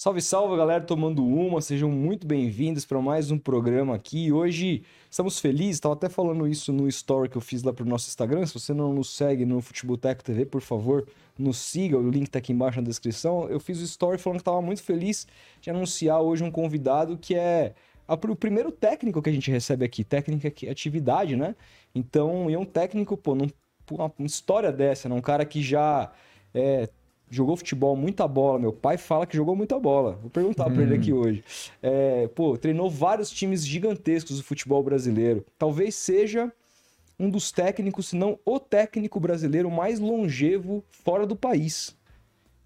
Salve, salve, galera, tomando uma, sejam muito bem-vindos para mais um programa aqui. Hoje estamos felizes, estava até falando isso no story que eu fiz lá pro nosso Instagram. Se você não nos segue no Futeboteco TV, por favor, nos siga, o link tá aqui embaixo na descrição. Eu fiz o story falando que estava muito feliz de anunciar hoje um convidado que é o primeiro técnico que a gente recebe aqui, técnica que atividade, né? Então, e é um técnico, pô, num, uma, uma história dessa, né? Um cara que já é, jogou futebol, muita bola. Meu pai fala que jogou muita bola. Vou perguntar hum. para ele aqui hoje. É, pô, treinou vários times gigantescos do futebol brasileiro. Talvez seja um dos técnicos, se não o técnico brasileiro mais longevo fora do país.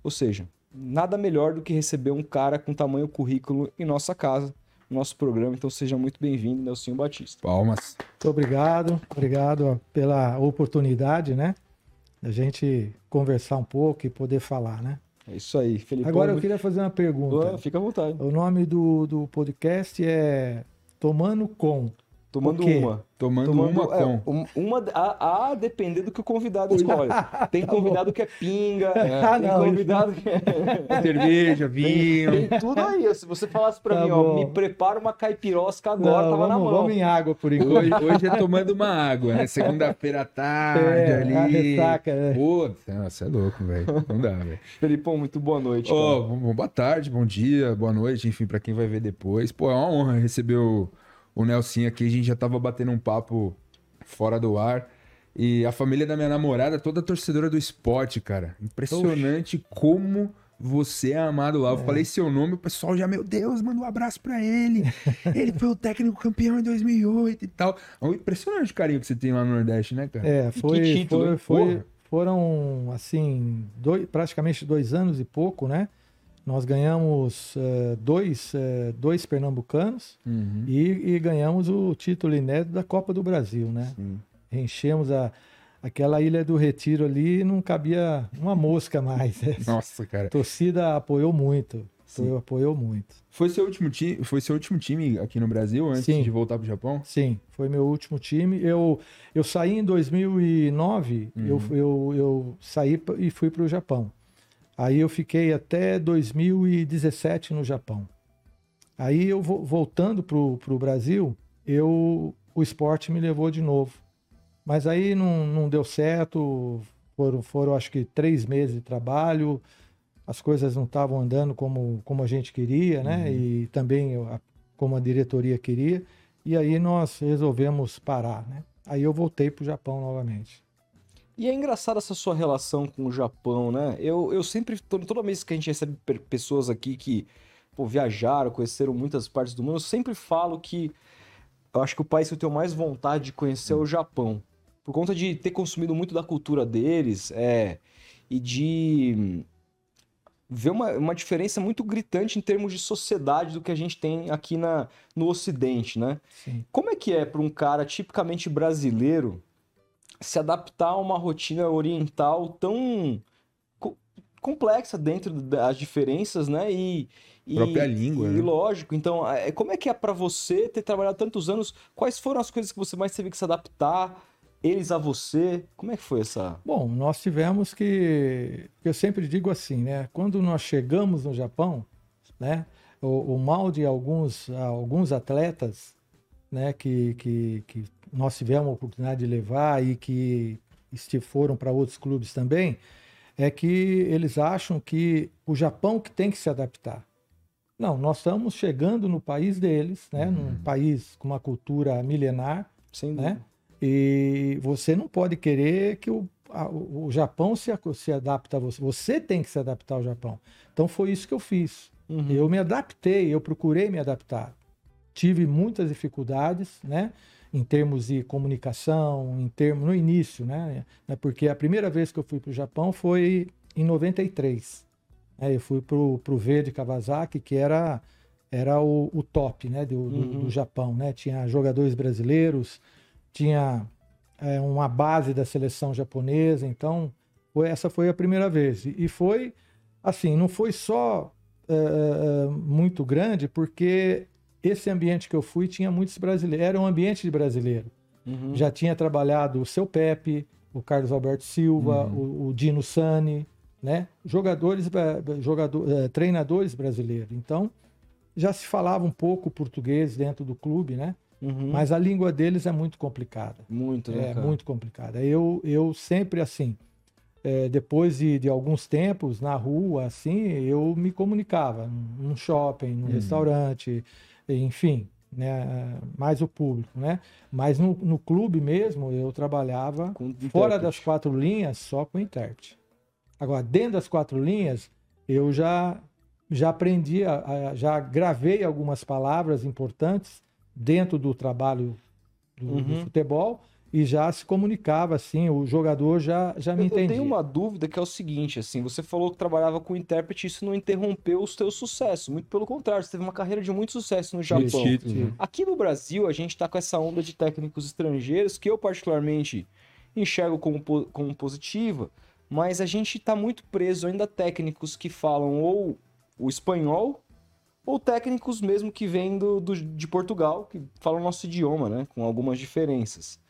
Ou seja, nada melhor do que receber um cara com tamanho currículo em nossa casa, no nosso programa. Então seja muito bem-vindo, Nelson Batista. Palmas. Muito obrigado, obrigado pela oportunidade, né? A gente conversar um pouco e poder falar, né? É isso aí, Felipe. Agora eu queria fazer uma pergunta. fica à vontade. O nome do, do podcast é Tomando Com. Tomando uma. Tomando, Tomando uma é, com. uma a, a, depender do que o convidado escolhe. Tem convidado que é pinga, é. tem não, convidado que é... Cerveja, vinho. Tem, tem, tudo aí. Se você falasse pra tá mim, bom. ó, me prepara uma caipirosca agora, não, tava vamos, na mão. Vamos em água por enquanto. Hoje, hoje é tomando uma água, né? Segunda-feira à tarde é, ali. A ressaca, né? Pô, nossa, é louco, velho. Não dá, velho. Felipão, muito boa noite. Ó, oh, boa tarde, bom dia, boa noite, enfim, pra quem vai ver depois. Pô, é uma honra receber o o Nelson aqui, a gente já tava batendo um papo fora do ar. E a família da minha namorada, toda torcedora do esporte, cara. Impressionante Oxi. como você é amado lá. Eu é. falei seu nome, o pessoal já, meu Deus, manda um abraço para ele. ele foi o técnico campeão em 2008 e tal. É um impressionante o carinho que você tem lá no Nordeste, né, cara? É, foi. que título, foi, foi foram, assim, dois, praticamente dois anos e pouco, né? Nós ganhamos uh, dois, uh, dois pernambucanos uhum. e, e, ganhamos o título inédito da Copa do Brasil, né? Sim. Enchemos a, aquela Ilha do Retiro ali não cabia uma mosca mais. Né? Nossa, cara. A torcida apoiou muito. Sim. Apoiou muito. Foi seu último time, foi seu último time aqui no Brasil antes Sim. de voltar para o Japão? Sim, foi meu último time. Eu, eu saí em 2009, uhum. eu, eu, eu saí e fui para o Japão. Aí eu fiquei até 2017 no Japão. Aí eu voltando para o Brasil, eu, o esporte me levou de novo. Mas aí não, não deu certo, foram, foram acho que três meses de trabalho, as coisas não estavam andando como, como a gente queria, né? Uhum. E também a, como a diretoria queria. E aí nós resolvemos parar, né? Aí eu voltei para o Japão novamente. E é engraçada essa sua relação com o Japão, né? Eu, eu sempre, toda vez que a gente recebe pessoas aqui que pô, viajaram, conheceram muitas partes do mundo, eu sempre falo que eu acho que o país que eu tenho mais vontade de conhecer é o Japão. Por conta de ter consumido muito da cultura deles, é, e de ver uma, uma diferença muito gritante em termos de sociedade do que a gente tem aqui na, no Ocidente, né? Sim. Como é que é para um cara tipicamente brasileiro se adaptar a uma rotina oriental tão co complexa dentro das diferenças, né? E, e própria língua, e, né? lógico. Então, é, como é que é para você ter trabalhado tantos anos? Quais foram as coisas que você mais teve que se adaptar? Eles a você? Como é que foi essa? Bom, nós tivemos que, eu sempre digo assim, né? Quando nós chegamos no Japão, né? O, o mal de alguns alguns atletas, né? Que, que, que nós tivemos a oportunidade de levar e que foram para outros clubes também, é que eles acham que o Japão que tem que se adaptar. Não, nós estamos chegando no país deles, né? Uhum. Num país com uma cultura milenar, Sim. né? E você não pode querer que o, a, o Japão se, se adapte a você. Você tem que se adaptar ao Japão. Então foi isso que eu fiz. Uhum. Eu me adaptei, eu procurei me adaptar. Tive muitas dificuldades, né? Em termos de comunicação, em termos no início, né? É porque a primeira vez que eu fui para o Japão foi em 93. Né? Eu fui para o V de Kawasaki, que era era o, o top, né, do, do, uhum. do, Japão, né? Tinha jogadores brasileiros, tinha é, uma base da seleção japonesa, então foi, essa foi a primeira vez e, foi assim, não foi só é, é, muito grande porque esse ambiente que eu fui tinha muitos brasileiros, era um ambiente de brasileiro. Uhum. Já tinha trabalhado o seu Pepe, o Carlos Alberto Silva, uhum. o, o, Dino Sani, né? Jogadores, eh, jogador, eh, treinadores brasileiros. Então, já se falava um pouco português dentro do clube, né? Uhum. Mas a língua deles é muito complicada. Muito, né, É cara? muito complicada. Eu, eu sempre assim, é, depois de, de alguns tempos na rua, assim, eu me comunicava num num shopping, num restaurante, enfim, né, mais o público, né? Mas no, no clube mesmo eu trabalhava fora das quatro linhas só com intérprete. Agora dentro das quatro linhas eu já já aprendi, já gravei algumas palavras importantes dentro do trabalho do, do Uhum. futebol e já se comunicava assim, o jogador já, já me Eu, eu entendia. tenho uma dúvida que é o seguinte, assim, você falou que trabalhava com intérprete, isso não interrompeu os teus sucessos, muito pelo contrário, você teve uma carreira de muito sucesso no Japão. títulos, né? Aqui no Brasil, a gente tá com essa onda de técnicos estrangeiros que eu particularmente enxergo como, como positiva, mas a gente tá muito preso ainda a técnicos que falam ou o espanhol ou técnicos mesmo que vêm do, do- de Portugal, que falam o nosso idioma, né, com algumas diferenças.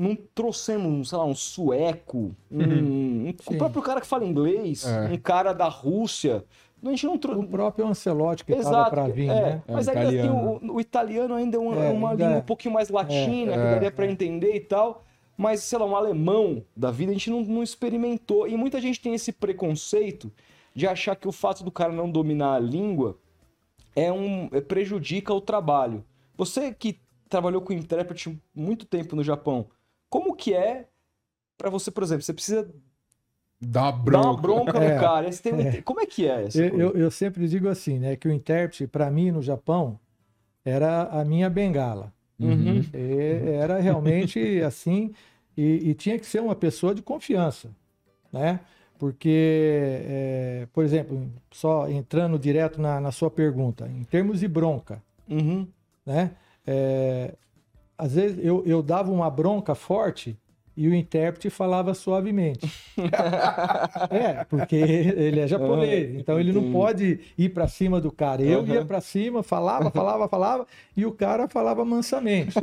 Não trouxemos, sei lá, um sueco, um, um- o próprio cara que fala inglês, É. um cara da Rússia. A gente não O trouxe. próprio Ancelotti que estava para vir, é, né? Mas É, ainda assim, o, o italiano ainda é uma, É, uma língua é. um pouquinho mais latina, que É, daria pra entender e tal. Mas, sei lá, um alemão da vida, a gente não, não experimentou. E muita gente tem esse preconceito de achar que o fato do cara não dominar a língua é um é, prejudica o trabalho. Você que trabalhou com intérprete muito tempo no Japão, como que é pra você, por exemplo, você precisa uma dar bronca. uma bronca É. no cara. um- Como é que é essa Eu, eu, eu sempre digo assim, né? Que o intérprete, para mim, no Japão, era a minha bengala. Uhum. E era realmente assim, e, e tinha que ser uma pessoa de confiança, né? Porque, é, por exemplo, só entrando direto na, na sua pergunta, em termos de bronca, Uhum. né? É, às vezes eu, eu dava uma bronca forte e o intérprete falava suavemente. é, porque ele é japonês, então ele não pode ir para cima do cara. Eu Aham. ia para cima, falava, falava, falava, e o cara falava mansamente.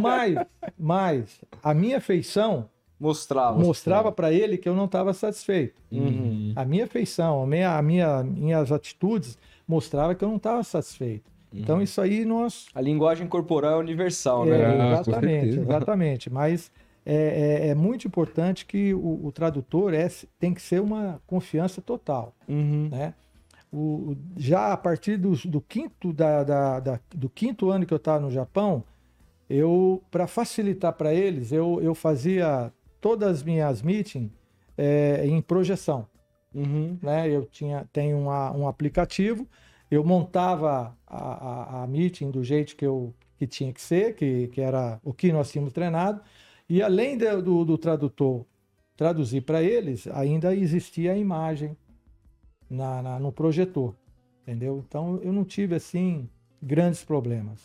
Mas, mas a minha feição Mostrava. mostrava para ele que eu não estava satisfeito. Uhum. A minha feição, a minha, a minha, minhas atitudes mostrava que eu não estava satisfeito. Então isso aí nós A linguagem corporal é universal, é, né? Ah, com exatamente, certeza. exatamente. Mas é, é- é muito importante que o, o tradutor é, tem que ser uma confiança total, Uhum. né? O- já a partir do, do quinto da, da- da- do quinto ano que eu estava no Japão, eu para facilitar para eles, eu, eu fazia todas as minhas meetings é, em projeção Uhum. né? Eu tinha tenho uma- um aplicativo, eu montava a, a, a meeting do jeito que eu que tinha que ser, que, que era o que nós tínhamos treinado, e além de- do, do tradutor traduzir para eles, ainda existia a imagem na, na- no projetor, entendeu? Então eu não tive assim grandes problemas.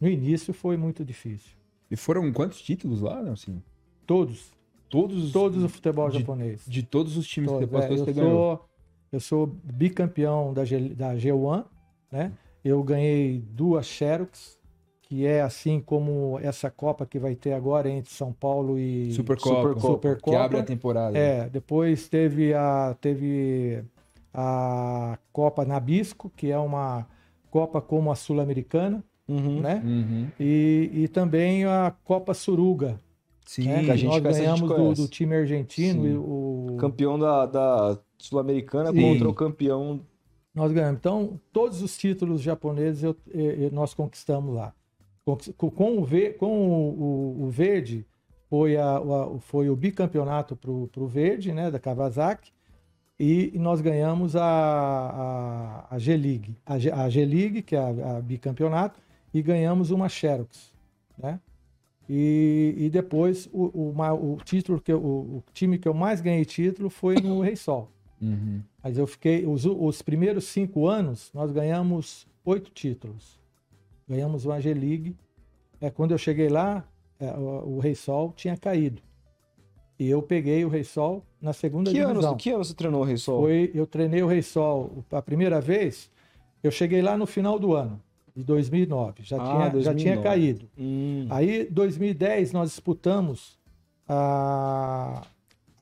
No início foi muito difícil. E foram quantos títulos lá, Nelson? Todos, Todos os. todos o futebol de- japonês. De todos os times Todos, que depois é, você ganhou. sou, eu sou bicampeão da, G, da G1, né? Eu ganhei duas Xerox, que é assim como essa Copa que vai ter agora entre São Paulo e Supercopa, Supercopa, Supercopa. que abre a temporada. É, depois teve a teve a Copa Nabisco, que é uma Copa como a Sul-Americana, Uhum. né? Uhum. E, e também a Copa Suruga, Sim, né? que a gente nós ganhamos do, do time argentino Sim. e o Campeão da, da Sul-Americana contra o campeão. Nós ganhamos. Então, todos os títulos japoneses eu- eh, nós conquistamos lá. Com, com o, ve- com o, o- o Verde, foi, a, o- foi o bicampeonato para o Verde, né, da Kawasaki, e, nós ganhamos a, a, a G-League. A G-League, que é a, a bicampeonato, e ganhamos uma Xerox. Né? E, e depois, o, o, o título que eu- o, o time que eu mais ganhei título foi no Rei Sol. Uhum. Mas eu fiquei. Os, os primeiros cinco anos, nós ganhamos oito títulos. Ganhamos uma G-League. É, quando eu cheguei lá, é, o, o Rei Sol tinha caído. E eu peguei o Rei Sol na segunda Que divisão. ano, que ano você treinou o Rei Sol? Foi, eu treinei o Rei Sol a primeira vez. Eu cheguei lá no final do ano, de 2009. Já, Ah, tinha, já tinha 2009. caído. Hum. Aí, 2010, nós disputamos a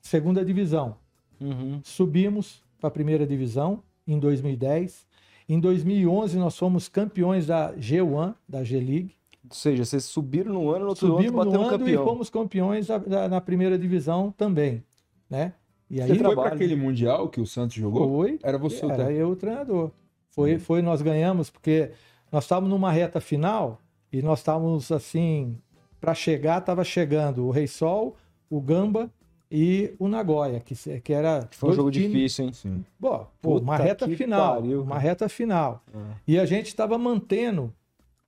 segunda divisão. Uhum. subimos para a primeira divisão em 2010. Em 2011 nós fomos campeões da G1, da G-League. Ou seja, vocês subiram no ano, no outro Subimos ano no ano campeão. e fomos campeões da- da- na primeira divisão também, né? E aí Você foi para aquele Mundial que o Santos jogou? foi, Era você o era eu o treinador. Foi, foi, nós ganhamos porque nós estávamos numa reta final e nós estávamos assim, para chegar, estava chegando o Rei Sol, o Gamba e o Nagoya, que, se- que era Foi um jogo times- difícil, hein? Sim. Pô, pô, uma reta final. pariu, uma reta final. É. E a gente estava mantendo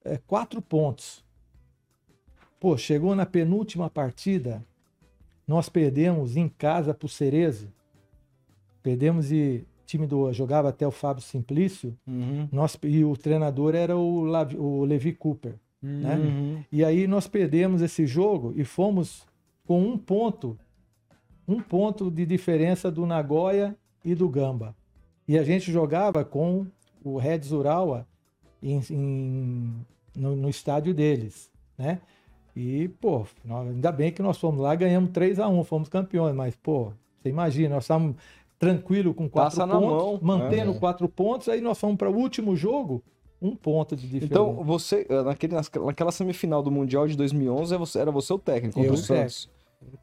é, quatro pontos. Pô, chegou na penúltima partida, nós perdemos em casa pro Cerezo. Perdemos e time do jogava até o Fábio Simplício. Uhum. Nós, e o treinador era o, Lavi- o Levi Cooper. Né? Uhum. E aí nós perdemos esse jogo e fomos com um ponto, um ponto de diferença do Nagoya e do Gamba. E a gente jogava com o Reds Urawa em- em- no, no estádio deles, né? E, pô, ainda bem que nós fomos lá, ganhamos 3 a 1 fomos campeões, mas, pô, você imagina, nós estávamos tranquilo com quatro Passa na pontos, mão, mantendo é. quatro pontos, aí nós fomos para o último jogo, um ponto de diferença. Então, você, eh, naquele, naquela semifinal do Mundial de 2011, é você- era você o técnico contra Eu o o técnico. Santos.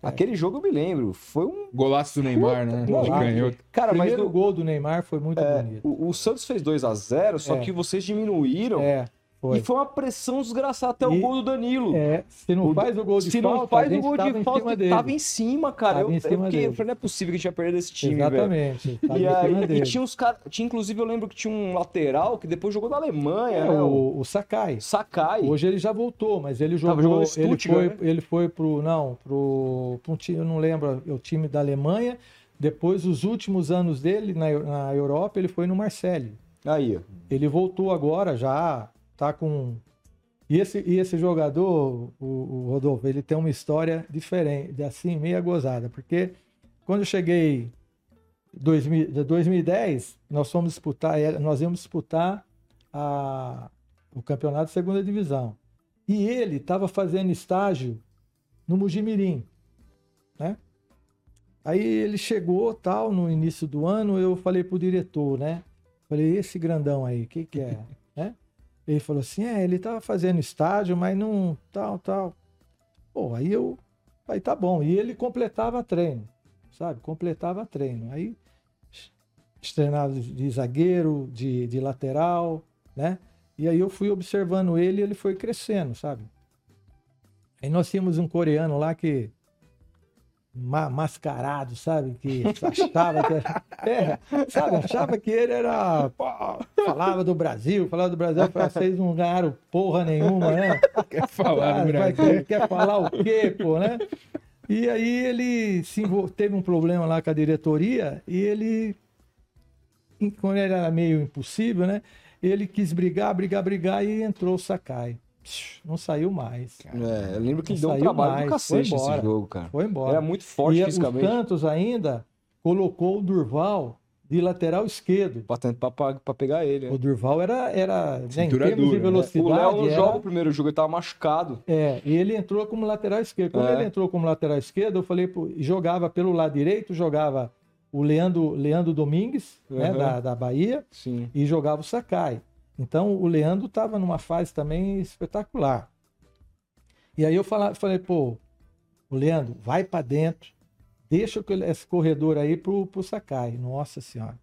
Aquele jogo eu me lembro. Foi um. Golaço do Neymar, né? Golaço. Cara, o mas primeiro do- gol do Neymar foi muito bonito. o, o Santos fez 2 a 0 só É. que vocês diminuíram. É, foi. E foi uma pressão desgraçada até o E- gol do Danilo. É, se não O- faz o gol de Se falta, não faz a o gol tava de falta, dele. tava em cima, cara. Tava eu, em cima eu, fiquei- eu falei, não é possível que a gente ia perder esse time. Exatamente. tava E aí, e tinha uns caras. Tinha, inclusive, eu lembro que tinha um lateral que depois jogou da Alemanha, É, né? O o, o Sakai. Sakai. Hoje ele já voltou, mas ele Tava jogou. Ele foi, né? ele foi pro. Não, pro, pro um time, eu não lembro, é o time da Alemanha. Depois, os últimos anos dele na, na Europa, ele foi no Marseille. Aí. Ele voltou agora, já tá com. E esse, e esse jogador, o, o Rodolfo, ele tem uma história diferente, assim, meia gozada, porque quando eu cheguei em 2000 de 2010, nós fomos disputar, nós íamos disputar a- o campeonato de segunda divisão. E ele estava fazendo estágio no Mujimirim, né? Aí ele chegou, tal, no início do ano, eu falei pro diretor, né? Falei, esse grandão aí, o que que é? né? Ele falou assim, é, ele tava fazendo estágio, mas não, tal, tal. Pô, aí eu, aí tá bom. E ele completava treino, sabe? Completava treino. Aí treinava de zagueiro, de, de lateral, né? E aí eu fui observando ele e ele foi crescendo, sabe? Aí nós tínhamos um coreano lá que ma- mascarado, sabe? Que achava que era, é, sabe? Achava que ele era pô, falava do Brasil, falava do Brasil, vocês não ganharam porra nenhuma, né? Quer falar do Brasil? quer, quer falar o quê, pô, né? E aí ele se teve um problema lá com a diretoria e ele, quando ele era meio impossível, né? Ele quis brigar, brigar, brigar e entrou o Sakai. Não saiu mais. É, eu lembro que Não deu um trabalho mais, do cacete foi esse embora. jogo, cara. Foi embora. Era muito forte e o fisicamente. Santos ainda colocou o Durval de lateral esquerdo. Pra, pra pegar ele. né? O Durval era, era né, em termos dura, de né? velocidade. O Léo não era- joga o primeiro jogo, ele tava machucado. É, e ele entrou como lateral esquerdo. Quando É. ele entrou como lateral esquerdo, eu falei, jogava pelo lado direito, jogava o Leandro, Leandro Domingues, né, Uhum. da, da Bahia, Sim. e jogava o Sakai. Então o Leandro estava numa fase também espetacular. E aí eu fala- falei, pô, o Leandro, vai para dentro, deixa esse corredor aí pro, pro Sakai. Nossa senhora.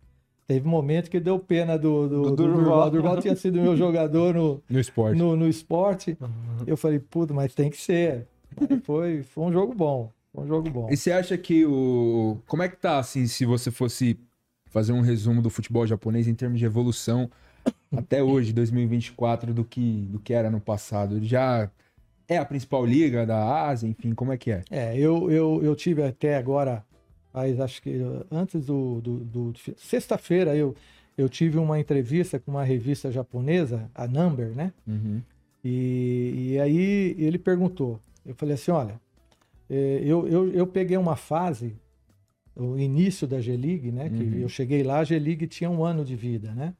Teve um momento que deu pena do, do, Do do Durval. Durval. O Durval tinha sido meu jogador no, No esporte. no, no esporte. Eu falei, puta, mas tem que ser. Mas foi, foi um jogo bom. Foi um jogo bom. E você acha que o. Como é que tá, assim, se você fosse fazer um resumo do futebol japonês em termos de evolução até hoje, 2024, do que, do que era no passado? Ele já é a principal liga da Ásia, enfim, como é que é? É, eu, eu, eu tive até agora, faz, acho que antes do. do, do- Sexta-feira eu, eu tive uma entrevista com uma revista japonesa, a Number, né? Uhum. E, e aí ele perguntou. Eu falei assim: olha, eh, eu, eu, eu peguei uma fase, o início da G-League, né? Que Uhum. eu cheguei lá, a G-League tinha um ano de vida, né?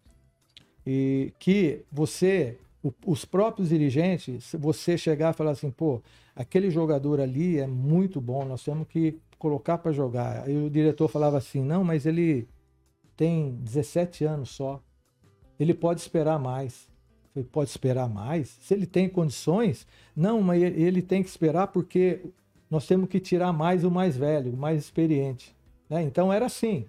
E que você, o- os próprios dirigentes, você chegar e falar assim, pô, aquele jogador ali é muito bom, nós temos que colocar para jogar. Aí o diretor falava assim: não, mas ele tem 17 anos só. Ele pode esperar mais. Pode esperar mais? Se ele tem condições, não, mas ele tem que esperar porque nós temos que tirar mais o mais velho, o mais experiente. Né? Então era assim.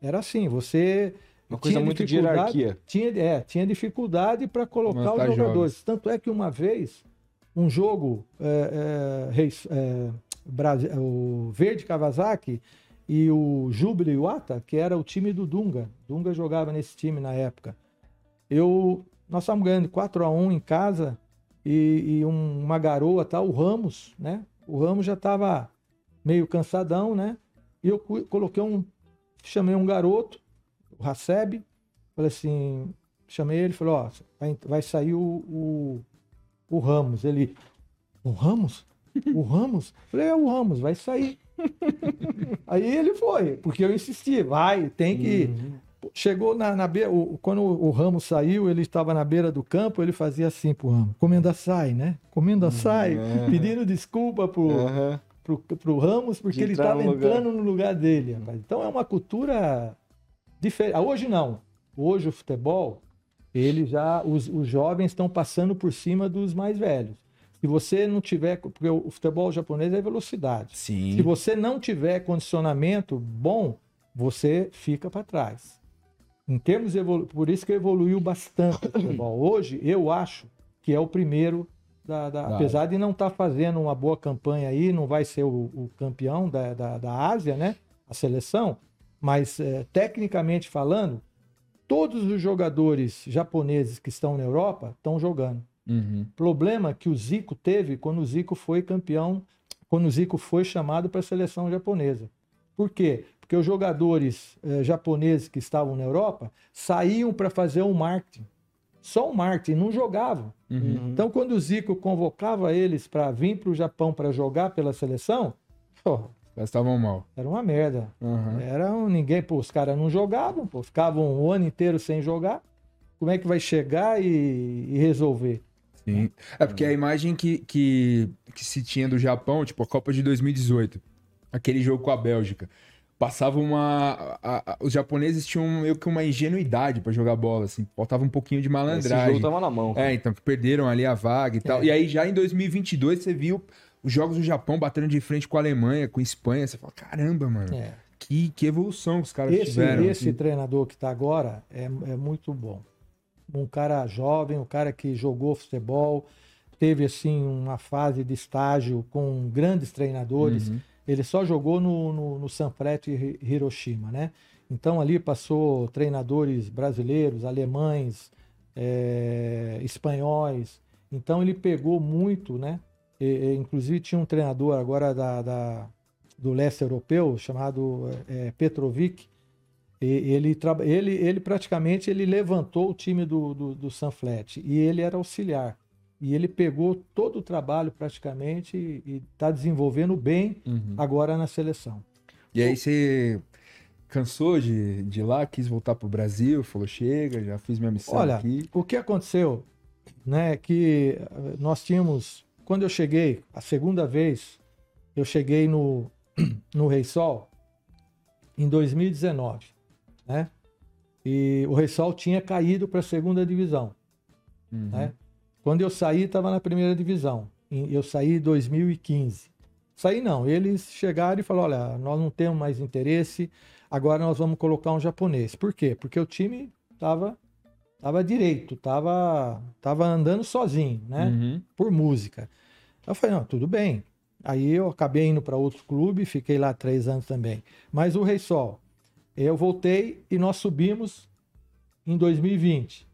Era assim. Você. Uma coisa muito de hierarquia. Tinha, é, tinha dificuldade para colocar os jogadores. Tanto é que uma vez, um jogo, é, é, é, Brasil, o Verde Kawasaki e o Júbilo Iwata, que era o time do Dunga. Dunga jogava nesse time na época. Eu, nós estávamos ganhando 4 a 1 em casa e, e um, uma garoa, tá, o Ramos, né? O Ramos já estava meio cansadão, né? E eu coloquei um, chamei um garoto, o Haseb, falei assim, chamei ele, falei, ó, vai, vai sair o, o, o Ramos. Ele, o Ramos? O Ramos? Falei, é o Ramos, vai sair. Aí ele foi, porque eu insisti, vai, tem que. Uhum. Chegou na, na beira, o, quando o, Ramos saiu, ele estava na beira do campo, ele fazia assim pro Ramos: comenda sai, né? Comenda uhum. sai, uhum. pedindo desculpa pro, uhum. pro, pro Ramos, porque ele estava entrando no lugar dele. Rapaz. Então é uma cultura diferente. Ah, hoje não. Hoje o futebol, ele já. Os, os jovens estão passando por cima dos mais velhos. Se você não tiver, porque o futebol japonês é velocidade. Sim. Se você não tiver condicionamento bom, você fica para trás. Em termos evolu... por isso que evoluiu bastante o futebol. Hoje eu acho que é o primeiro da, da... apesar de não estar tá fazendo uma boa campanha aí, não vai ser o, o campeão da, da, da, Ásia, né? A seleção, mas é, tecnicamente falando, todos os jogadores japoneses que estão na Europa estão jogando. Uhum. Problema que o Zico teve quando o Zico foi campeão, quando o Zico foi chamado para a seleção japonesa. Por quê? Porque os jogadores eh, japoneses que estavam na Europa saíam para fazer um marketing. Só um marketing, não jogavam. Uhum. Então, quando o Zico convocava eles para vir para o Japão para jogar pela seleção, pô, estavam mal. Era uma merda. Uhum. Era um, ninguém, pô, os caras não jogavam, pô, ficavam o ano inteiro sem jogar. Como é que vai chegar e, e resolver? Sim. É porque a imagem que, que, que se tinha do Japão, tipo a Copa de 2018, aquele jogo com a Bélgica, passava uma. A, a, os japoneses tinham meio que uma ingenuidade para jogar bola, assim. Faltava um pouquinho de malandragem. Esse jogo tava na mão. Cara. É, então, que perderam ali a vaga e tal. É. E aí já em 2022 você viu os jogos do Japão batendo de frente com a Alemanha, com a Espanha. Você fala, caramba, mano. É. Que, que evolução os caras esse, tiveram. Esse assim. treinador que tá agora é, é muito bom um cara jovem, um cara que jogou futebol, teve assim uma fase de estágio com grandes treinadores. Uhum. Ele só jogou no, no, no Sanfrecce Hiroshima, né? Então ali passou treinadores brasileiros, alemães, é, espanhóis. Então ele pegou muito, né? E, e, inclusive tinha um treinador agora da, da do leste europeu chamado é, Petrovic, ele, ele, ele praticamente ele levantou o time do, do, do Sanflet e ele era auxiliar. E ele pegou todo o trabalho praticamente e está desenvolvendo bem uhum. agora na seleção. E aí você cansou de, de ir lá, quis voltar para o Brasil, falou, chega, já fiz minha missão Olha, aqui. o que aconteceu, né, que nós tínhamos, quando eu cheguei, a segunda vez, eu cheguei no, no Rei Sol, em 2019 né? E o Ressol tinha caído para a segunda divisão, uhum. né? Quando eu saí, estava na primeira divisão. Eu saí em 2015. Saí não, eles chegaram e falaram, olha, nós não temos mais interesse, agora nós vamos colocar um japonês. Por quê? Porque o time estava tava direito, estava tava andando sozinho, né? Uhum. Por música. Eu falei, não, tudo bem. Aí eu acabei indo para outro clube, fiquei lá três anos também. Mas o Rei Sol, eu voltei e nós subimos em 2020.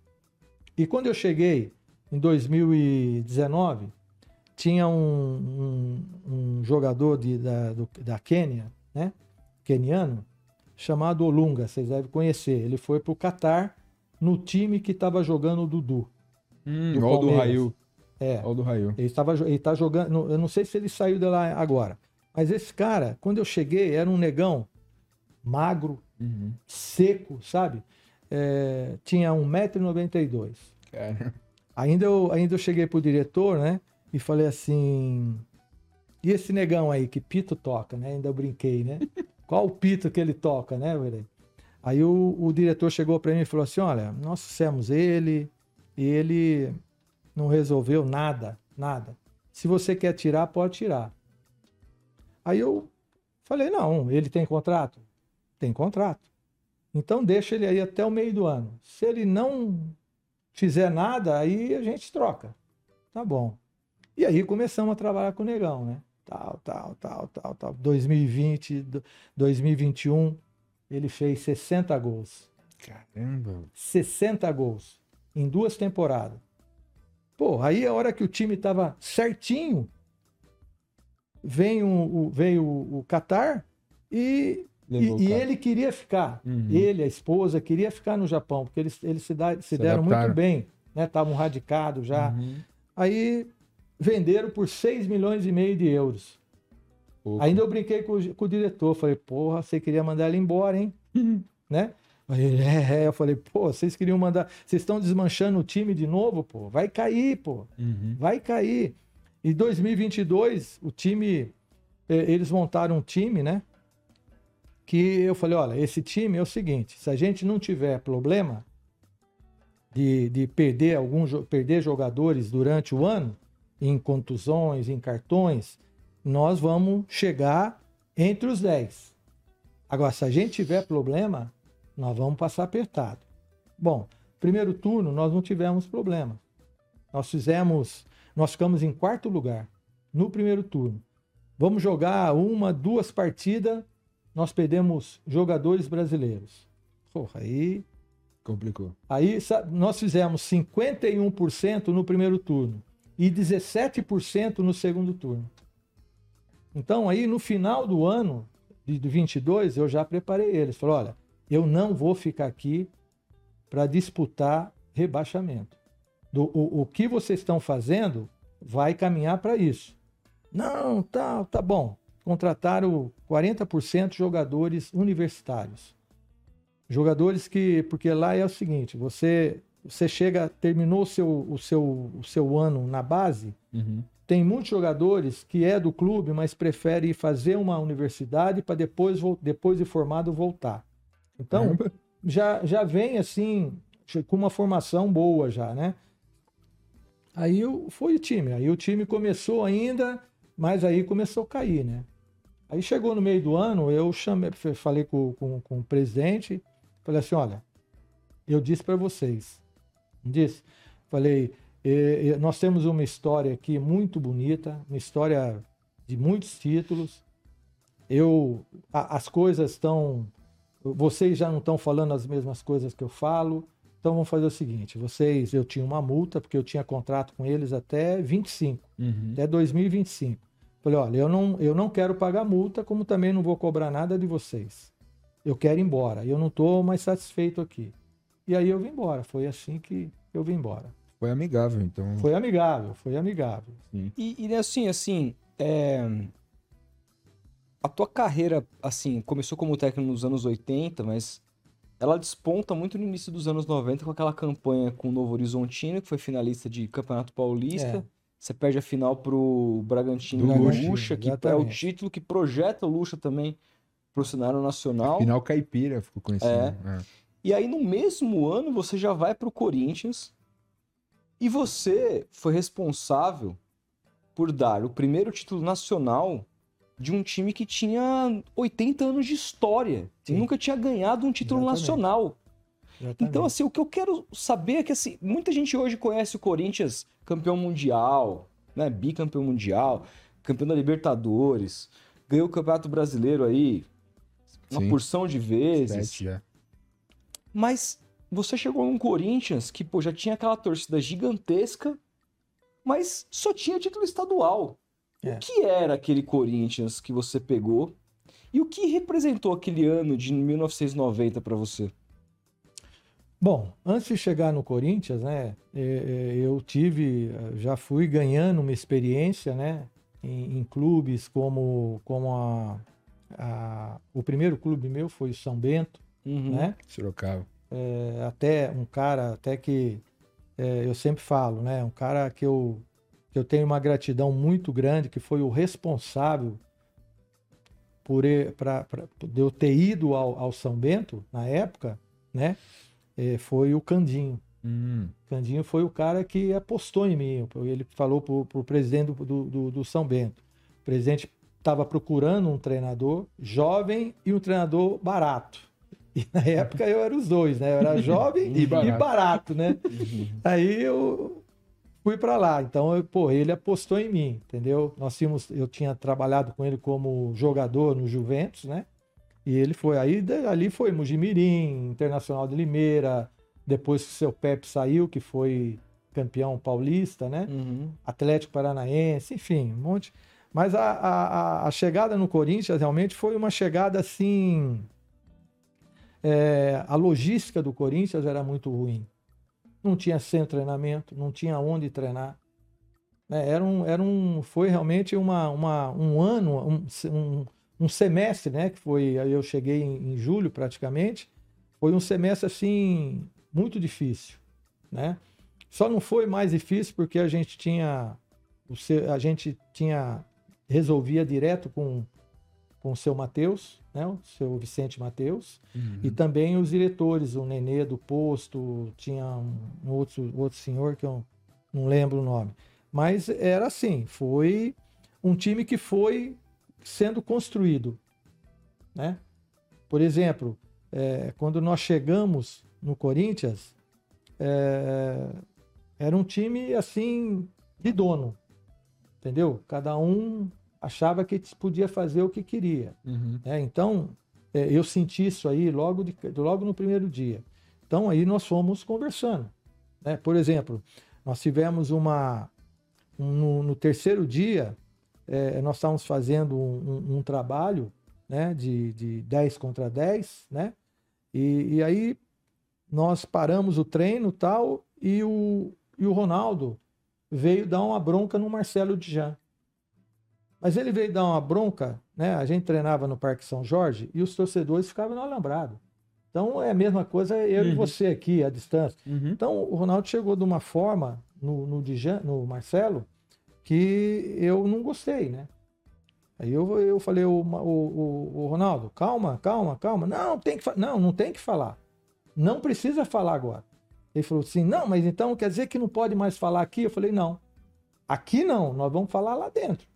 E quando eu cheguei em 2019, tinha um, um, um jogador de, da, do, da Quênia, né? Keniano, chamado Olunga, vocês devem conhecer. Ele foi para o Catar no time que estava jogando o Dudu. Hum, do o do Raio. É. O do Raio. Ele estava ele tá jogando. Eu não sei se ele saiu de lá agora. Mas esse cara, quando eu cheguei, era um negão magro, uhum. seco, sabe? É, tinha 1,92m. Cara. Ainda eu, ainda eu cheguei pro diretor, né? E falei assim. e esse negão aí, que pito toca, né? Ainda brinquei, né? Qual o pito que ele toca, né, velho? Aí o, o diretor chegou para mim e falou assim: Olha, nós fizemos ele e ele não resolveu nada, nada. Se você quer tirar, pode tirar. Aí eu falei: Não, ele tem contrato? Tem contrato. Então deixa ele aí até o meio do ano. Se ele não fizer nada, aí a gente troca. Tá bom. E aí começamos a trabalhar com o negão, né? Tal, tal, tal, tal, tal. 2020, 2021 ele fez 60 gols. Caramba. 60 gols em duas temporadas. Pô, aí a hora que o time estava certinho, vem o, o, veio o, o Qatar e, e, e, ele queria ficar. Uhum. Ele, a esposa, queria ficar no Japão, porque eles, eles se, da, se, se deram adaptaram. muito bem, né? Estavam radicados já. Uhum. Aí venderam por 6 milhões e meio de euros. Ainda eu brinquei com o, com o, diretor, falei, porra, você queria mandar ele embora, hein? né? Aí, é, é, eu falei, pô, vocês queriam mandar, vocês estão desmanchando o time de novo, pô, vai cair, pô, uhum. vai cair. Em 2022, o time, eles montaram um time, né? Que eu falei, olha, esse time é o seguinte, se a gente não tiver problema de, de perder alguns perder jogadores durante o ano, em contusões, em cartões, nós vamos chegar entre os 10. Agora, se a gente tiver problema, nós vamos passar apertado. Bom, primeiro turno nós não tivemos problema. Nós fizemos, nós ficamos em quarto lugar no primeiro turno. Vamos jogar uma, duas partidas, nós perdemos jogadores brasileiros. Porra, aí complicou. Aí nós fizemos 51% no primeiro turno e 17% no segundo turno. Então, aí no final do ano de 22, eu já preparei eles. Falei: olha, eu não vou ficar aqui para disputar rebaixamento. Do, o, o que vocês estão fazendo vai caminhar para isso. Não, tá, tá bom. Contrataram 40% de jogadores universitários. Jogadores que. Porque lá é o seguinte: você, você chega, terminou o seu, o seu, o seu ano na base, uhum. Tem muitos jogadores que é do clube, mas prefere fazer uma universidade para depois, depois de formado voltar. Então, já, já vem assim, com uma formação boa já, né? Aí foi o time. Aí o time começou ainda, mas aí começou a cair, né? Aí chegou no meio do ano, eu chamei, falei com, com, com o presidente, falei assim, olha, eu disse para vocês, disse, falei, e, nós temos uma história aqui muito bonita, uma história de muitos títulos. Eu, a, as coisas estão, vocês já não estão falando as mesmas coisas que eu falo. Então vamos fazer o seguinte: vocês, eu tinha uma multa porque eu tinha contrato com eles até 25, uhum. até 2025. Falei, olha, eu não, eu não quero pagar multa, como também não vou cobrar nada de vocês. Eu quero ir embora. Eu não estou mais satisfeito aqui. E aí eu vim embora. Foi assim que eu vim embora. Foi amigável, então. Foi amigável, foi amigável. Sim. E, e assim, assim, é... a tua carreira, assim, começou como técnico nos anos 80, mas ela desponta muito no início dos anos 90 com aquela campanha com o Novo Horizontino, que foi finalista de Campeonato Paulista. É. Você perde a final pro Bragantino do Lucha, que é o título que projeta o Lucha também pro cenário nacional. Final caipira ficou conhecido. É. é. E aí, no mesmo ano, você já vai pro Corinthians, e você foi responsável por dar o primeiro título nacional de um time que tinha 80 anos de história Sim. e nunca tinha ganhado um título Exatamente. nacional. Exatamente. Então, assim, o que eu quero saber é que, assim, muita gente hoje conhece o Corinthians campeão mundial, né, bicampeão mundial, campeão da Libertadores, ganhou o Campeonato Brasileiro aí uma Sim. porção de vezes. Sete, é. Mas você chegou num Corinthians que pô, já tinha aquela torcida gigantesca, mas só tinha título estadual. É. O que era aquele Corinthians que você pegou? E o que representou aquele ano de 1990 para você? Bom, antes de chegar no Corinthians, né, é, é, eu tive, já fui ganhando uma experiência, né, em, em clubes como, como a, a, o primeiro clube meu foi São Bento, uhum. né? Sorocaba é, até um cara até que é, eu sempre falo, né? Um cara que eu, que eu tenho uma gratidão muito grande, que foi o responsável por pra- pra- de eu ter ido ao, ao São Bento, na época, né? eh, foi o Candinho. Hum. Candinho foi o cara que apostou em mim. Ele falou para o presidente do, do- do- do São Bento. O presidente estava procurando um treinador jovem e um treinador barato. E na época eu era os dois, né? Eu era jovem E e, barato. barato. né? Aí eu fui para lá. Então, eu, pô, ele apostou em mim, entendeu? Nós tínhamos, eu tinha trabalhado com ele como jogador no Juventus, né? E ele foi aí, ali foi Mujimirim, Internacional de Limeira, depois que o seu Pepe saiu, que foi campeão paulista, né? Uhum. Atlético Paranaense, enfim, um monte. Mas a, a- a chegada no Corinthians realmente foi uma chegada assim. É, a logística do Corinthians era muito ruim. Não tinha de treinamento, não tinha onde treinar. né? Era um, era um, foi realmente uma, uma, um ano, um, um, um semestre, né? Que foi, eu cheguei em, em julho praticamente. Foi um semestre assim muito difícil, né? Só não foi mais difícil porque a gente tinha a gente tinha resolvia direto com com o seu Mateus, né? O seu Vicente Mateus Uhum. e também os diretores, o Nenê do posto, tinha um, um outro outro senhor que eu não lembro o nome. Mas era assim, foi um time que foi sendo construído, né? Por exemplo, é, quando nós chegamos no Corinthians, é, era um time assim de dono, entendeu? Cada um achava que podia fazer o que queria. Uhum. né? Então, é, eu senti isso aí logo, de- logo no primeiro dia. Então, aí nós fomos conversando. né? Por exemplo, nós tivemos uma. um- no, no terceiro dia, é, nós estávamos fazendo um, um- um trabalho né, de, de 10 contra 10, né? E, e aí nós paramos o treino tal, e o, e o Ronaldo veio dar uma bronca no Marcelo Dijan. Mas ele veio dar uma bronca, né? A gente treinava no Parque São Jorge e os torcedores ficavam no alambrado. Então é a mesma coisa eu e Uhum. você aqui, à distância. Uhum. Então o Ronaldo chegou de uma forma no, no, Dijan, no Marcelo que eu não gostei, né? Aí eu, eu falei, o, o, o, Ronaldo, calma, calma, calma. Não, tem que não, não tem que falar. Não precisa falar agora. Ele falou assim, não, mas então quer dizer que não pode mais falar aqui? Eu falei, não. Aqui não, nós vamos falar lá dentro.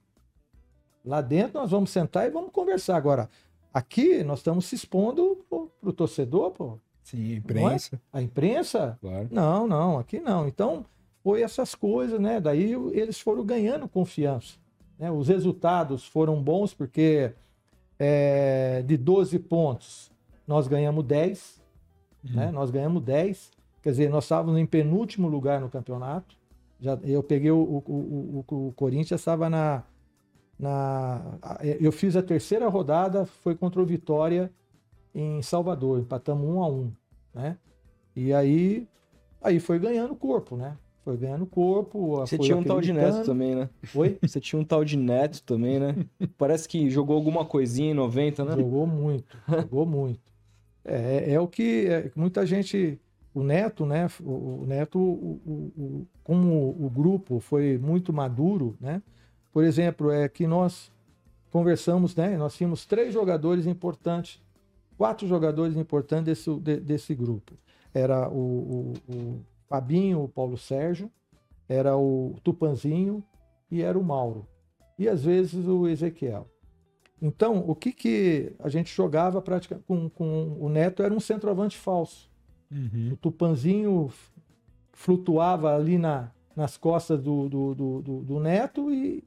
Lá dentro nós vamos sentar e vamos conversar. Agora, aqui nós estamos se expondo pro, pro torcedor, pô. Sim, imprensa, A imprensa, claro. não, não, aqui não. Então, foi essas coisas, né? Daí eles foram ganhando confiança. né? Os resultados foram bons porque é, de 12 pontos nós ganhamos 10, né? Nós ganhamos 10. Quer dizer, nós estávamos em penúltimo lugar no campeonato. Já, eu peguei o, o, o, o- o Corinthians, estava na, na. Eu fiz a terceira rodada, foi contra o Vitória em Salvador, empatamos um a um, né? E aí, aí foi ganhando corpo, né? Foi ganhando corpo. Você tinha um tal de Neto também, né? Foi? Você tinha um tal de Neto também, né? Parece que jogou alguma coisinha em 90, né? Jogou muito, jogou muito. É, é, é o que é, muita gente. O Neto, né? O, o Neto, o- o- como o grupo foi muito maduro, né? Por exemplo, é que nós conversamos, né? Nós tínhamos três jogadores importantes, quatro jogadores importantes desse, de- desse grupo. Era o, o- o Fabinho, o Paulo Sérgio, era o Tupanzinho e era o Mauro. E às vezes o Ezequiel. Então, o que, que a gente jogava praticamente com, com o Neto era um centroavante falso. Uhum. O Tupanzinho flutuava ali na, nas costas do, do, do, do- do Neto e,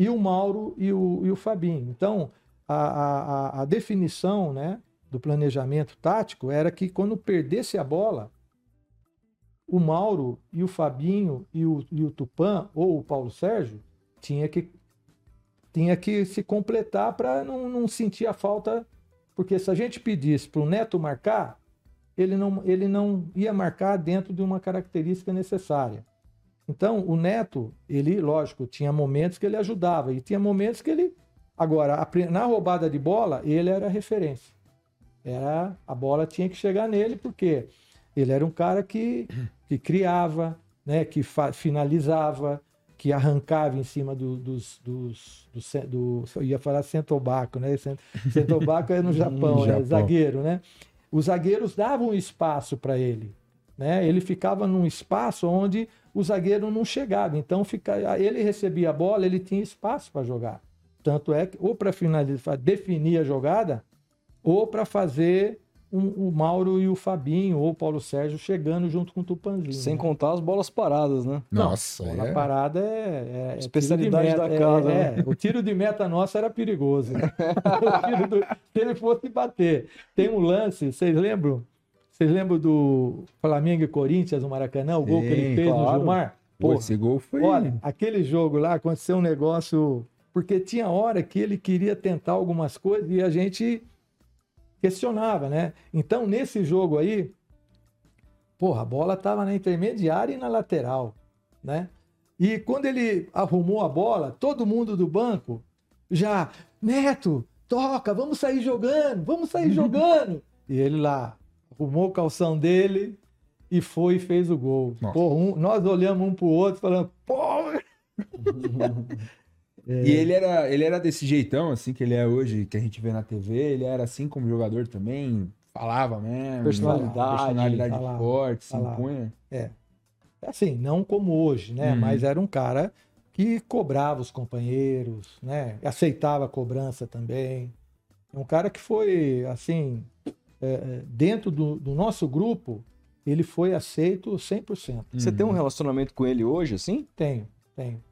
e o Mauro e o, e o Fabinho. Então, a, a, a- definição né, do planejamento tático era que quando perdesse a bola, o Mauro e o Fabinho e o, e o Tupan, ou o Paulo Sérgio, tinha que, tinha que se completar para não, não sentir a falta. Porque se a gente pedisse para o Neto marcar, ele não, ele não ia marcar dentro de uma característica necessária. Então, o Neto, ele, lógico, tinha momentos que ele ajudava e tinha momentos que ele. Agora, na roubada de bola, ele era referência. Era, a bola tinha que chegar nele, porque ele era um cara que, que criava, né, que finalizava, que arrancava em cima do, dos, dos, do, do, eu ia falar centobaco, né? Centobaco é no Japão, é Japão. zagueiro, né? Os zagueiros davam espaço para ele, né? Ele ficava num espaço onde o zagueiro não chegava, então fica, ele recebia a bola, ele tinha espaço para jogar. Tanto é que ou para finalizar, definir a jogada, ou para fazer um- o Mauro e o Fabinho ou o Paulo Sérgio chegando junto com o Tupanzinho. Sem né? contar as bolas paradas, né? Não, Nossa, bola é... parada é, é- é Especialidade de da meta, casa, é, né? é. o tiro de meta nosso era perigoso. O tiro do- se ele fosse bater. Tem um lance, vocês lembram? Vocês lembram do Flamengo e Corinthians no Maracanã, o gol que ele Sim, fez no claro. Gilmar? Pô, esse gol foi... Olha, aquele jogo lá aconteceu um negócio. Porque tinha hora que ele queria tentar algumas coisas e a gente questionava, né? Então, nesse jogo aí, porra, a bola estava na intermediária e na lateral, né? E quando ele arrumou a bola, todo mundo do banco já, Neto, toca, vamos sair jogando, vamos sair jogando. E ele lá arrumou o calção dele e foi e fez o gol. Porra, um- nós olhamos um pro outro falando, pô, E ele era, ele era desse jeitão, assim, que ele é hoje, que a gente vê na TV. Ele era assim como jogador também, falava mesmo. Personalidade, Personalidade falava, forte, se falava. impunha. assim, não como hoje, né? Uhum. Mas era um cara que cobrava os companheiros, né? Aceitava a cobrança também. É um cara que foi, assim, é, é, dentro do, do nosso grupo, ele foi aceito 100%. Você Uhum. tem um relacionamento com ele hoje, assim? Tenho, tenho.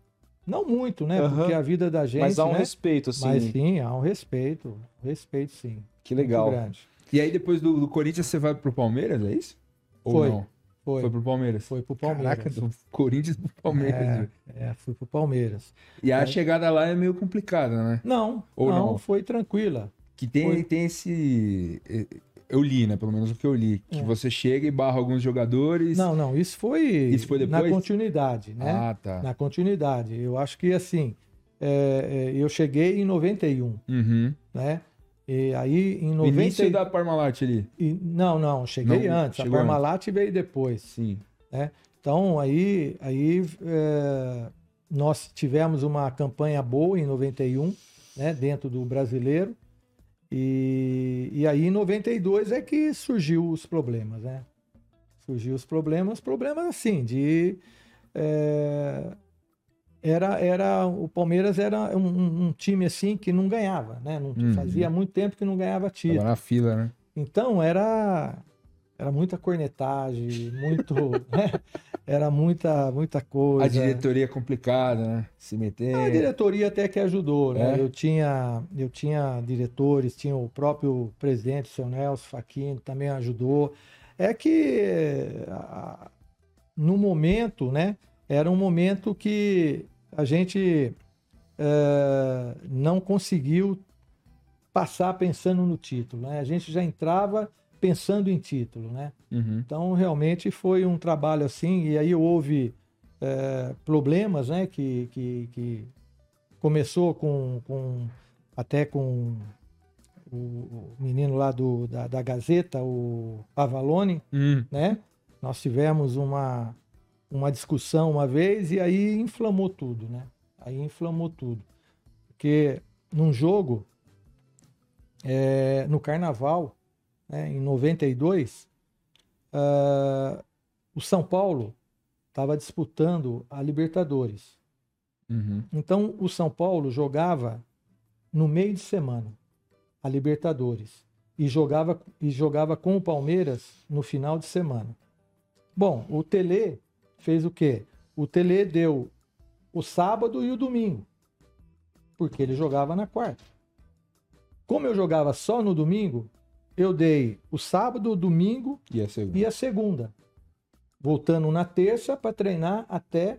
Não muito, né? Aham. Porque a vida da gente, Mas há um né? respeito, assim. Mas sim, há um respeito. Respeito, sim. Que legal. Muito grande. E aí, depois do, do Corinthians, você vai pro Palmeiras, é isso? Ou Foi. não? Foi, Foi pro Palmeiras. foi pro Palmeiras. Caraca, do Corinthians pro Palmeiras. É, é, fui pro Palmeiras. E a É. chegada lá é meio complicada, né? Não, Ou não, não? foi tranquila. Que tem, Foi. tem esse. Eu li, né? Pelo menos o que eu li. Que É. você chega e barra alguns jogadores. Não, não, isso foi, Isso foi na depois? continuidade, né? Ah, tá. Na continuidade. Eu acho que assim, é, é, eu cheguei em 91, Uhum. né? E aí em O 90 início da Parmalat ali. e- não, não, cheguei Não, antes. A Parmalat veio depois. Sim. Então aí, aí é, nós tivemos uma campanha boa em 91, né? Dentro do brasileiro. E, e aí em 92 é que surgiu os problemas, né? Surgiu os problemas, problemas assim, de. é, era, era, o Palmeiras era um, um- time assim que não ganhava, né? Não, Uhum. Fazia muito tempo que não ganhava título. Tava na fila, né? Então era era muita cornetagem, muito, né? Era muita muita coisa. A diretoria é complicada, né? Se meter. A diretoria até que ajudou, né? É? Eu tinha eu tinha diretores, tinha o próprio presidente, o seu Nelson Facchini, também ajudou. É que no momento, né? Era um momento que a gente eh, não conseguiu passar pensando no título, né? A gente já entrava pensando em título, né? Uhum. Então, realmente foi um trabalho assim, e aí houve é, problemas, né? Que, que, que começou com, com até com o, o menino lá do, da, da Gazeta, o Avalone, Hum. né? Nós tivemos uma, uma discussão uma vez e aí inflamou tudo, né? Aí inflamou tudo. Porque num jogo, é, no Carnaval, né, em 92, ah, o São Paulo estava disputando a Libertadores. Uhum. Então o São Paulo jogava no meio de semana a Libertadores e jogava e jogava com o Palmeiras no final de semana. Bom, o Tele fez o quê? O Tele deu o sábado e o domingo, porque ele jogava na quarta. Como eu jogava só no domingo, eu dei o sábado, o domingo E a segunda? e a segunda. Voltando na terça para treinar até.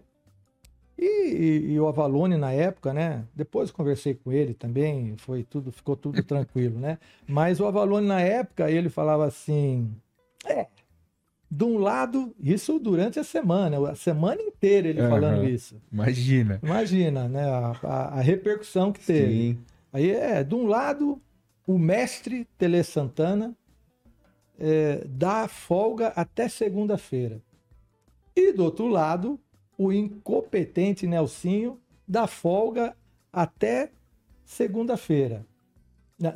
E, e- e o Avalone na época, né? Depois conversei com ele também, foi tudo, ficou tudo tranquilo, né? Mas o Avalone na época, ele falava assim: é, de um lado, isso durante a semana, a semana inteira ele Aham. falando isso. Imagina. Imagina, né? A, a- a repercussão que teve. Sim. Aí é, de um lado, o mestre Tele Santana é, dá folga até segunda-feira. E do outro lado, o incompetente Nelsinho dá folga até segunda-feira.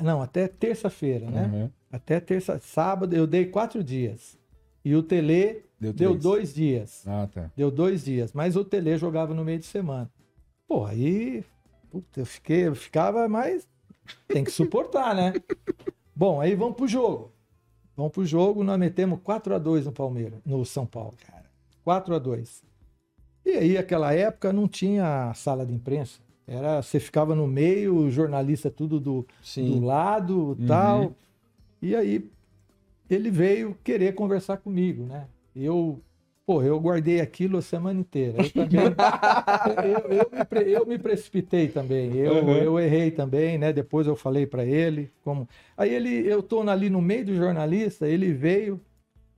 Não, até terça-feira, né? Uhum. Até terça, sábado eu dei quatro dias. E o Tele Deu, deu dois dias. Ah, tá. Deu dois dias. Mas o Tele jogava no meio de semana. Pô, aí. Puta, eu fiquei, eu ficava, mas tem que suportar, né? Bom, aí vamos pro jogo. Vamos pro jogo, nós metemos 4 a 2 no Palmeiras, no São Paulo, cara. 4 a 2 E aí, aquela época, não tinha sala de imprensa. Era, você ficava no meio, o jornalista tudo do, do Sim. lado, tal. E aí ele veio querer conversar comigo, né? Eu, pô, eu guardei aquilo a semana inteira. Eu também, eu, eu me, pre- eu me precipitei também. Eu, Uhum. eu errei também, né? Depois eu falei para ele como. Aí ele, eu tô ali no meio do jornalista, ele veio,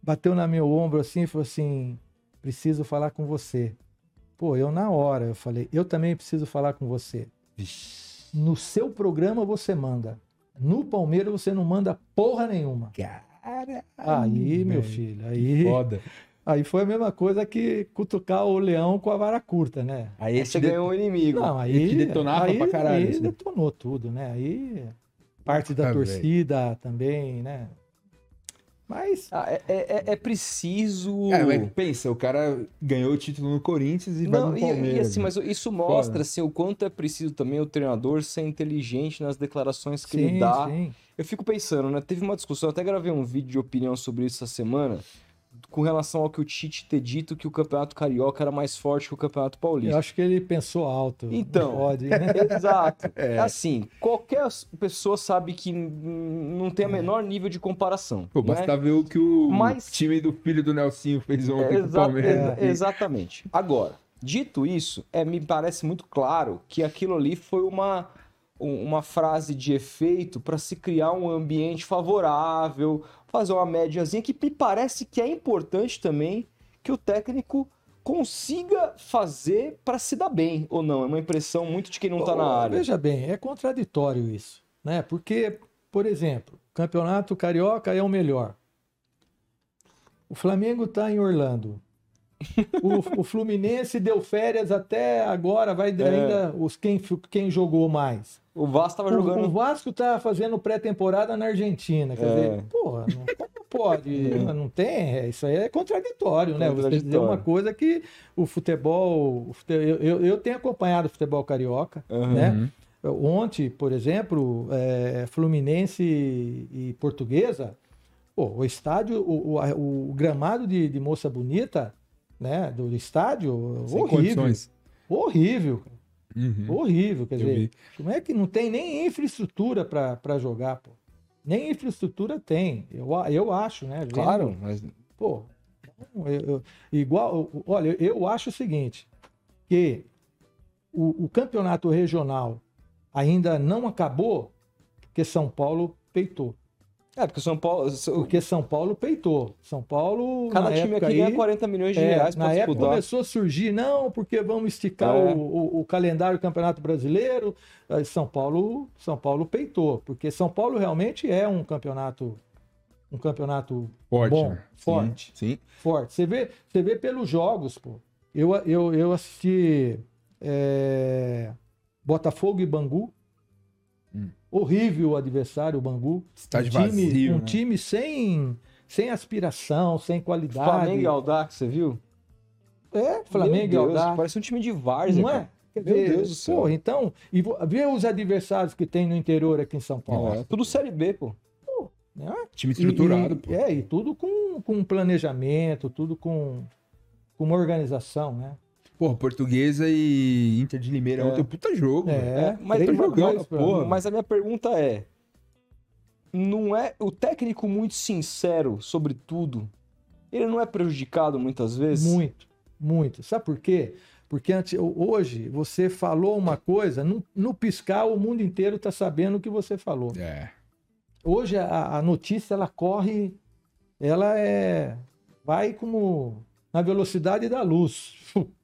bateu na meu ombro assim e falou assim: "Preciso falar com você". Pô, eu na hora eu falei: "Eu também preciso falar com você". No seu programa você manda. No Palmeiras você não manda porra nenhuma. Cara. Aí, meu filho, aí, Foda. Aí foi a mesma coisa que cutucar o leão com a vara curta, né? Aí Aí você ganhou um inimigo. Não, aí, Ele detonava aí, pra caralho, Aí assim. detonou tudo, né? Aí parte da Ah, torcida também, né? Mas Ah, é, é- é preciso. É, mas pensa, o cara ganhou o título no Corinthians e vai Não, no e, Palmeiras. e assim, né? mas isso mostra assim, o quanto é preciso também o treinador ser inteligente nas declarações que ele sim, dá. sim. Eu fico pensando, né? Teve uma discussão, eu até gravei um vídeo de opinião sobre isso essa semana, com relação ao que o Tite ter dito que o Campeonato Carioca era mais forte que o Campeonato Eu Paulista. acho que ele pensou alto. Então. Pode, né? Exato. Assim, qualquer pessoa sabe que não tem o menor nível de comparação. Pô, né? basta ver o que o Mas- time do filho do Nelsinho fez ontem com o Exa- Palmeiras. exa- exatamente. Agora, dito isso, é, me parece muito claro que aquilo ali foi uma, um- uma frase de efeito para se criar um ambiente favorável, fazer uma médiazinha que me parece que é importante também que o técnico consiga fazer para se dar bem ou não. É uma impressão muito de quem não tá na área. Veja bem, é contraditório isso, né? Porque, por exemplo, campeonato carioca é o melhor. O Flamengo está em Orlando. O, o Fluminense deu férias até agora, vai É. ainda os quem, quem jogou mais. O Vasco tava jogando o Vasco tá fazendo pré-temporada na Argentina. Quer É. dizer, porra, não, como pode? Não tem, é, isso aí é contraditório, né? Você dizer Contraditório. uma coisa que o futebol. o fute- eu, eu, eu tenho acompanhado o futebol carioca, Aham. né? Ontem, por exemplo, é, Fluminense e, Portuguesa, pô, o estádio, o, o, o gramado de, de Moça Bonita, né, do estádio, Sem horrível, condições. horrível, Uhum. horrível, quer Eu dizer, vi. como é que não tem nem infraestrutura para jogar, pô? Nem infraestrutura tem, eu, eu acho, né? vendo- Claro, mas Pô, eu- eu- igual, olha, eu acho o seguinte, que o, o campeonato regional ainda não acabou porque São Paulo peitou. É porque o São Paulo, Porque São Paulo peitou. São Paulo, cada na time época aqui aí, ganha 40 milhões de é, reais na para época disputar. começou a surgir, não, porque vamos esticar É. o, o- o calendário do Campeonato Brasileiro. São Paulo, São Paulo peitou, porque São Paulo realmente é um campeonato, um campeonato Forte. Bom, né? Sim, forte. Sim. forte. Você vê, você vê pelos jogos, pô. Eu, eu, eu assisti é, Botafogo e Bangu. Horrível o adversário, o Bangu. Estádio um time, vazio, um né? time sem, sem aspiração, sem qualidade. Flamengo e Aldax, você viu? É, Flamengo Meu e Deus, Aldax. Parece um time de várzea, Não é? cara. Meu dizer, Deus do céu. Porra, então, e vê os adversários que tem no interior aqui em São Paulo. É, tudo Série B, pô. né? Time E- estruturado, e, pô. É, e tudo com, com planejamento, tudo com, com uma organização, né? Porra, Portuguesa e Inter de Limeira É. puta jogo. velho. É, mas, três jogão, mas- porra. mas a minha pergunta é: não é o técnico muito sincero sobre tudo? Ele não é prejudicado muitas vezes? Muito, muito. Sabe por quê? Porque ante- hoje você falou uma coisa, no, no piscar o mundo inteiro está sabendo o que você falou. É. Hoje a, a notícia ela corre, ela é vai como na velocidade da luz.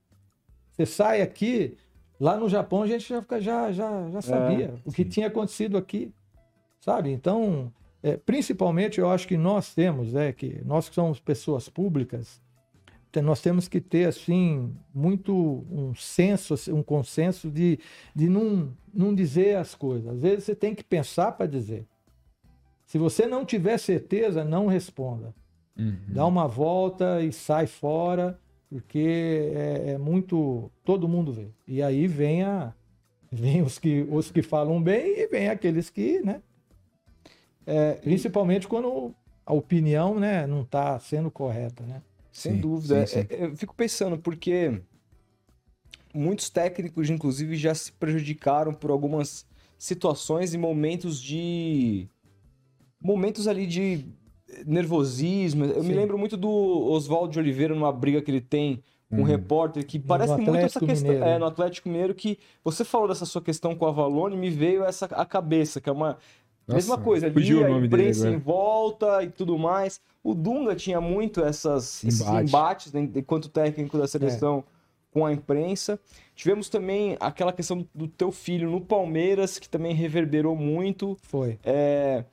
Você sai aqui, lá no Japão a gente já já já, já sabia o que sim. tinha acontecido aqui, sabe? Então, é, principalmente eu acho que nós temos, é que nós que somos pessoas públicas, nós temos que ter assim muito um senso, assim, um consenso de, de não, não dizer as coisas. Às vezes você tem que pensar para dizer. Se você não tiver certeza, não responda. Uhum. Dá uma volta e sai fora, porque é, é muito. Todo mundo vê. E aí vem, a, vem os, que, os que falam bem e vem aqueles que, né? É, principalmente quando a opinião né, não está sendo correta, né? Sem Sim, dúvida. sim, sim. É, é, eu fico pensando, porque muitos técnicos, inclusive, já se prejudicaram por algumas situações e momentos de. Momentos ali de nervosismo. Eu me Sim. lembro muito do Oswaldo de Oliveira numa briga que ele tem com um Uhum. repórter, que parece muito essa questão. Mineiro. É, no Atlético Mineiro, que você falou dessa sua questão com a Valone, me veio essa a cabeça, que é uma. Mesma Nossa, coisa, ali a dele imprensa em volta e tudo mais. O Dunga tinha muito essas, esses Embate. embates né, enquanto técnico da seleção com a imprensa. Tivemos também aquela questão do teu filho no Palmeiras, que também reverberou muito. Foi. É,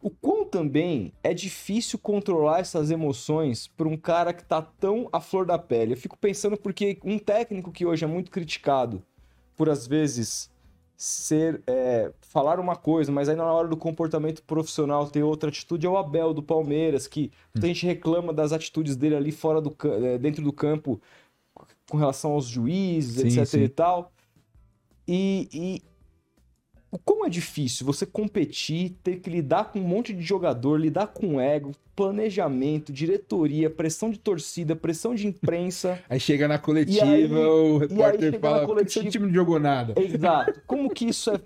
O quão também é difícil controlar essas emoções para um cara que tá tão à flor da pele. Eu fico pensando porque um técnico que hoje é muito criticado por às vezes ser é, falar uma coisa, mas aí na hora do comportamento profissional ter outra atitude é o Abel do Palmeiras, que muita gente reclama das atitudes dele ali fora do é, dentro do campo com relação aos juízes, Sim, etc sim. e tal. E, e o como é difícil você competir, ter que lidar com um monte de jogador, lidar com ego, planejamento, diretoria, pressão de torcida, pressão de imprensa. Aí chega na coletiva, E aí- o repórter fala, coletiva- seu time não jogou nada? Exato. Como que isso é.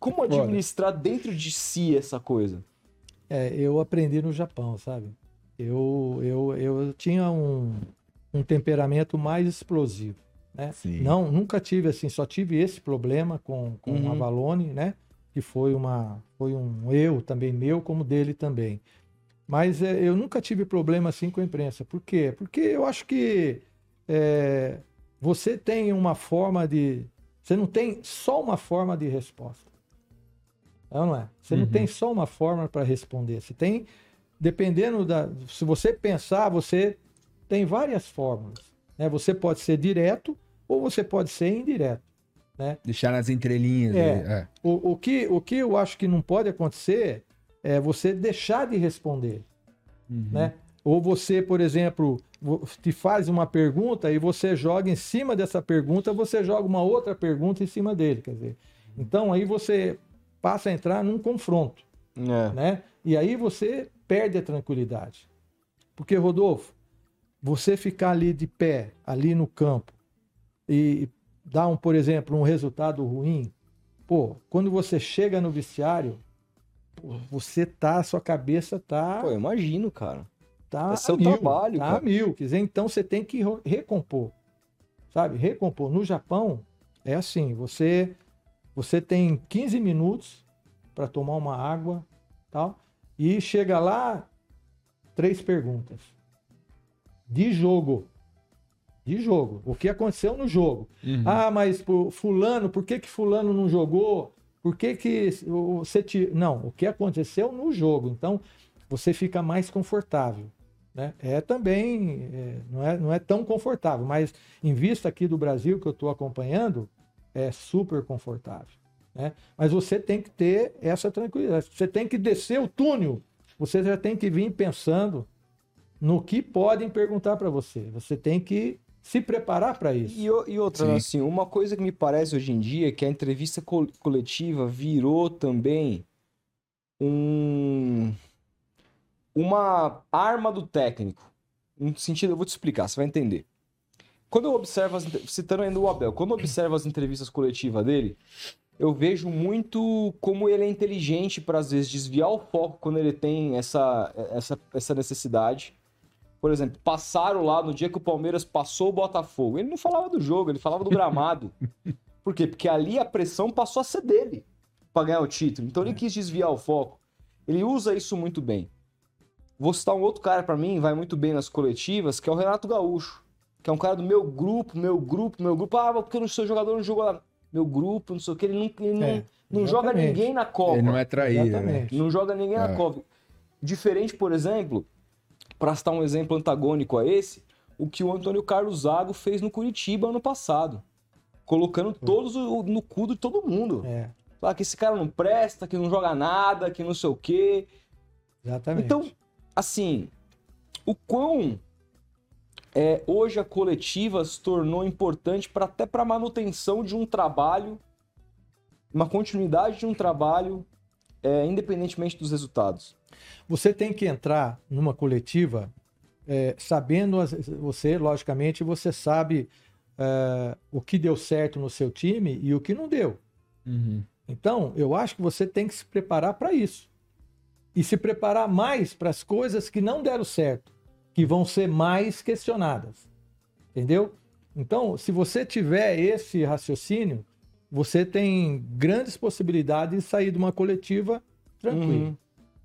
Como Foda. administrar dentro de si essa coisa? É, eu aprendi no Japão, sabe? Eu, eu, eu tinha um, um temperamento mais explosivo, né? Sim. Não, nunca tive assim, só tive esse problema com, com Uhum. a Valone, né? Que foi uma, foi um eu também meu, como dele também. Mas é, eu nunca tive problema assim com a imprensa. Por quê? Porque eu acho que é, você tem uma forma de, você não tem só uma forma de resposta. É ou não é? Você não Uhum. tem só uma forma para responder. Você tem, dependendo da. Se você pensar, você tem várias fórmulas. Né? Você pode ser direto ou você pode ser indireto. Deixar nas entrelinhas. É. é. O, o, que, o que eu acho que não pode acontecer é você deixar de responder. Uhum. Né? Ou você, por exemplo, te faz uma pergunta e você joga em cima dessa pergunta, você joga uma outra pergunta em cima dele. Quer dizer, então aí você passa a entrar num confronto. É. né? E aí você perde a tranquilidade. Porque, Rodolfo, você ficar ali de pé, ali no campo, e dar, um, por exemplo, um resultado ruim, pô, quando você chega no vestiário, pô, você tá, sua cabeça tá, Pô, eu imagino, cara. tá é seu mil, trabalho, tá cara. mil. Quer dizer, então você tem que recompor, sabe? Recompor. No Japão, é assim, você, você tem 15 minutos para tomar uma água, tal, e chega lá, três perguntas. De jogo. De jogo. O que aconteceu no jogo? Uhum. Ah, mas fulano, por que que fulano não jogou? Por que que você te... Não, o que aconteceu no jogo. Então, você fica mais confortável. Né? É também, é, não, é, não é tão confortável, mas em vista aqui do Brasil que eu estou acompanhando, é super confortável. Né? Mas você tem que ter essa tranquilidade. Você tem que descer o túnel. Você já tem que vir pensando no que podem perguntar para você. Você tem que se preparar para isso. E, e outra, Sim. assim, uma coisa que me parece hoje em dia é que a entrevista co- coletiva virou também um uma arma do técnico. No sentido, eu vou te explicar, você vai entender. Quando eu observo, as, citando ainda o Abel, quando eu observo as entrevistas coletivas dele, eu vejo muito como ele é inteligente para, às vezes, desviar o foco quando ele tem essa, essa, essa necessidade. Por exemplo, passaram lá no dia que o Palmeiras passou o Botafogo. Ele não falava do jogo, ele falava do gramado. Por quê? Porque ali a pressão passou a ser dele para ganhar o título. Então ele quis desviar o foco. Ele usa isso muito bem. Vou citar um outro cara para mim, vai muito bem nas coletivas, que é o Renato Gaúcho. Que é um cara do meu grupo, meu grupo, meu grupo. Ah, porque o seu jogador não jogou lá. Meu grupo, não sei o que. Ele não, ele não, É, não joga exatamente. ninguém na Copa. Ele não é traíra. né? Exatamente. Não joga ninguém na É. Copa. Diferente, por exemplo, para citar um exemplo antagônico a esse, o que o Antônio Carlos Zago fez no Curitiba ano passado. Colocando todos o- no cu de todo mundo. É, Falar que esse cara não presta, que não joga nada, que não sei o quê. exatamente. Então, assim, o quão é, hoje a coletiva se tornou importante para até para manutenção de um trabalho, uma continuidade de um trabalho, é, independentemente dos resultados. Você tem que entrar numa coletiva é, sabendo, as- você, logicamente, você sabe é, o que deu certo no seu time e o que não deu. Uhum. Então, eu acho que você tem que se preparar para isso. E se preparar mais para as coisas que não deram certo, que vão ser mais questionadas. Entendeu? Então, se você tiver esse raciocínio, você tem grandes possibilidades de sair de uma coletiva tranquilo. Uhum.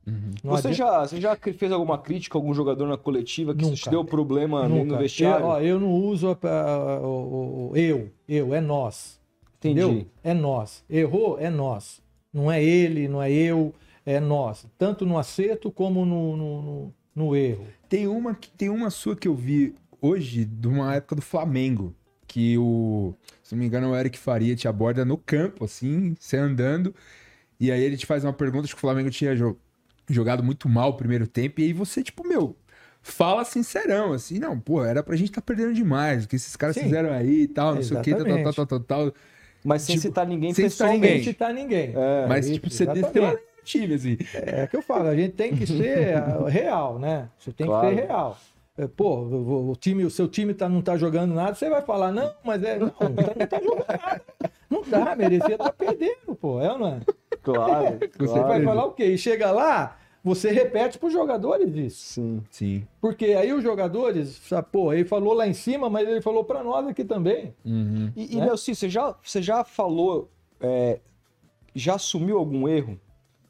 Uhum. Você, adianta- já, você já fez alguma crítica a algum jogador na coletiva que Nunca. te deu problema no- no Nunca. vestiário? Eu, ó, eu não uso a- a- o, o- eu, eu, é nós. Entendi. Entendeu? É nós. Errou, é nós. Não é ele, não é eu, é nós. Tanto no acerto como no, no, no- no erro. Tem uma que tem uma sua que eu vi hoje, de uma época do Flamengo, que o, se não me engano, o Eric Faria te aborda no campo, assim, você andando, e aí ele te faz uma pergunta de que o Flamengo tinha jo- jogado muito mal o primeiro tempo, e aí você, tipo, meu, fala sincerão, assim, não, pô, era pra gente estar perdendo demais, o que esses caras Sim. fizeram aí e tal, não sei o que, tal, tal, Exatamente. tal, tal, tal. Mas sem Tipo, citar ninguém sem citar pessoalmente. ninguém. Sem citar ninguém. É, Mas, isso, tipo, você exatamente. no time, assim. É que eu falo, a gente tem que ser real, né? Você tem Claro. que ser real. É, Pô, o, o time, o seu time tá, não tá jogando nada, você vai falar, não, mas é. Não, não tá, tá jogando nada. Não tá, merecia estar perdendo, pô. É ou não é? Claro, Você claro. vai falar o quê? E chega lá, você repete pros jogadores isso. Sim. Sim. Porque aí os jogadores, sabe, pô, ele falou lá em cima, mas ele falou pra nós aqui também. Uhum. E, e Né? Nelson, você já, você já falou, é, já assumiu algum erro?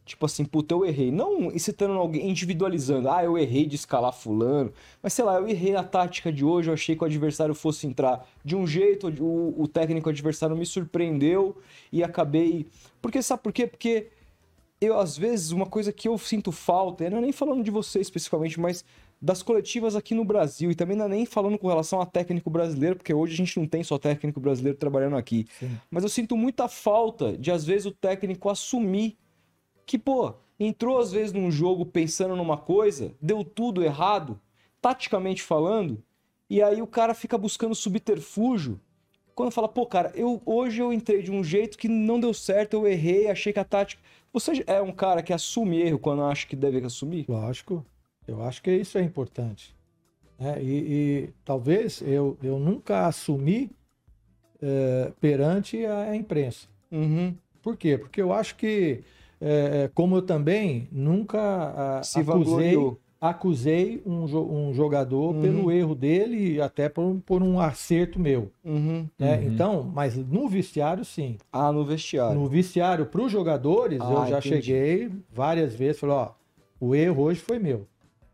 Tipo assim, puta, eu errei. Não citando alguém, individualizando. Ah, eu errei de escalar fulano. Mas sei lá, eu errei na tática de hoje, eu achei que o adversário fosse entrar de um jeito, o, o técnico adversário me surpreendeu e acabei... Porque sabe por quê? Porque eu, às vezes, uma coisa que eu sinto falta, não é nem falando de você especificamente, mas das coletivas aqui no Brasil, e também não é nem falando com relação a técnico brasileiro, porque hoje a gente não tem só técnico brasileiro trabalhando aqui. Sim. Mas eu sinto muita falta de, às vezes, o técnico assumir que, pô, entrou às vezes num jogo pensando numa coisa, deu tudo errado, taticamente falando, e aí o cara fica buscando subterfúgio. Quando fala, pô, cara, eu hoje eu entrei de um jeito que não deu certo, eu errei, achei que a tática. Você é um cara que assume erro quando acha que deve assumir? Lógico. Eu acho que isso é importante. né? E, e talvez eu, eu nunca assumi eh, perante a imprensa. Uhum. Por quê? Porque eu acho que, eh, como eu também nunca ah, Se acusei, acusei um, jo- um jogador Uhum. pelo erro dele e até por, por um acerto meu. Uhum. né? Uhum. Então, mas no vestiário, sim. Ah, no vestiário. No vestiário, para os jogadores, Ah, eu já entendi. cheguei várias vezes, falei, ó, o erro hoje foi meu,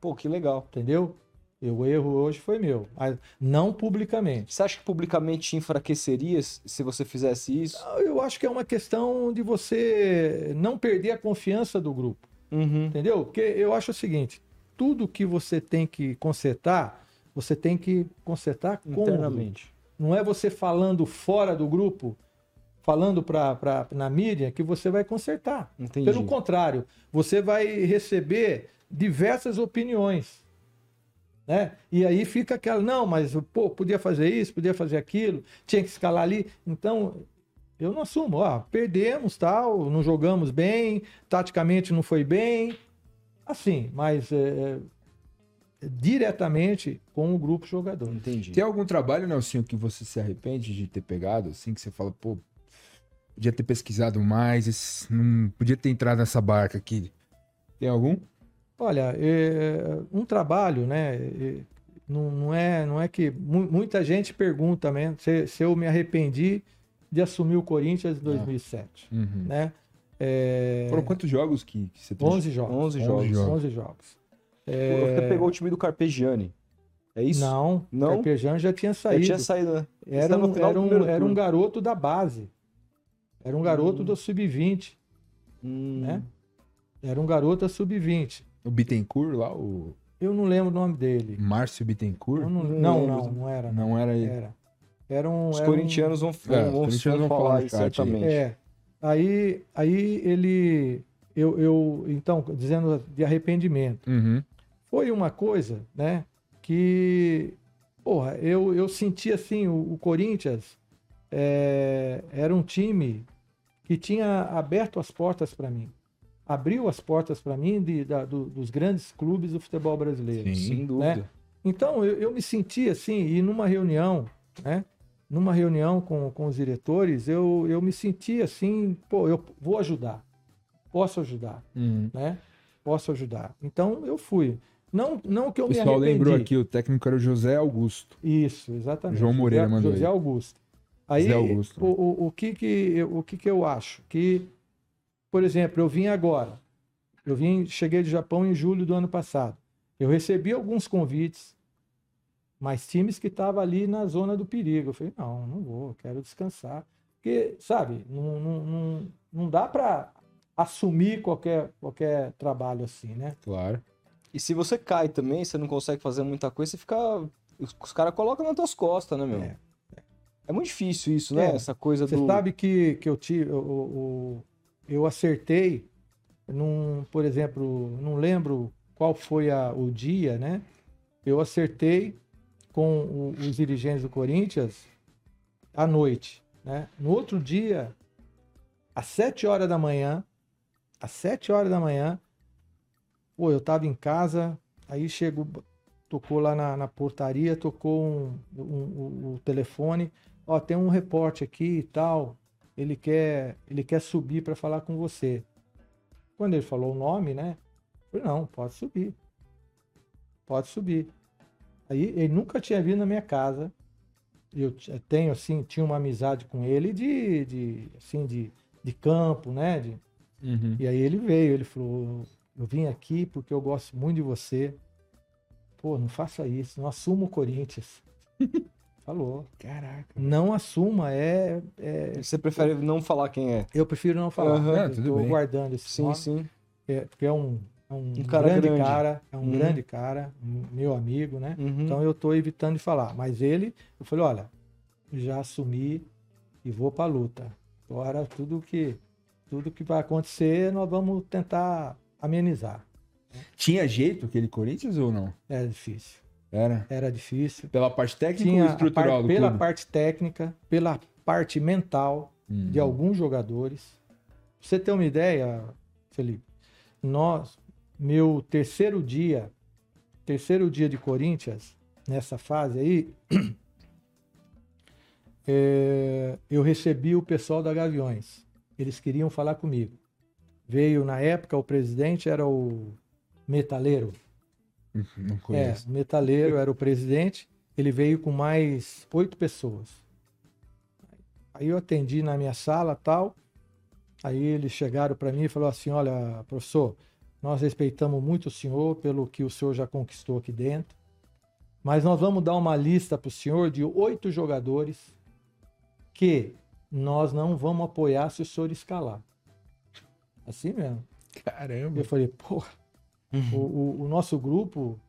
Pô, que legal. entendeu? E o erro hoje foi meu, mas não publicamente. Você acha que publicamente te enfraqueceria se você fizesse isso? Eu acho que é uma questão de você não perder a confiança do grupo, Uhum. entendeu? Porque eu acho o seguinte, tudo que você tem que consertar, você tem que consertar. Internamente. Não é você falando fora do grupo, falando pra, pra, na mídia, que você vai consertar. Entendi. Pelo contrário, você vai receber diversas opiniões. Né? E aí fica aquela, não, mas pô, podia fazer isso, podia fazer aquilo, tinha que escalar ali. Então, eu não assumo, ó, perdemos, tal, não jogamos bem, taticamente não foi bem. Assim, mas é, é, diretamente com o grupo jogador. Entendi. Tem algum trabalho, Nelson, que você se arrepende de ter pegado, assim, que você fala, pô, podia ter pesquisado mais, esse- não podia ter entrado nessa barca aqui. Tem algum? Olha, é, um trabalho, né? é, não, não é, não é que mu- muita gente pergunta né, se, se eu me arrependi de assumir o Corinthians em 2007, Uhum. né? É, Foram quantos jogos que, que você trouxe? 11 jogos. 11 11 jogos. jogos. 11 jogos. Você pegou o time do Carpegiani. É isso? Não, Não? Carpegiani já tinha saído. tinha saído, né? Era, Está no um, final era, um, era um garoto da base. Era um garoto Hum. do sub-20, Hum. né? Era um garoto da sub-20. O Bittencourt lá, o... Eu não lembro o nome dele. Márcio Bittencourt? Eu não, Não não, não, não era. Não era ele. Era. Era um. Os era corintianos vão, vão, É, vão, os corintianos vão vão falar isso, certamente. É. Aí, aí ele. Eu, eu, então, dizendo de arrependimento. Uhum. Foi uma coisa, né? Que. Porra, eu, eu senti assim, o, o Corinthians é, era um time que tinha aberto as portas para mim. Abriu as portas para mim de, da- do- dos grandes clubes do futebol brasileiro. Sim. Sem dúvida. né? Então, eu, eu me senti assim, e numa reunião, né? Numa reunião com, com os diretores, eu, eu me senti assim, pô, eu vou ajudar. Posso ajudar, Uhum. né? Posso ajudar. Então, eu fui. Não, não que eu O me pessoal arrependi. lembrou aqui, o técnico era o José Augusto. Isso, exatamente. João Moreira José, mandou José aí. Augusto. Aí, José Augusto. O, o, o, que que, eu- o que que eu acho? Que, por exemplo, eu vim agora. Eu vim, cheguei do Japão em julho do ano passado. Eu recebi alguns convites, mas times que estavam ali na zona do perigo. Eu falei, não, não vou, quero descansar. Porque, sabe, não, não, não, não dá para assumir qualquer, qualquer trabalho assim, né? Claro. E se você cai também, você não consegue fazer muita coisa, você fica. Os, caras colocam nas tuas costas, né, meu? É. É, muito difícil isso, né? É. Essa coisa Você do. sabe que, que eu tive, o, o- eu acertei, num, por exemplo, não lembro qual foi a- o dia, né? Eu acertei com o- os dirigentes do Corinthians à noite, né? No outro dia, às sete horas da manhã, às sete horas da manhã, pô, eu tava em casa, aí chegou, tocou lá na, na portaria, tocou um, um- um- o telefone, ó, tem um reporte aqui e tal, ele quer, ele quer subir para falar com você. Quando ele falou o nome, né? Eu falei, não, pode subir. Pode subir. Aí ele nunca tinha vindo na minha casa. Eu t- tenho assim, tinha uma amizade com ele de, de assim de, de campo, né? De, Uhum. e aí ele veio, ele falou: Eu vim aqui porque eu gosto muito de você. Pô, não faça isso, não assuma o Corinthians. Falou. Caraca. Não assuma, é. é- Você prefere não falar quem é? eu prefiro não falar. Né? Tudo tô bem. guardando esse Sim, nome, sim. é, porque é um, é um, Um cara grande, grande. cara, é um Uhum. grande cara, um meu amigo, né? Uhum. Então eu tô evitando de falar. Mas ele, eu falei, olha, já assumi e vou pra luta. Agora tudo que tudo que vai acontecer, nós vamos tentar amenizar. Tinha jeito aquele Corinthians ou não? Era difícil. Era? Era difícil. Pela parte técnica Tinha ou estrutural do pela clube? parte técnica, pela parte mental Hum. de alguns jogadores. Pra você ter uma ideia, Felipe, nós, meu terceiro dia, terceiro dia de Corinthians, nessa fase aí, é, eu recebi o pessoal da Gaviões. Eles queriam falar comigo. Veio, na época, o presidente era o Metaleiro. Não É, o Metaleiro era o presidente. Ele veio com mais oito pessoas. Aí eu atendi na minha sala tal. Aí eles chegaram para mim e falaram assim: Olha, professor, nós respeitamos muito o senhor pelo que o senhor já conquistou aqui dentro. Mas nós vamos dar uma lista para o senhor de oito jogadores que nós não vamos apoiar se o senhor escalar. Assim mesmo. Caramba. Eu falei, porra, o, o- o nosso grupo,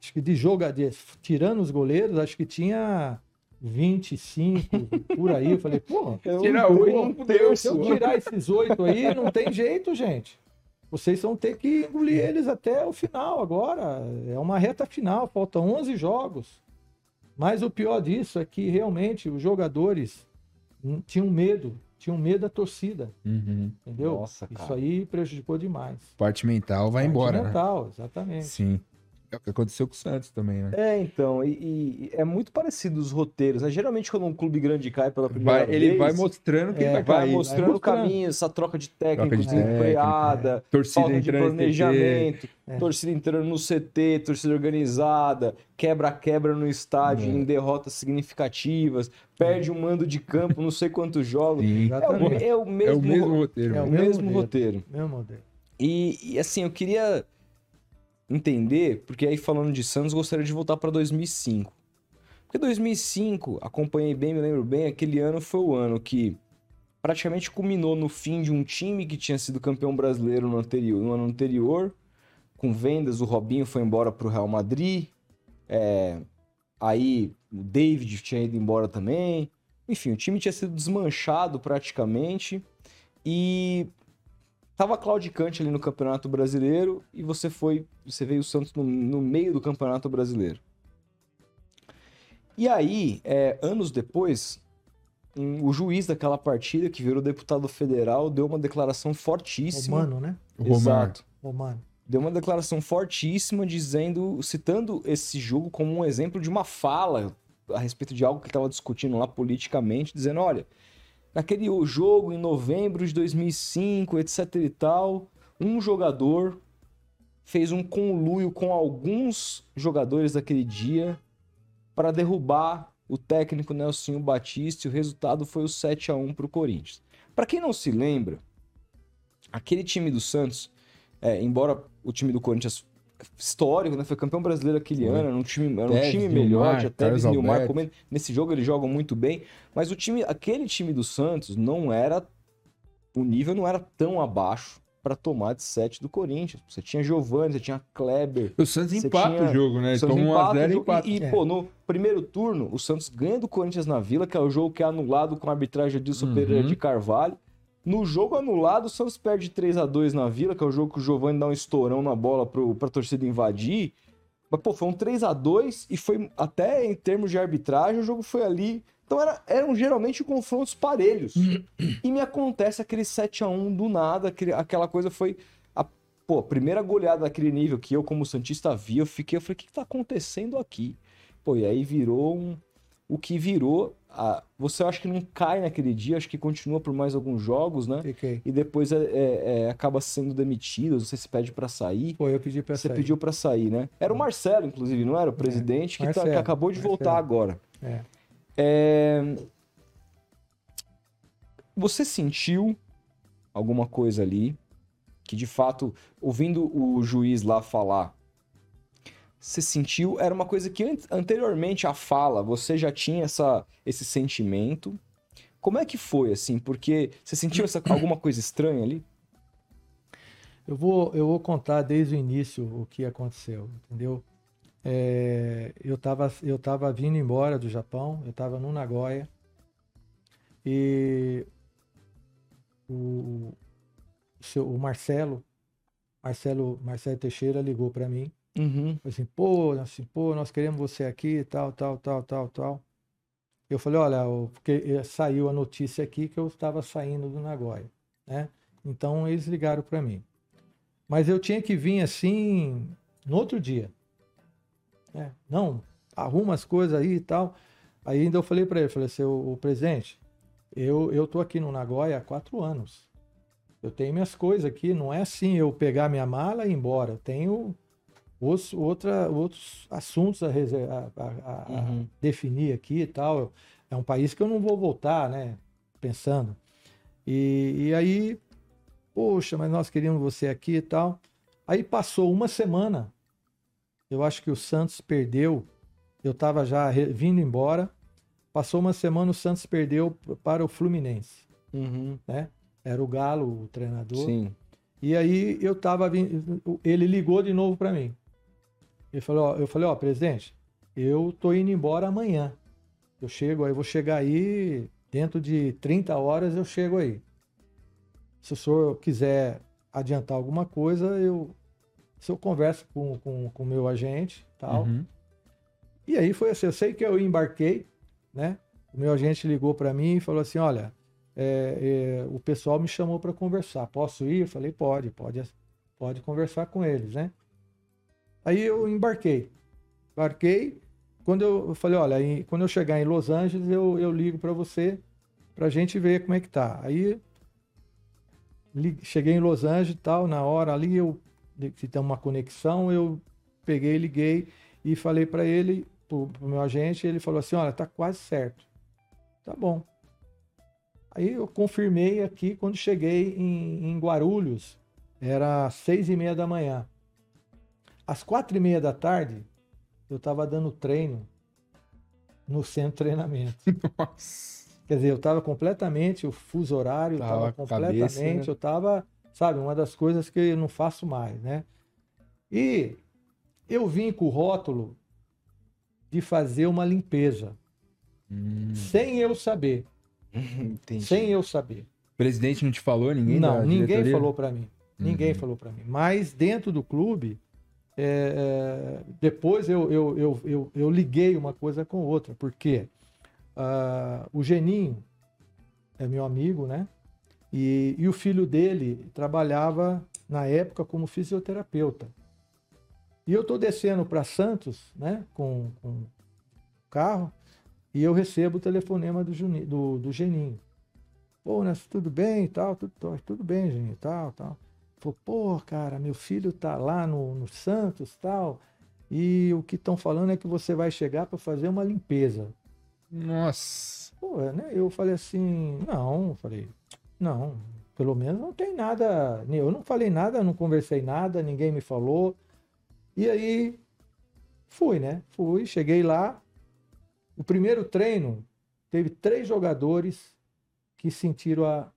acho que de jogadores, tirando os goleiros, acho que tinha 25 por aí. Eu falei, porra, É um- Tira um oito, terço. se eu tirar esses oito aí, não tem jeito, gente. Vocês vão ter que engolir eles até o final agora. É uma reta final, faltam 11 jogos. Mas o pior disso é que realmente os jogadores hum, tinham medo, tinham medo da torcida, Uhum. entendeu? Nossa, Isso aí prejudicou demais. Parte mental vai Parte embora, né? mental, exatamente. Sim. É o que aconteceu com o Santos também, né? É, então, e, e é muito parecido os roteiros. né? Geralmente, quando um clube grande cai pela primeira Vai- ele vez, vai mostrando que É, ele vai vai cair. mostrando o mostrando. caminho, essa troca de Troca técnicos de técnica, freada, Torcida falta de planejamento, É. torcida entrando no CT, torcida organizada, quebra-quebra no estádio É. em derrotas significativas, perde um mando de campo, não sei quantos jogos. Sim. É o, é o É mesmo, o mesmo roteiro. É o o mesmo mesmo roteiro. Meu modelo. E, e, assim, eu queria entender, porque aí falando de Santos, gostaria de voltar para 2005. Porque 2005, acompanhei bem, me lembro bem, aquele ano foi o ano que praticamente culminou no fim de um time que tinha sido campeão brasileiro no, anterior, no ano anterior, com vendas, o Robinho foi embora para o Real Madrid. É, aí o David tinha ido embora também. Enfim, o time tinha sido desmanchado praticamente. E tava claudicante ali no Campeonato Brasileiro e você foi, você veio o Santos no, no meio do Campeonato Brasileiro. E aí, é, anos depois, um, o juiz daquela partida, que virou deputado federal, deu uma declaração fortíssima. Romano, né? Exato. Romano. Deu uma declaração fortíssima dizendo, citando esse jogo como um exemplo de uma fala a respeito de algo que estava discutindo lá politicamente, dizendo, olha, naquele jogo em novembro de 2005, etc e tal, um jogador fez um conluio com alguns jogadores daquele dia para derrubar o técnico Nelson Batista e o resultado foi o 7 a 1 para o Corinthians. Para quem não se lembra, aquele time do Santos, é, embora o time do Corinthians histórico, né? Foi campeão brasileiro aquele Foi. ano, era um time, era um Tevez, time melhor, tinha Tevez e Nilmar comendo. Nesse jogo eles jogam muito bem, mas o time, aquele time do Santos não era o nível não era tão abaixo para tomar de 7 do Corinthians. Você tinha Giovani, você tinha Kleber, O Santos empata tinha- o jogo, né? toma empata 1x0 o e jogo. empata. E, É. pô, no primeiro turno, o Santos ganha do Corinthians na Vila, que é o jogo que é anulado com a arbitragem de Edilson Uhum. Pereira de Carvalho. No jogo anulado, o Santos perde 3 a 2 na Vila, que é o jogo que o Giovani dá um estourão na bola pro, pra torcida invadir. Mas, pô, foi um 3 a 2 e foi até em termos de arbitragem, o jogo foi ali. Então era, eram geralmente confrontos parelhos. e me acontece aquele 7 a 1 do nada, aquele- aquela coisa foi a pô, a primeira goleada daquele nível que eu, como Santista, vi, eu fiquei, eu falei, o que, que tá acontecendo aqui? Pô, e aí virou um. O que virou. A- você acha que não cai naquele dia, acho que continua por mais alguns jogos, né? Fiquei. E depois é, é- é, acaba sendo demitido, você se pede pra sair. Foi, eu pedi Você sair. pediu pra sair, né? Era o Marcelo, inclusive, não era? O presidente, que, tá- que Marcelo, acabou de voltar Marcelo. agora. É. É, Você sentiu alguma coisa ali que de fato, ouvindo o juiz lá falar, você sentiu, era uma coisa que an- anteriormente à fala você já tinha essa, esse sentimento. Como é que foi assim? Porque você sentiu essa, alguma coisa estranha ali? Eu vou, eu vou contar desde o início o que aconteceu, entendeu? É, eu estava eu tava vindo embora do Japão, eu estava no Nagoya e o, o seu, o Marcelo, Marcelo, Marcelo Teixeira ligou para mim, Uhum. assim, pô, assim, pô, nós queremos você aqui, tal, tal, tal, tal, tal. Eu falei, olha, porque eh, saiu a notícia aqui que eu estava saindo do Nagoya, né? Então eles ligaram para mim. Mas eu tinha que vir assim no outro dia. né? Não, arruma as coisas aí e tal. Aí ainda eu falei para ele, falei assim, o, o presidente, eu, eu tô aqui no Nagoya há quatro anos. Eu tenho minhas coisas aqui, não é assim eu pegar minha mala e ir embora. Eu tenho os, outra, outros assuntos a, a- a- Uhum. definir aqui e tal. É um país que eu não vou voltar, né? Pensando. E, e aí, poxa, mas nós queríamos você aqui e tal. Aí passou uma semana. Eu acho que o Santos perdeu. Eu estava já vindo embora. Passou uma semana, o Santos perdeu para o Fluminense, Uhum. né? Era o Galo, o treinador. Sim. E aí eu tava vindo, ele ligou de novo para mim. Ele falou, ó, eu falei, ó, presidente, eu tô indo embora amanhã. Eu chego aí, vou chegar aí dentro de 30 horas eu chego aí. Se o senhor quiser adiantar alguma coisa, eu se eu converso com com com o meu agente, tal. Uhum. E aí foi assim, eu sei que eu embarquei, né? O meu agente ligou para mim e falou assim, olha, é, é, o pessoal me chamou para conversar, posso ir? Eu falei, pode, pode, pode conversar com eles, né? Aí eu embarquei, embarquei. Quando eu, eu falei, olha, em- quando eu chegar em Los Angeles, eu, eu ligo para você, para a gente ver como é que tá. Aí li- cheguei em Los Angeles e tal, na hora ali eu se tem uma conexão, eu peguei, liguei e falei para ele, pro, pro meu agente, ele falou assim, olha, tá quase certo. Tá bom. Aí eu confirmei aqui quando cheguei em, em Guarulhos, era seis e meia da manhã. Às quatro e meia da tarde, eu estava dando treino no centro de treinamento. Nossa. Quer dizer, eu estava completamente, o fuso horário Tava estava com a cabeça, completamente, né? eu estava, sabe, uma das coisas que eu não faço mais, né? E eu vim com o rótulo de fazer uma limpeza, Hum. sem eu saber. Entendi. Sem eu saber. O presidente não te falou? Ninguém não, ninguém diretoria? falou para mim. Ninguém Uhum. falou para mim. Mas dentro do clube, é, depois eu, eu, eu, eu, eu liguei uma coisa com outra, porque ah, o Geninho é meu amigo, né? E, e o filho dele trabalhava na época como fisioterapeuta. E eu tô descendo para Santos, né? Com, com carro e eu recebo o telefonema do, do, do Geninho. Pô, né, tudo bem e tal, tudo, tudo bem, Geninho, tal, tal. Falou, pô, cara, meu filho tá lá no, no Santos tal, e o que estão falando é que você vai chegar para fazer uma limpeza. Nossa. Pô, né? Eu falei assim, não, falei, não, pelo menos não tem nada, eu não falei nada, não conversei nada, ninguém me falou. E aí fui, né? Fui, cheguei lá. O primeiro treino teve três jogadores que sentiram a,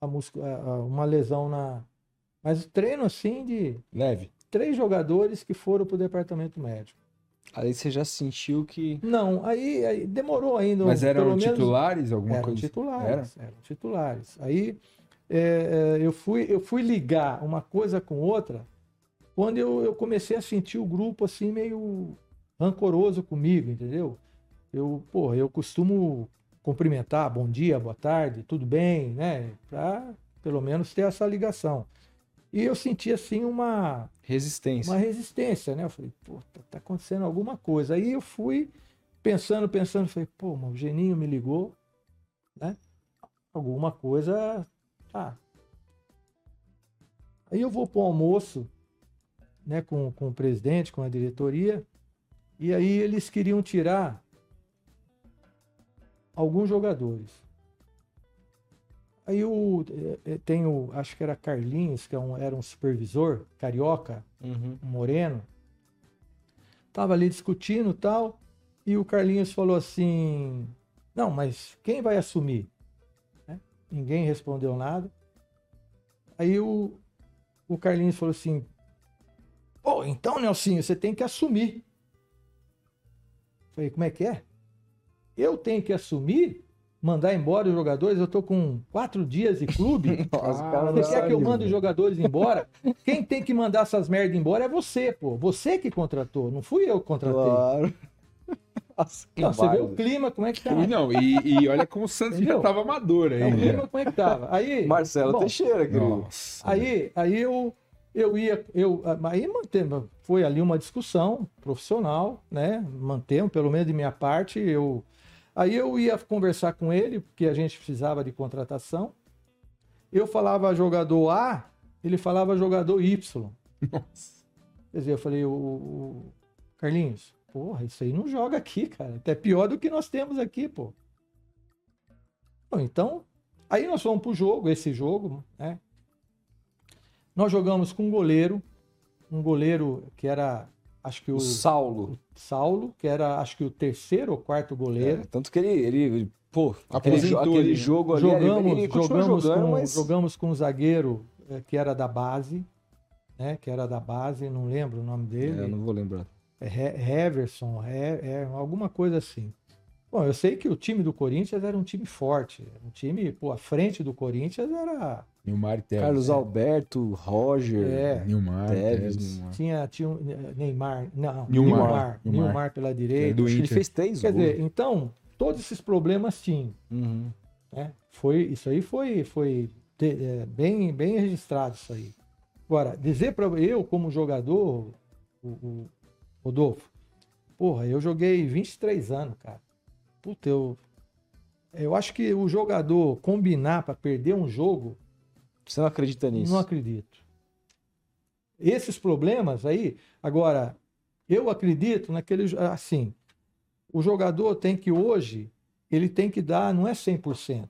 a- a- uma lesão na. Mas treino assim de Leve. três jogadores que foram para o departamento médico. Aí você já sentiu que. Não, aí, aí demorou ainda. Mas eram menos- titulares, alguma eram coisa? titulares, eram titulares. Aí é, é, eu, fui, eu fui ligar uma coisa com outra quando eu, eu comecei a sentir o grupo assim meio rancoroso comigo, entendeu? Eu, pô, eu costumo cumprimentar, bom dia, boa tarde, tudo bem, né? Pra pelo menos ter essa ligação. E eu senti assim uma Resistência. uma resistência, né? Eu falei, pô, tá, tá acontecendo alguma coisa. Aí eu fui pensando, pensando, falei, pô, o Geninho me ligou, né? Alguma coisa. Ah. Aí eu vou para o almoço, né, com, com o presidente, com a diretoria, e aí eles queriam tirar alguns jogadores. Aí o, eh, eh, tem o, acho que era Carlinhos, que é era um supervisor, carioca, Uhum. um moreno. Tava ali discutindo e tal, e o Carlinhos falou assim: Não, mas quem vai assumir? Né? Ninguém respondeu nada. Aí o, o Carlinhos falou assim: Pô, então, Nelsinho, você tem que assumir. Falei, como é que é? Eu tenho que assumir? Mandar embora os jogadores? Eu tô com quatro dias de clube. Nossa, cara Você quer que eu mande os jogadores embora? Quem tem que mandar essas merdas embora é você, pô. Você que contratou, não fui eu que contratei. Claro. Nossa, Não, você vê o clima, como é que tá? E não, e, e olha como o Santos já tava maduro É, o clima, como é que tava? Aí, Marcelo bom, Teixeira, querido. Nossa. Aí, aí eu, eu ia, eu, aí manteve, foi ali uma discussão profissional, né? Mantemos, pelo menos de minha parte, eu, aí eu ia conversar com ele, porque a gente precisava de contratação. Eu falava jogador A, ele falava jogador Y. Nossa. Quer dizer, eu falei, o, o Carlinhos, porra, isso aí não joga aqui, cara. Até pior do que nós temos aqui, pô. Bom, então, aí nós fomos pro jogo, esse jogo, né? Nós jogamos com um goleiro, um goleiro que era, acho que o, O Saulo. Saulo, que era, acho que o terceiro ou quarto goleiro. É, tanto que ele, ele, pô, aquele, Aposentou aquele ele. jogo ali, jogamos, ele, ele jogamos, jogando, com, mas... jogamos com um zagueiro eh, que era da base, né? Que era da base, não lembro o nome dele. É, eu não vou lembrar. É He- Heverson, é, é alguma coisa assim. Bom, eu sei que o time do Corinthians era um time forte. Um time, pô, a frente do Corinthians era. Nilmar Tevez. Carlos Alberto, Roger, É, Nilmar, Tevez, Tevez. Neymar. tinha, tinha um, Neymar. Não, Nilmar, Neymar. Nilmar. Neymar, pela É direita. que ele fez três Quer gols. dizer, então, todos esses problemas tinham. Uhum. né? Foi, isso aí foi, foi de- é, bem, bem registrado isso aí. Agora, dizer para eu como jogador, o, o Rodolfo, porra, eu joguei 23 anos, cara. Puta, eu, eu acho que o jogador combinar para perder um jogo, Você não acredita nisso? não acredito. Esses problemas aí, agora, eu acredito naquele, assim, o jogador tem que hoje, ele tem que dar, não é 100%.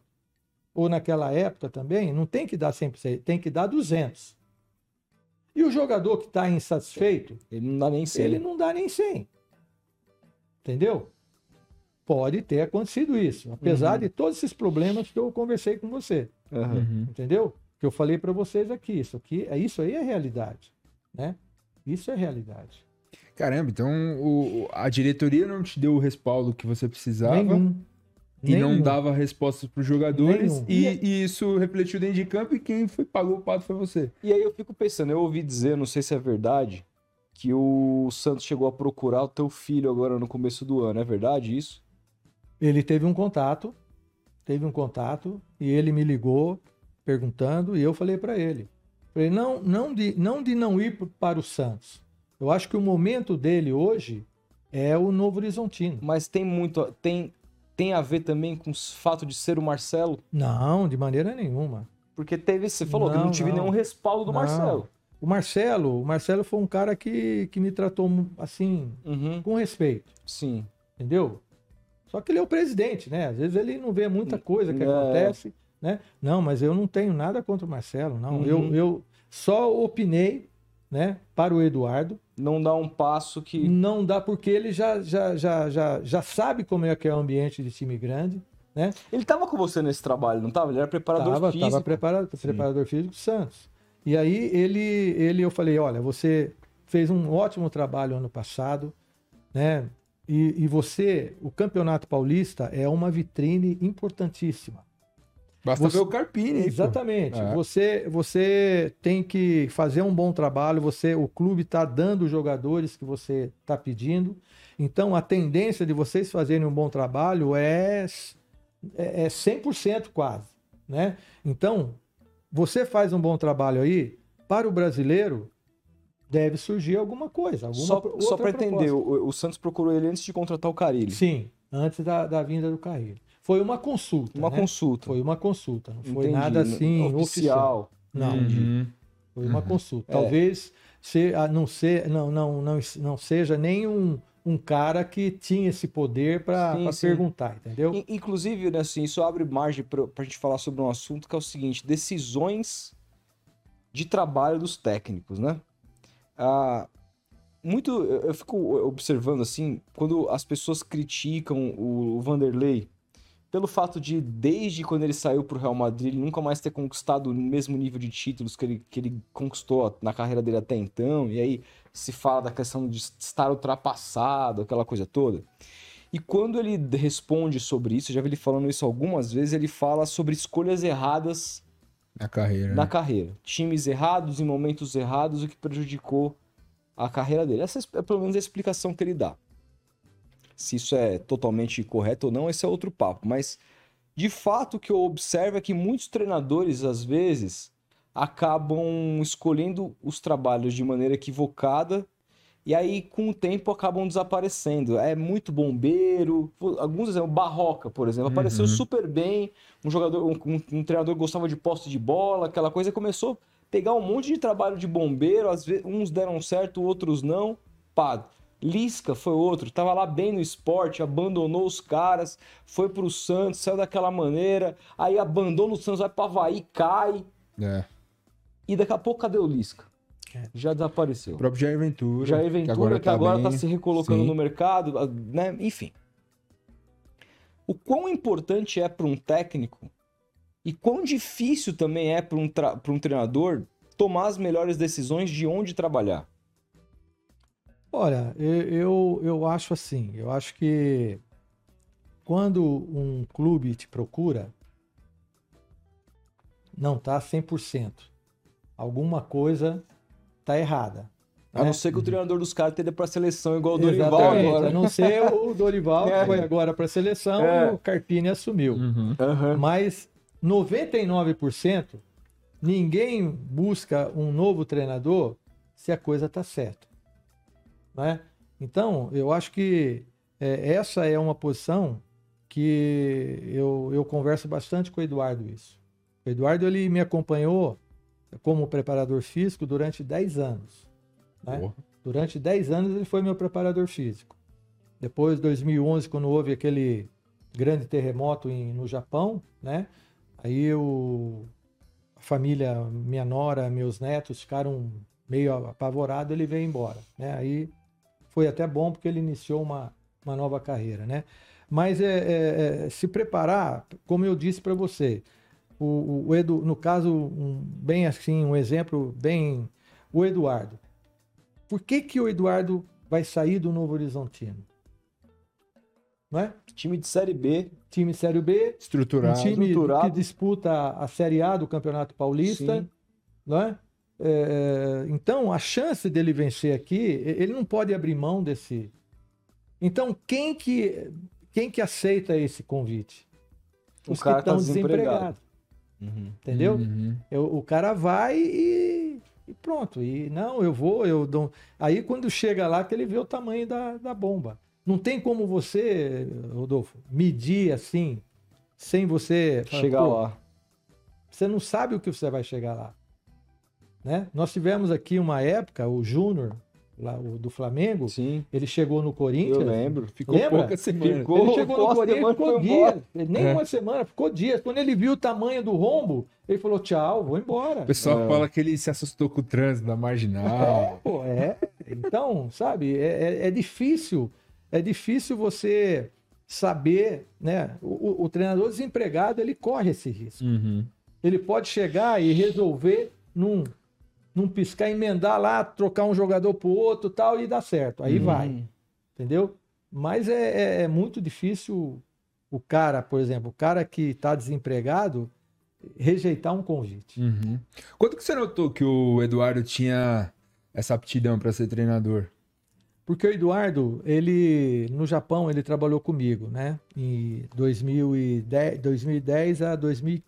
Ou naquela época também, não tem que dar 100%, tem que dar 200. E o jogador que está insatisfeito, Ele não dá nem ele ele não dá nem 100. Entendeu? Pode ter acontecido isso, apesar Uhum. de todos esses problemas que eu conversei com você. Uhum. entendeu? Que eu falei para vocês aqui, isso aqui, é isso aí é realidade, né? Isso é realidade. Caramba, então o- a diretoria não te deu o respaldo que você precisava Nenhum. e não Nenhum. dava respostas para os jogadores e, e isso refletiu dentro de campo e quem foi, pagou o pato foi você. E aí eu fico pensando, eu ouvi dizer, não sei se é verdade, que o Santos chegou a procurar o teu filho agora no começo do ano. É verdade isso? Ele teve um contato, teve um contato e ele me ligou perguntando e eu falei para ele, falei não, não de não de não ir para o Santos. Eu acho que o momento dele hoje é o Novo Horizontino. Mas tem muito. Tem, tem a ver também com o fato de ser o Marcelo? Não, de maneira nenhuma. Porque teve. Você falou que Não, não tive não. nenhum respaldo do Não. Marcelo. O Marcelo, o Marcelo foi um cara que, que me tratou assim Uhum. com respeito, Sim. entendeu? Só que ele é o presidente, né? Às vezes ele não vê muita coisa que É. acontece, né? Não, mas eu não tenho nada contra o Marcelo, não. Uhum. Eu, eu só opinei, né, para o Eduardo. Não dá um passo que. Não dá porque ele já, já, já, já, já sabe como é que é o ambiente de time grande, né? Ele tava com você nesse trabalho, não tava? Ele era preparador Tava, físico. tava preparado, preparador físico do Santos. E aí ele, ele, eu falei, olha, você fez um ótimo trabalho ano passado, né? E, e você, o Campeonato Paulista é uma vitrine importantíssima. Basta Você- ver o Carpini. Exatamente. É. Você, você tem que fazer um bom trabalho. Você, o clube está dando os jogadores que você está pedindo. Então, a tendência de vocês fazerem um bom trabalho é, é, é 100% quase. Né? Então, você faz um bom trabalho aí, para o brasileiro, deve surgir alguma coisa. Alguma Só, só pra entender, o, o Santos procurou ele antes de contratar o Carilli. Sim, antes da, da vinda do Carrilho. Foi uma consulta. Uma né? consulta. Foi uma consulta, não foi Entendi. nada assim oficial. oficial. Não, Uhum. foi uma consulta. É. Talvez se, a não, ser, não, não, não, não seja nem um, um cara que tinha esse poder para perguntar, entendeu? In- Inclusive, né, assim, isso abre margem pra, pra gente falar sobre um assunto que é o seguinte: decisões de trabalho dos técnicos, né? Ah, muito, eu fico observando assim, quando as pessoas criticam o, o Vanderlei pelo fato de, desde quando ele saiu pro Real Madrid, nunca mais ter conquistado o mesmo nível de títulos que ele, que ele conquistou na carreira dele até então, e aí se fala da questão de estar ultrapassado, aquela coisa toda. E quando ele responde sobre isso, já vi ele falando isso algumas vezes, ele fala sobre escolhas erradas Na carreira. na né? carreira. Times errados em momentos errados, o que prejudicou a carreira dele. Essa é pelo menos a explicação que ele dá. Se isso é totalmente correto ou não, esse é outro papo. Mas, de fato, o que eu observo é que muitos treinadores, às vezes, acabam escolhendo os trabalhos de maneira equivocada e aí, com o tempo, acabam desaparecendo. É muito bombeiro. Alguns exemplos, Barroca, por exemplo, apareceu Uhum. super bem. Um jogador, um, um- um treinador gostava de posse de bola, aquela coisa, e começou a pegar um monte de trabalho de bombeiro. Às vezes, uns deram certo, outros não. Pá, Lisca foi outro, tava lá bem no esporte, abandonou os caras, foi pro Santos, saiu daquela maneira, aí abandona o Santos, vai pro Havaí, cai, É. e daqui a pouco cadê o Lisca? É. Já desapareceu. O próprio Jair Ventura. Jair Ventura, que agora, tá, bem. se recolocando Sim. no mercado, a- né? Enfim. O quão importante é para um técnico e quão difícil também é para um, um treinador tomar as melhores decisões de onde trabalhar. Olha, eu, eu, eu acho assim, eu acho que quando um clube te procura, não tá 100%. Alguma coisa tá errada. A né? não ser que o treinador dos caras tenha para seleção igual o Dorival Exatamente, agora. a não ser o Dorival, É. que foi agora para a seleção, É. o Carpini assumiu. Uhum. Aham. Mas 99% ninguém busca um novo treinador se a coisa está certa. Né? Então, eu acho que é, essa é uma posição que eu, eu converso bastante com o Eduardo isso. O Eduardo ele me acompanhou como preparador físico durante 10 anos. Né? Durante 10 anos ele foi meu preparador físico. Depois, 2011, quando houve aquele grande terremoto em- no Japão, né? Aí eu, a família, minha nora, meus netos ficaram meio apavorados, ele veio embora, né? Aí foi até bom porque ele iniciou uma, uma nova carreira, né? Mas é, é- é se preparar, como eu disse para você, o, o- o Edu, no caso, um- bem assim, um exemplo bem, o Eduardo. Por que, que o Eduardo vai sair do Novo Horizontino? Não é? Time de Série B. Time Série B, um Estruturado. time estruturado. que disputa a Série A do Campeonato Paulista, Sim. não é? É, então, a chance dele vencer aqui, ele não pode abrir mão desse. Então, quem que, quem que aceita esse convite? O Os cara que tá estão desempregado. desempregados, Uhum. entendeu? Uhum. Eu- o cara vai e, e pronto. E não, eu vou, eu dou. Aí quando chega lá que ele vê o tamanho da, da bomba. Não tem como você, Rodolfo, medir assim, sem você Chegar "Pô, lá. Você não sabe o que você vai chegar lá. Né? Nós tivemos aqui uma época, o Júnior, lá, o do Flamengo, Sim, ele chegou no Corinthians. eu lembro. Ficou Lembra? poucas semanas. Ficou. Ele chegou no Corinthians, ficou dias. embora. Nem É. uma semana, ficou dias. Quando ele viu o tamanho do rombo, ele falou: tchau, vou embora. O pessoal É. fala que ele se assustou com o trânsito da marginal. Pô, é. Então, sabe, é, é- é difícil, é difícil você saber, né? O, o- o treinador desempregado, ele corre esse risco. Uhum. Ele pode chegar e resolver num, num piscar, emendar lá, trocar um jogador pro outro tal, e dar certo. Aí Uhum. vai, entendeu? Mas é, é- é muito difícil o cara, por exemplo, o cara que está desempregado, rejeitar um convite. Uhum. Quando que você notou que o Eduardo tinha essa aptidão para ser treinador? Porque o Eduardo, ele no Japão, ele trabalhou comigo, né? Em 2010, 2010 a 2000,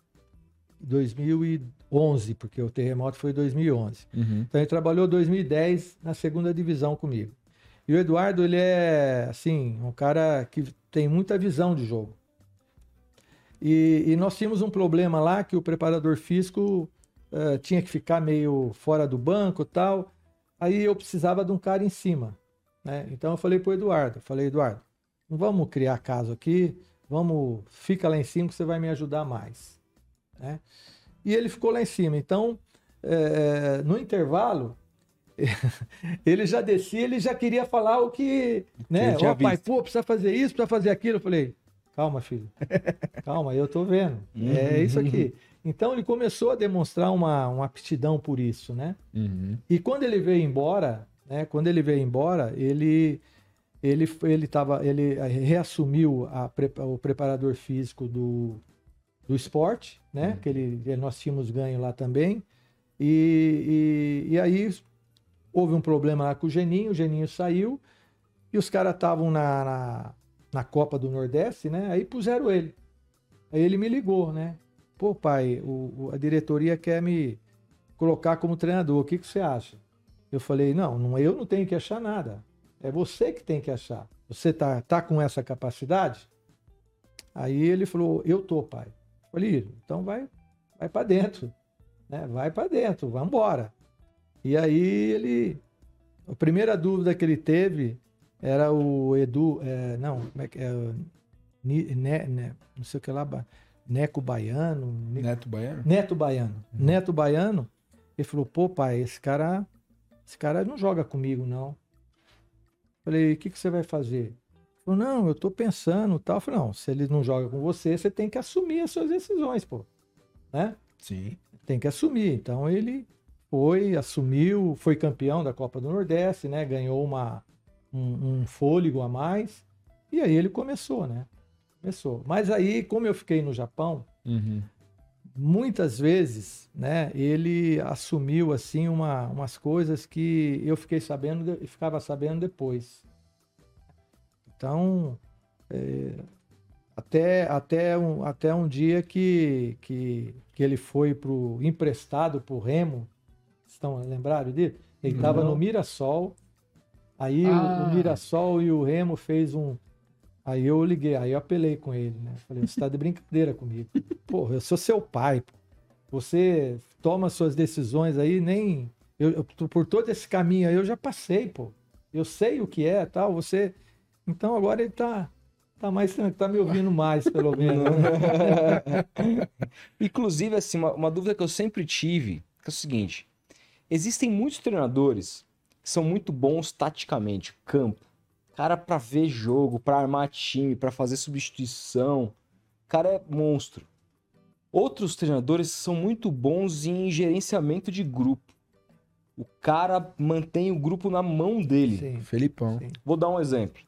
2011, porque o terremoto foi em 2011. Uhum. Então ele trabalhou 2010 na segunda divisão comigo. E o Eduardo, ele é assim, um cara que tem muita visão de jogo. E, e nós tínhamos um problema lá que o preparador físico eh, tinha que ficar meio fora do banco tal. Aí eu precisava de um cara em cima. Né? Então eu falei pro Eduardo, falei, Eduardo, não vamos criar caso aqui, vamos, fica lá em cima que você vai me ajudar mais. Né? E ele ficou lá em cima. Então, eh, no intervalo, ele já descia, ele já queria falar o que, né? Ó, pai, visto. pô, precisa fazer isso, precisa fazer aquilo. Eu falei, calma, filho, calma, eu tô vendo. É isso aqui. Então ele começou a demonstrar uma, uma aptidão por isso, né? Uhum. E quando ele veio embora, né? Quando ele veio embora, ele ele ele tava, ele reassumiu a o preparador físico do, do esporte, né? Que ele, nós tínhamos ganho lá também. E, e, e aí houve um problema lá com o Geninho, o Geninho saiu e os caras estavam na, na, na Copa do Nordeste, né? Aí puseram ele. Aí ele me ligou, né? Pô, pai, o- a diretoria quer me colocar como treinador, o que, que você acha? Eu falei, não, não, eu não tenho que achar nada. É você que tem que achar. Você tá, tá com essa capacidade? Aí ele falou, eu tô, pai. Falei, então vai, vai para dentro, né? Vai para dentro, vamos embora. E aí ele, a primeira dúvida que ele teve era o Edu, é, não, como é que é? Ni- né, né, não sei o que lá, Neco Baiano, Neto Baiano? Neto Baiano. Neto Baiano, ele falou, pô, pai, esse cara, esse cara não joga comigo, não. Falei, o que, que você vai fazer? Ele falou, não, eu tô pensando tal. Eu falei, não, se ele não joga com você, você tem que assumir as suas decisões, pô. Né? Sim. Tem que assumir. Então ele foi, assumiu, foi campeão da Copa do Nordeste, né? Ganhou uma, um, um fôlego a mais. E aí ele começou, né? Começou. Mas aí, como eu fiquei no Japão, Uhum. muitas vezes, né, ele assumiu assim uma, umas coisas que eu fiquei sabendo e ficava sabendo depois. Então, é, até, até, um, até um dia que, que, que ele foi pro, emprestado para o Remo, estão lembrados dele? Ele estava no Mirassol, aí o- Ah. o Mirassol e o Remo fez um, Aí eu liguei, aí eu apelei com ele, né? Falei, você tá de brincadeira comigo. Porra, eu sou seu pai, pô. Você toma suas decisões aí, nem. Eu, eu- por todo esse caminho aí eu já passei, pô. Eu sei o que é tal. Você. Então agora ele tá. Tá mais tranquilo, tá me ouvindo mais, pelo menos. Inclusive, assim, uma, uma dúvida que eu sempre tive que é o seguinte: existem muitos treinadores que são muito bons taticamente, campo. Cara, pra ver jogo, pra armar time, pra fazer substituição. O cara é monstro. Outros treinadores são muito bons em gerenciamento de grupo. O cara mantém o grupo na mão dele. Sim. Felipão. Sim. Vou dar um exemplo.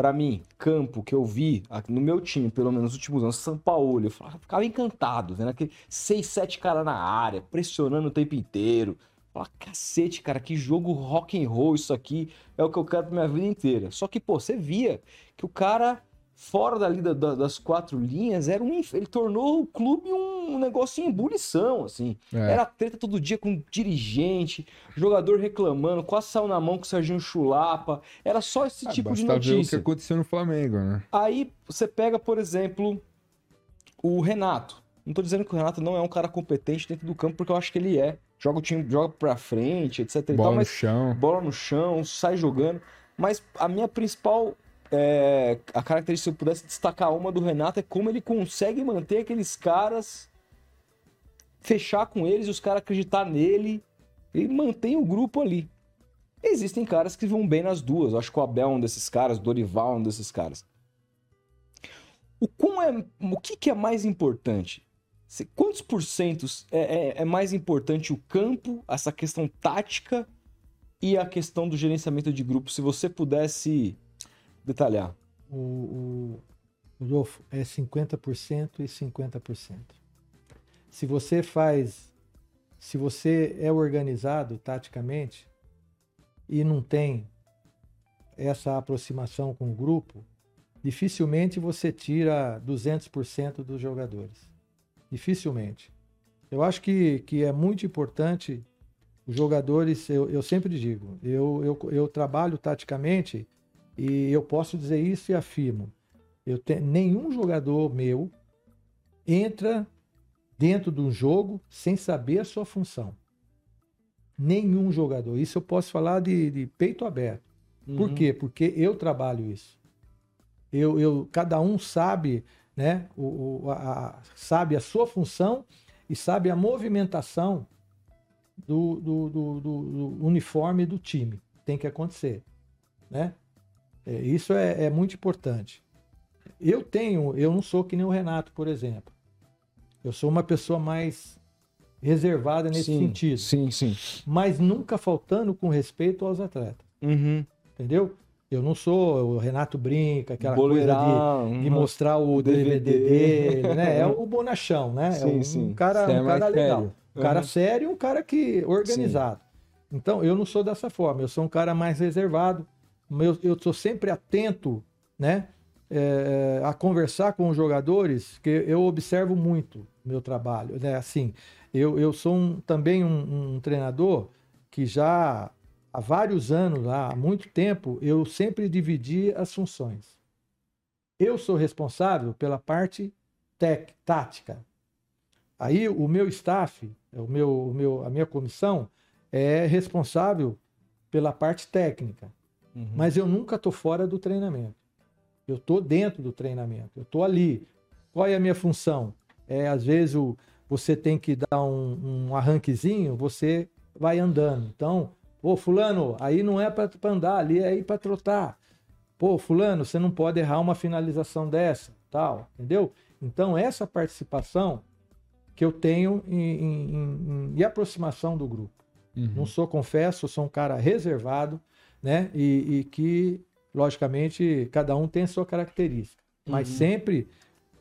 Pra mim, campo que eu vi no meu time, pelo menos nos últimos anos, São Paulo, eu ficava encantado, vendo aquele 6, 7 caras na área, pressionando o tempo inteiro. Falava, cacete, cara, que jogo rock and roll isso aqui, é o que eu quero pra minha vida inteira. Só que, pô, você via que o cara, fora dali da- da- das quatro linhas, era um, ele tornou o clube um negócio em ebulição, assim. É. Era treta todo dia com dirigente, jogador reclamando, quase saiu na mão com o Serginho Chulapa. Era só esse Ah, tipo de basta ver o que notícia. aconteceu no Flamengo, né? Aí você pega, por exemplo, o Renato. Não tô dizendo que o Renato não é um cara competente dentro do campo, porque eu acho que ele é. Joga o time, joga pra frente, etc. e tal, Bola no chão. bola no chão, sai jogando. Mas a minha principal é, a característica, se eu pudesse destacar uma do Renato, é como ele consegue manter aqueles caras, fechar com eles os caras acreditar nele. Ele mantém o grupo ali. Existem caras que vão bem nas duas. Eu acho que o Abel é um desses caras, o Dorival é um desses caras. O, quão é, o que, que é mais importante? Quantos porcentos é, é- é mais importante o campo, essa questão tática e a questão do gerenciamento de grupo? Se você pudesse detalhar. O, o, Rodolfo, é 50% e 50%. Se você faz, se você é organizado taticamente e não tem essa aproximação com o grupo, dificilmente você tira 200% dos jogadores. Dificilmente. Eu acho que, que é muito importante os jogadores, eu, eu sempre digo, eu, eu, eu trabalho taticamente e eu posso dizer isso e afirmo. Eu te, nenhum jogador meu entra dentro de um jogo sem saber a sua função. Nenhum jogador. Isso eu posso falar de, de peito aberto. Por Uhum. quê? Porque eu trabalho isso. Eu, eu, cada um sabe, né, o, o- a, a- sabe a sua função e sabe a movimentação do, do, do- do- do uniforme do time. Tem que acontecer, né? É, isso é, é muito importante. Eu tenho, eu não sou que nem o Renato, por exemplo. Eu sou uma pessoa mais reservada nesse Sim, sentido, Sim, sim. mas nunca faltando com respeito aos atletas. Uhum. Entendeu? Eu não sou o Renato Brinca, aquela coisa de, de mostrar o DVD, DVD. dele, né? É o bonachão, né? Sim, é um, sim. cara, Você é um mais cara legal. sério. Um cara Uhum. sério e um cara que organizado. Então, eu não sou dessa forma. Eu sou um cara mais reservado. Eu, eu sou sempre atento, né? é, a conversar com os jogadores, que eu observo muito meu trabalho. Né? Assim, eu, eu sou um- também um, um treinador que já há vários anos, há muito tempo, eu sempre dividi as funções. Eu sou responsável pela parte tec, tática. Aí o meu staff, o meu, o meu, a minha comissão é responsável pela parte técnica. Uhum. Mas eu nunca estou fora do treinamento. Eu estou dentro do treinamento. Eu estou ali. Qual é a minha função? É, às vezes o, você tem que dar um, um arranquezinho, você vai andando. Então, pô, fulano, aí não é para andar, ali é ir para trotar. Pô, fulano, você não pode errar uma finalização dessa, tal, entendeu? Então, essa participação que eu tenho em, em- em- em aproximação do grupo. Uhum. Não sou, confesso, sou um cara reservado, né? E, e que, logicamente, cada um tem a sua característica. Mas Uhum. sempre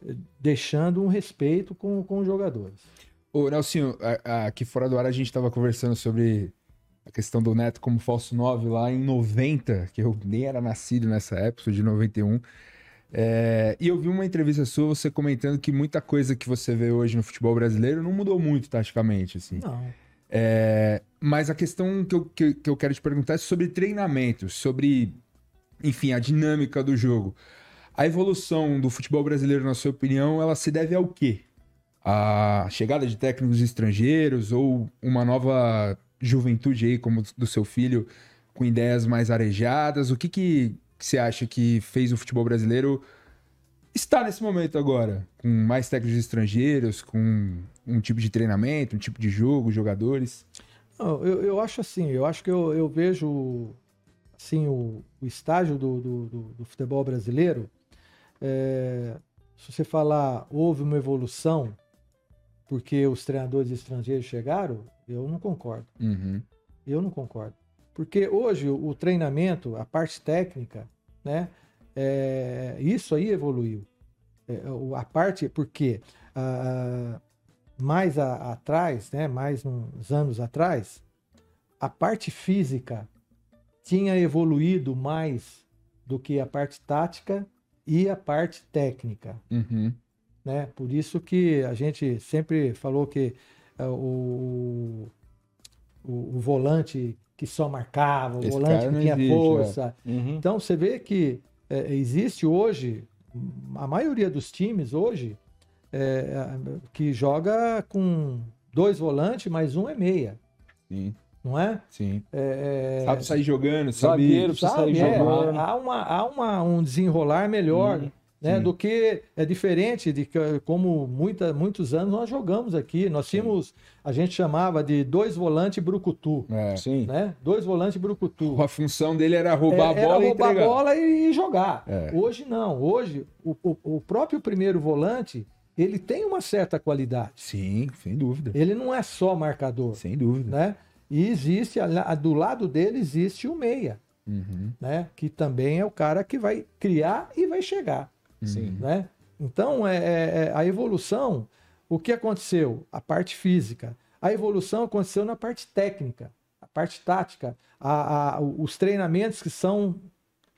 eh, deixando um respeito com, com os jogadores. Ô, Nelsinho, a- a- aqui fora do ar a gente tava conversando sobre a questão do Neto como falso 9 lá em 90, que eu nem era nascido nessa época, sou de 91. É, e eu vi uma entrevista sua, você comentando que muita coisa que você vê hoje no futebol brasileiro não mudou muito taticamente, assim. Não. É, mas a questão que eu, que, que eu quero te perguntar é sobre treinamento, sobre, enfim, a dinâmica do jogo. A evolução do futebol brasileiro, na sua opinião, ela se deve ao quê? A chegada de técnicos estrangeiros ou uma nova juventude aí, como do seu filho, com ideias mais arejadas? O que, que, você acha que fez o futebol brasileiro estar nesse momento agora? Com mais técnicos estrangeiros, com um tipo de treinamento, um tipo de jogo, jogadores? Não, eu, eu acho assim, eu acho que eu, eu vejo assim, o, o estágio do, do, do- do futebol brasileiro. é, se você falar houve uma evolução porque os treinadores estrangeiros chegaram, eu não concordo. Uhum. Eu não concordo. Porque hoje o, treinamento, a parte técnica, né? é, isso aí evoluiu. É, a parte, porque mais a- atrás, né? Mais uns anos atrás, a parte física tinha evoluído mais do que a parte tática e a parte técnica Uhum. né? Por isso que a gente sempre falou que eh, o, o, o volante que só marcava, o Esse volante que tinha existe, força. Uhum. Então você vê que eh, existe hoje, a maioria dos times hoje, eh, que joga com dois volantes, mas um é meia, Sim, não é? sim. É, Sabe sair jogando, sabe? Zagueiro precisa sabe, sair é, jogando. há, uma, há uma, um desenrolar melhor né, Sim. do que é diferente de que, como muita, muitos anos nós jogamos aqui. Nós tínhamos, a gente chamava de dois volantes brucutu, É. Sim. né? Dois volantes brucutu. A função dele era roubar É, a bola era e roubar a bola e jogar. É. Hoje não. Hoje o, o, o próprio primeiro volante ele tem uma certa qualidade. Sim, sem dúvida. Ele não é só marcador, Sem dúvida. né? E existe do lado dele existe o meia, Uhum. né? Que também é o cara que vai criar e vai chegar. Sim. né? Então, é, é- é- a evolução, o que aconteceu? A parte física. A evolução aconteceu na parte técnica, a parte tática, a- a- os treinamentos que são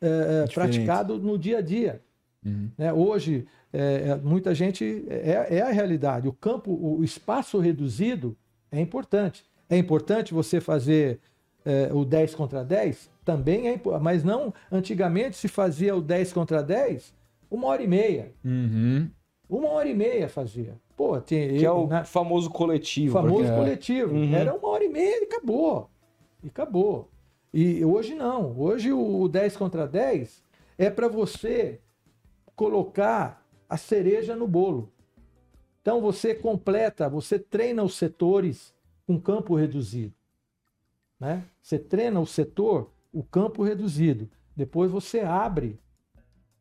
é, é, praticados no dia a dia. Uhum. né? Hoje, é, é, muita gente. É, é a realidade. O campo, o espaço reduzido é importante. É importante você fazer é, o 10 contra 10? Também é importante. Mas não. Antigamente se fazia o 10 contra 10 uma hora e meia. Uhum. Uma hora e meia fazia. Pô, tem, Que é o na- famoso coletivo. famoso porque- coletivo. Uhum. Era uma hora e meia e acabou. E acabou. E hoje não. Hoje o 10 contra 10 é para você colocar a cereja no bolo. Então você completa, você treina os setores com campo reduzido. Né? Você treina o setor, o campo reduzido. Depois você abre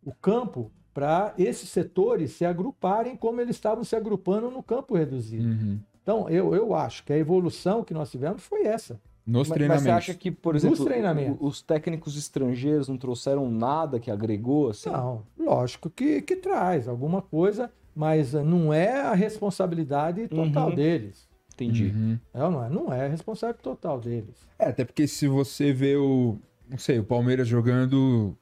o campo para esses setores se agruparem como eles estavam se agrupando no campo reduzido. Uhum. Então, eu, eu acho que a evolução que nós tivemos foi essa. Nos Mas, mas treinamentos. você acha que, por exemplo, os técnicos estrangeiros não trouxeram nada que agregou? Assim? Não, lógico que, que traz alguma coisa, mas não é a responsabilidade total Uhum. deles. Entendi. Uhum. Não, não é, não é a responsabilidade total deles. É, até porque se você vê o. Não sei, o Palmeiras jogando.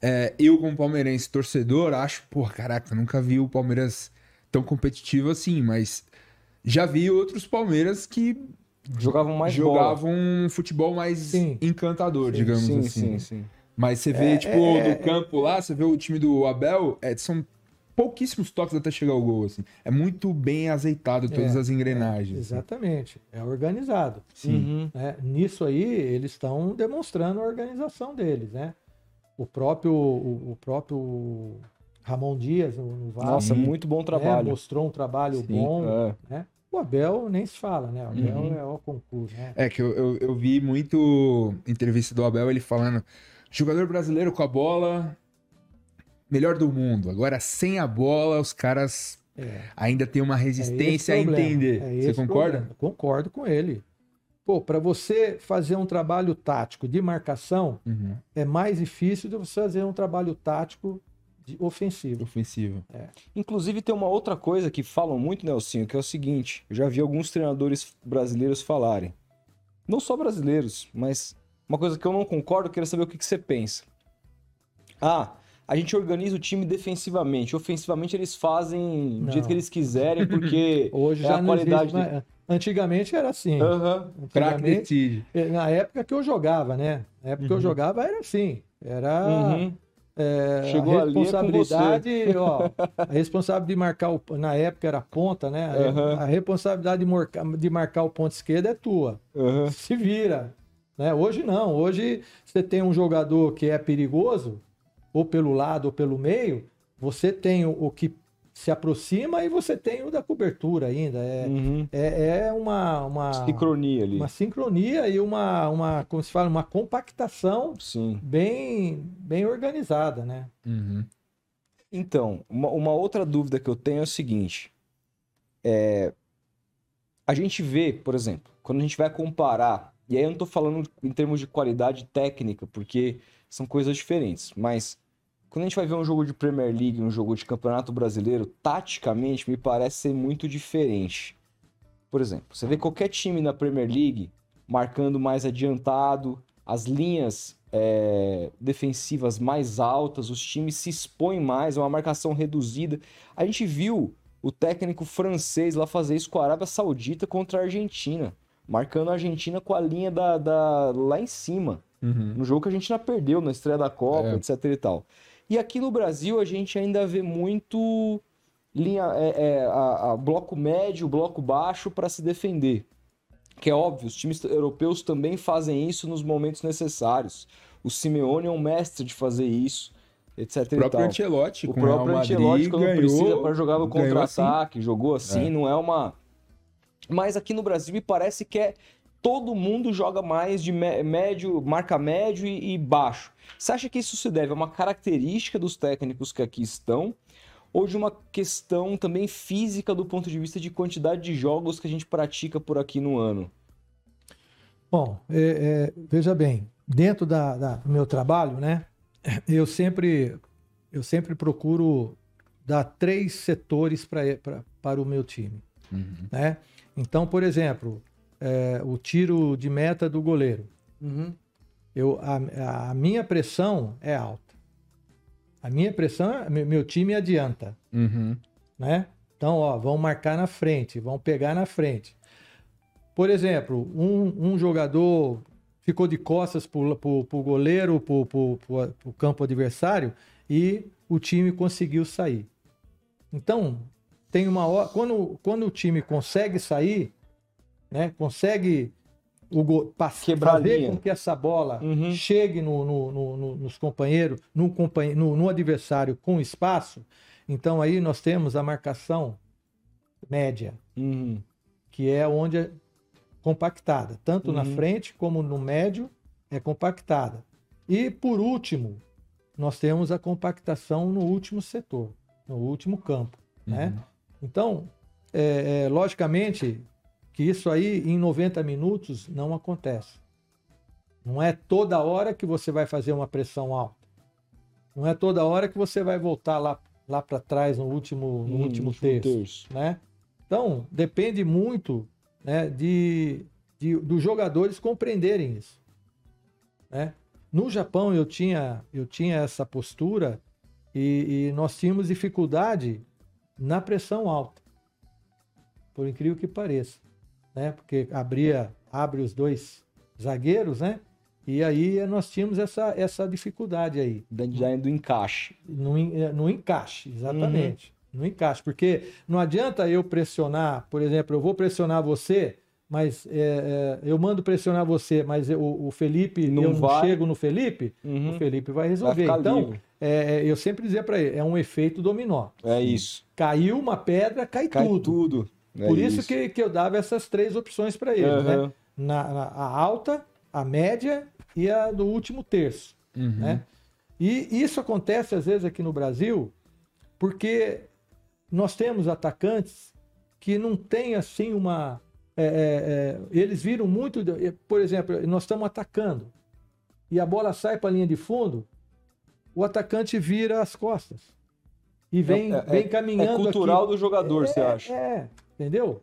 é, eu, como palmeirense torcedor, acho, pô, caraca, nunca vi o Palmeiras tão competitivo assim, mas já vi outros Palmeiras que Jogavam mais bola. jogavam um futebol mais Sim. encantador, Sim, digamos Sim, assim. sim, sim. Mas você vê, É, tipo, é, do campo lá, você vê o time do Abel, é, são pouquíssimos toques até chegar ao gol, assim. É muito bem azeitado todas É, as engrenagens. assim. Exatamente. É organizado. Sim. Uhum. né? Nisso aí, eles estão demonstrando a organização deles, né? O próprio, o, o próprio Ramon Dias, no, no Vasco, Nossa, muito bom né, trabalho. mostrou um trabalho bom, É. né? O Abel nem se fala, né? O Abel Uhum. é o concurso, né? É que eu, eu, eu vi muito entrevista do Abel, ele falando, jogador brasileiro com a bola, melhor do mundo. Agora, sem a bola, os caras É. ainda têm uma É resistência a o problema, entender. é Você concorda? problema. Concordo com ele. Pô, para você fazer um trabalho tático de marcação, Uhum. é mais difícil do que você fazer um trabalho tático de ofensivo. Ofensivo. Inclusive, tem uma outra coisa que falam muito, Nelsinho, que é o seguinte: eu já vi alguns treinadores brasileiros falarem. Não só brasileiros, mas uma coisa que eu não concordo, eu queria saber o que, que você pensa. Ah, a gente organiza o time defensivamente. Ofensivamente, eles fazem do Não. jeito que eles quiserem, porque. Hoje É já a qualidade existe. mais- Antigamente era assim. Aham. Crack Antigamente, decide. eh, na época que eu jogava, né? Na época que eu Uhum. jogava era assim. Era Uhum. É, Chegou a ali, é responsabilidade, ó, a responsabilidade de marcar o, na época era a ponta, né? A- Aham. A responsabilidade de marcar, de marcar o ponto esquerdo é tua. Aham. Se vira, né? Hoje não. Hoje você tem um jogador que é perigoso, ou pelo lado ou pelo meio, você tem o, o que se aproxima e você tem o da cobertura ainda. É, Uhum. é, é uma, uma, Sincronia ali. uma sincronia e uma, uma, como se fala, uma compactação Sim. bem, bem organizada, né? Uhum. Então, uma, uma outra dúvida que eu tenho é o seguinte: é, a gente vê, por exemplo, quando a gente vai comparar E aí eu não tô falando em termos de qualidade técnica, porque são coisas diferentes. Mas quando a gente vai ver um jogo de Premier League, um jogo de Campeonato Brasileiro, taticamente me parece ser muito diferente. Por exemplo, você vê qualquer time na Premier League marcando mais adiantado, as linhas é, defensivas mais altas, os times se expõem mais, é uma marcação reduzida. A gente viu o técnico francês lá fazer isso com a Arábia Saudita contra a Argentina, marcando a Argentina com a linha da, da lá em cima, Uhum. no jogo que a Argentina perdeu na estreia da Copa, É. etc e tal. E aqui no Brasil a gente ainda vê muito linha é, é, a, a bloco médio, bloco baixo para se defender. Que é óbvio, os times europeus também fazem isso nos momentos necessários. O Simeone é um mestre de fazer isso, etc O próprio. Ancelotti, O Real próprio Ancelotti, quando ganhou- precisa para jogar no ganhou assim. contra-ataque, jogou assim, É. não é uma. Mas aqui no Brasil me parece que é todo mundo joga mais de mé- médio, marca médio e, e baixo. Você acha que isso se deve a uma característica dos técnicos que aqui estão? Ou de uma questão também física do ponto de vista de quantidade de jogos que a gente pratica por aqui no ano? Bom, é, é, veja bem, dentro da, da- do meu trabalho, né, eu sempre, eu sempre procuro dar três setores pra, pra, para o meu time, Uhum. né? Então, por exemplo, é, o tiro de meta do goleiro. Eu, a, a minha pressão é alta. A minha pressão, meu meu time adianta Uhum. né? Então, ó, vão marcar na frente, vão pegar na frente. Por exemplo, um, um jogador ficou de costas para o goleiro, para o campo adversário e o time conseguiu sair. Então, tem uma hora. Quando, quando o time consegue sair, né? Consegue o go- fazer com que essa bola Uhum. chegue no, no- no- no- nos companheiros, no, companhe- no- adversário com espaço, então aí nós temos a marcação média, Uhum. que é onde é compactada, tanto na Uhum. frente como no médio é compactada. E por último, nós temos a compactação no último setor, no último campo, né? Então, é, é, logicamente que isso aí em 90 minutos não acontece. Não é toda hora que você vai fazer uma pressão alta. Não é toda hora que você vai voltar lá, lá para trás no último, no Hum, último terço né? Então, depende muito né, de, de- dos jogadores compreenderem isso. Né? No Japão, eu tinha, eu tinha essa postura e, e nós tínhamos dificuldade na pressão alta, por incrível que pareça. Né? Porque abria, abre os dois zagueiros, né? E aí nós tínhamos essa, essa dificuldade aí Já do encaixe. no, eh, no encaixe, exatamente. No encaixe, porque não adianta eu pressionar, por exemplo, eu vou pressionar você, mas é, é, eu mando pressionar você, mas eu- o Felipe, Não eu não vai. chego no Felipe, Uhum. o Felipe vai Vai resolver. ficar então, é, eu sempre dizia para ele, é um efeito dominó. É isso. Caiu uma pedra, cai, Cai tudo. tudo. É Por isso, Que, que eu dava essas três opções para ele, né? Aham. Na, na- a alta, a média e a do último terço Uhum. né? E isso acontece às vezes aqui no Brasil porque nós temos atacantes que não têm assim uma. é, é, é, eles viram muito. Por exemplo, nós estamos atacando e a bola sai para a linha de fundo, o atacante vira as costas e vem, É- é- vem caminhando. É cultural aqui. do jogador, você É, acha? É, entendeu?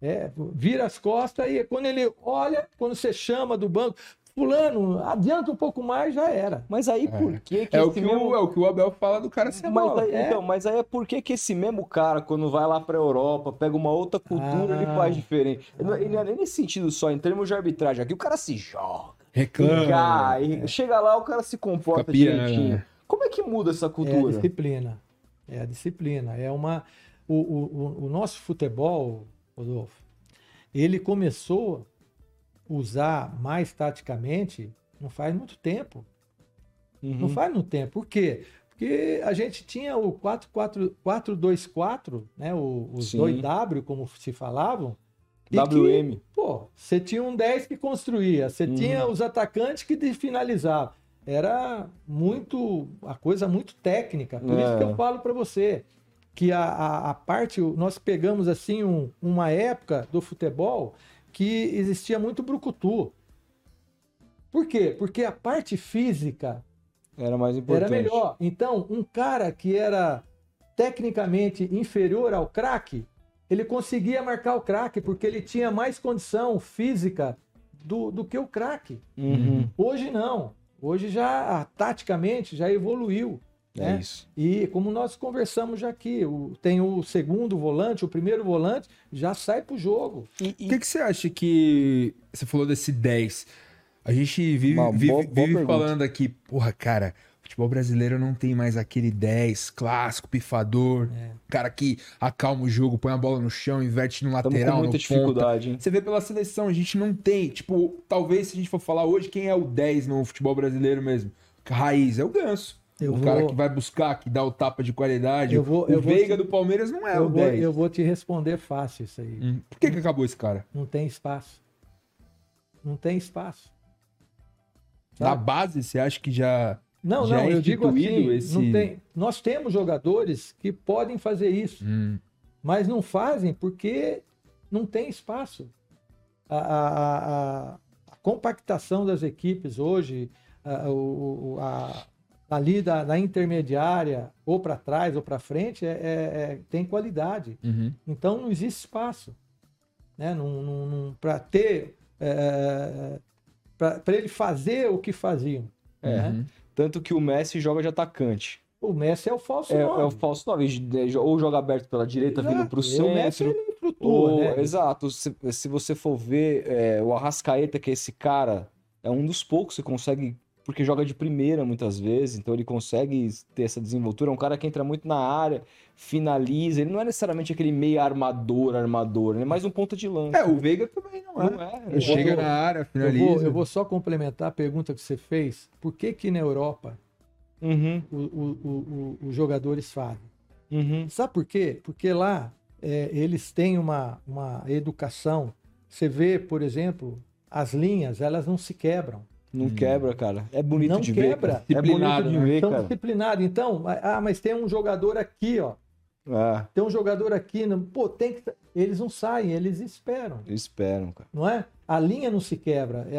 É, vira as costas e quando ele olha, quando você chama do banco, fulano, adianta um pouco mais, já era. Mas aí por que que É o que, mesmo... o, é o que o Abel fala do cara sem Mas aí, É. Então, mas aí é por que que esse mesmo cara, quando vai lá pra Europa, pega uma outra cultura, Ah. ele faz diferente. Ele não- Ele não é nem nesse sentido só, em termos de arbitragem. Aqui o cara se joga, Reclama. cai, chega lá, o cara se comporta direitinho. né? Como é que muda essa É a cultura? disciplina. É a disciplina. É uma. O, o, o- nosso futebol, Rodolfo, ele começou a usar mais taticamente não faz muito tempo. Não Uhum. faz muito tempo. Por quê? Porque a gente tinha o 4-4-2-4, né? o- os Sim. 2W, como se falavam. e que, WM. Pô, você tinha um 10 que construía, você Uhum. tinha os atacantes que finalizavam. Era muito, a coisa muito técnica. Por isso que É. eu falo para você que a, a, a parte, nós pegamos assim um- uma época do futebol que existia muito brucutu. Por quê? Porque a parte física Era mais importante. era melhor. Então, um cara que era tecnicamente inferior ao craque, ele conseguia marcar o craque porque ele tinha mais condição física do, do que o craque. Uhum. Hoje não. Hoje já, ah, taticamente, já evoluiu. É né? isso. E como nós conversamos já aqui, o- tem o segundo volante, o primeiro volante, já sai pro jogo. E, O que, que você acha que. Você falou desse 10. A gente vive, Uma vive, boa- boa vive falando aqui, porra, cara, o futebol brasileiro não tem mais aquele 10 clássico, pifador, É. cara que acalma o jogo, põe a bola no chão, inverte no lateral, com muita no ponta. dificuldade, hein? Você vê pela seleção, a gente não tem. Tipo, talvez se a gente for falar hoje, quem é o 10 no futebol brasileiro mesmo? Raiz é o Ganso. Eu o vou- cara que vai buscar, que dá o tapa de qualidade. Eu vou- o eu Veiga te- do Palmeiras não é eu, o vou, 10. eu vou te responder fácil isso aí. Hum. Por que, que acabou esse cara? Não tem espaço. Não tem espaço. Na Sabe? base, você acha que já. Não, já não, é eu digo assim, esse- não tem, nós temos jogadores que podem fazer isso, Hum, mas não fazem porque não tem espaço. A, a- a- a- compactação das equipes hoje, a, a- ali da, da intermediária, ou para trás ou para frente, é- é- é- tem qualidade. uhum. Então não existe espaço né? para ter. para ele fazer o que faziam. É. né? Uhum. Tanto que o Messi joga de atacante. O Messi é o falso É, é nove. o falso 9. Ou joga aberto pela direita, vindo Exato. E o Messi, centro. ele flutua, Ou, né? Exato. Se, se você for ver, é, o Arrascaeta, que é esse cara, é um dos poucos que consegue. Porque joga de primeira muitas vezes, então ele consegue ter essa desenvoltura. É um cara que entra muito na área, finaliza. Ele não é necessariamente aquele meio armador, armador, ele é mais um ponta de lança. É, o Veiga também não é. Não é? Eu Chega vou- na área, Eu finaliza. vou, eu vou só complementar a pergunta que você fez. Por que que na Europa Uhum, os jogadores fazem? uhum. Sabe por quê? Porque lá é, eles têm uma, uma educação. Você vê, por exemplo, as linhas, elas não se quebram. Não Hum. quebra, cara. É bonito Não de quebra. ver. cara. É bonito Disciplinado, de né? ver, cara. disciplinados. Então, ah, mas tem um jogador aqui, ó. Ah, Tem um jogador aqui, não- pô, tem que. Eles não saem, eles esperam. esperam, cara. não é? A linha não se quebra. É,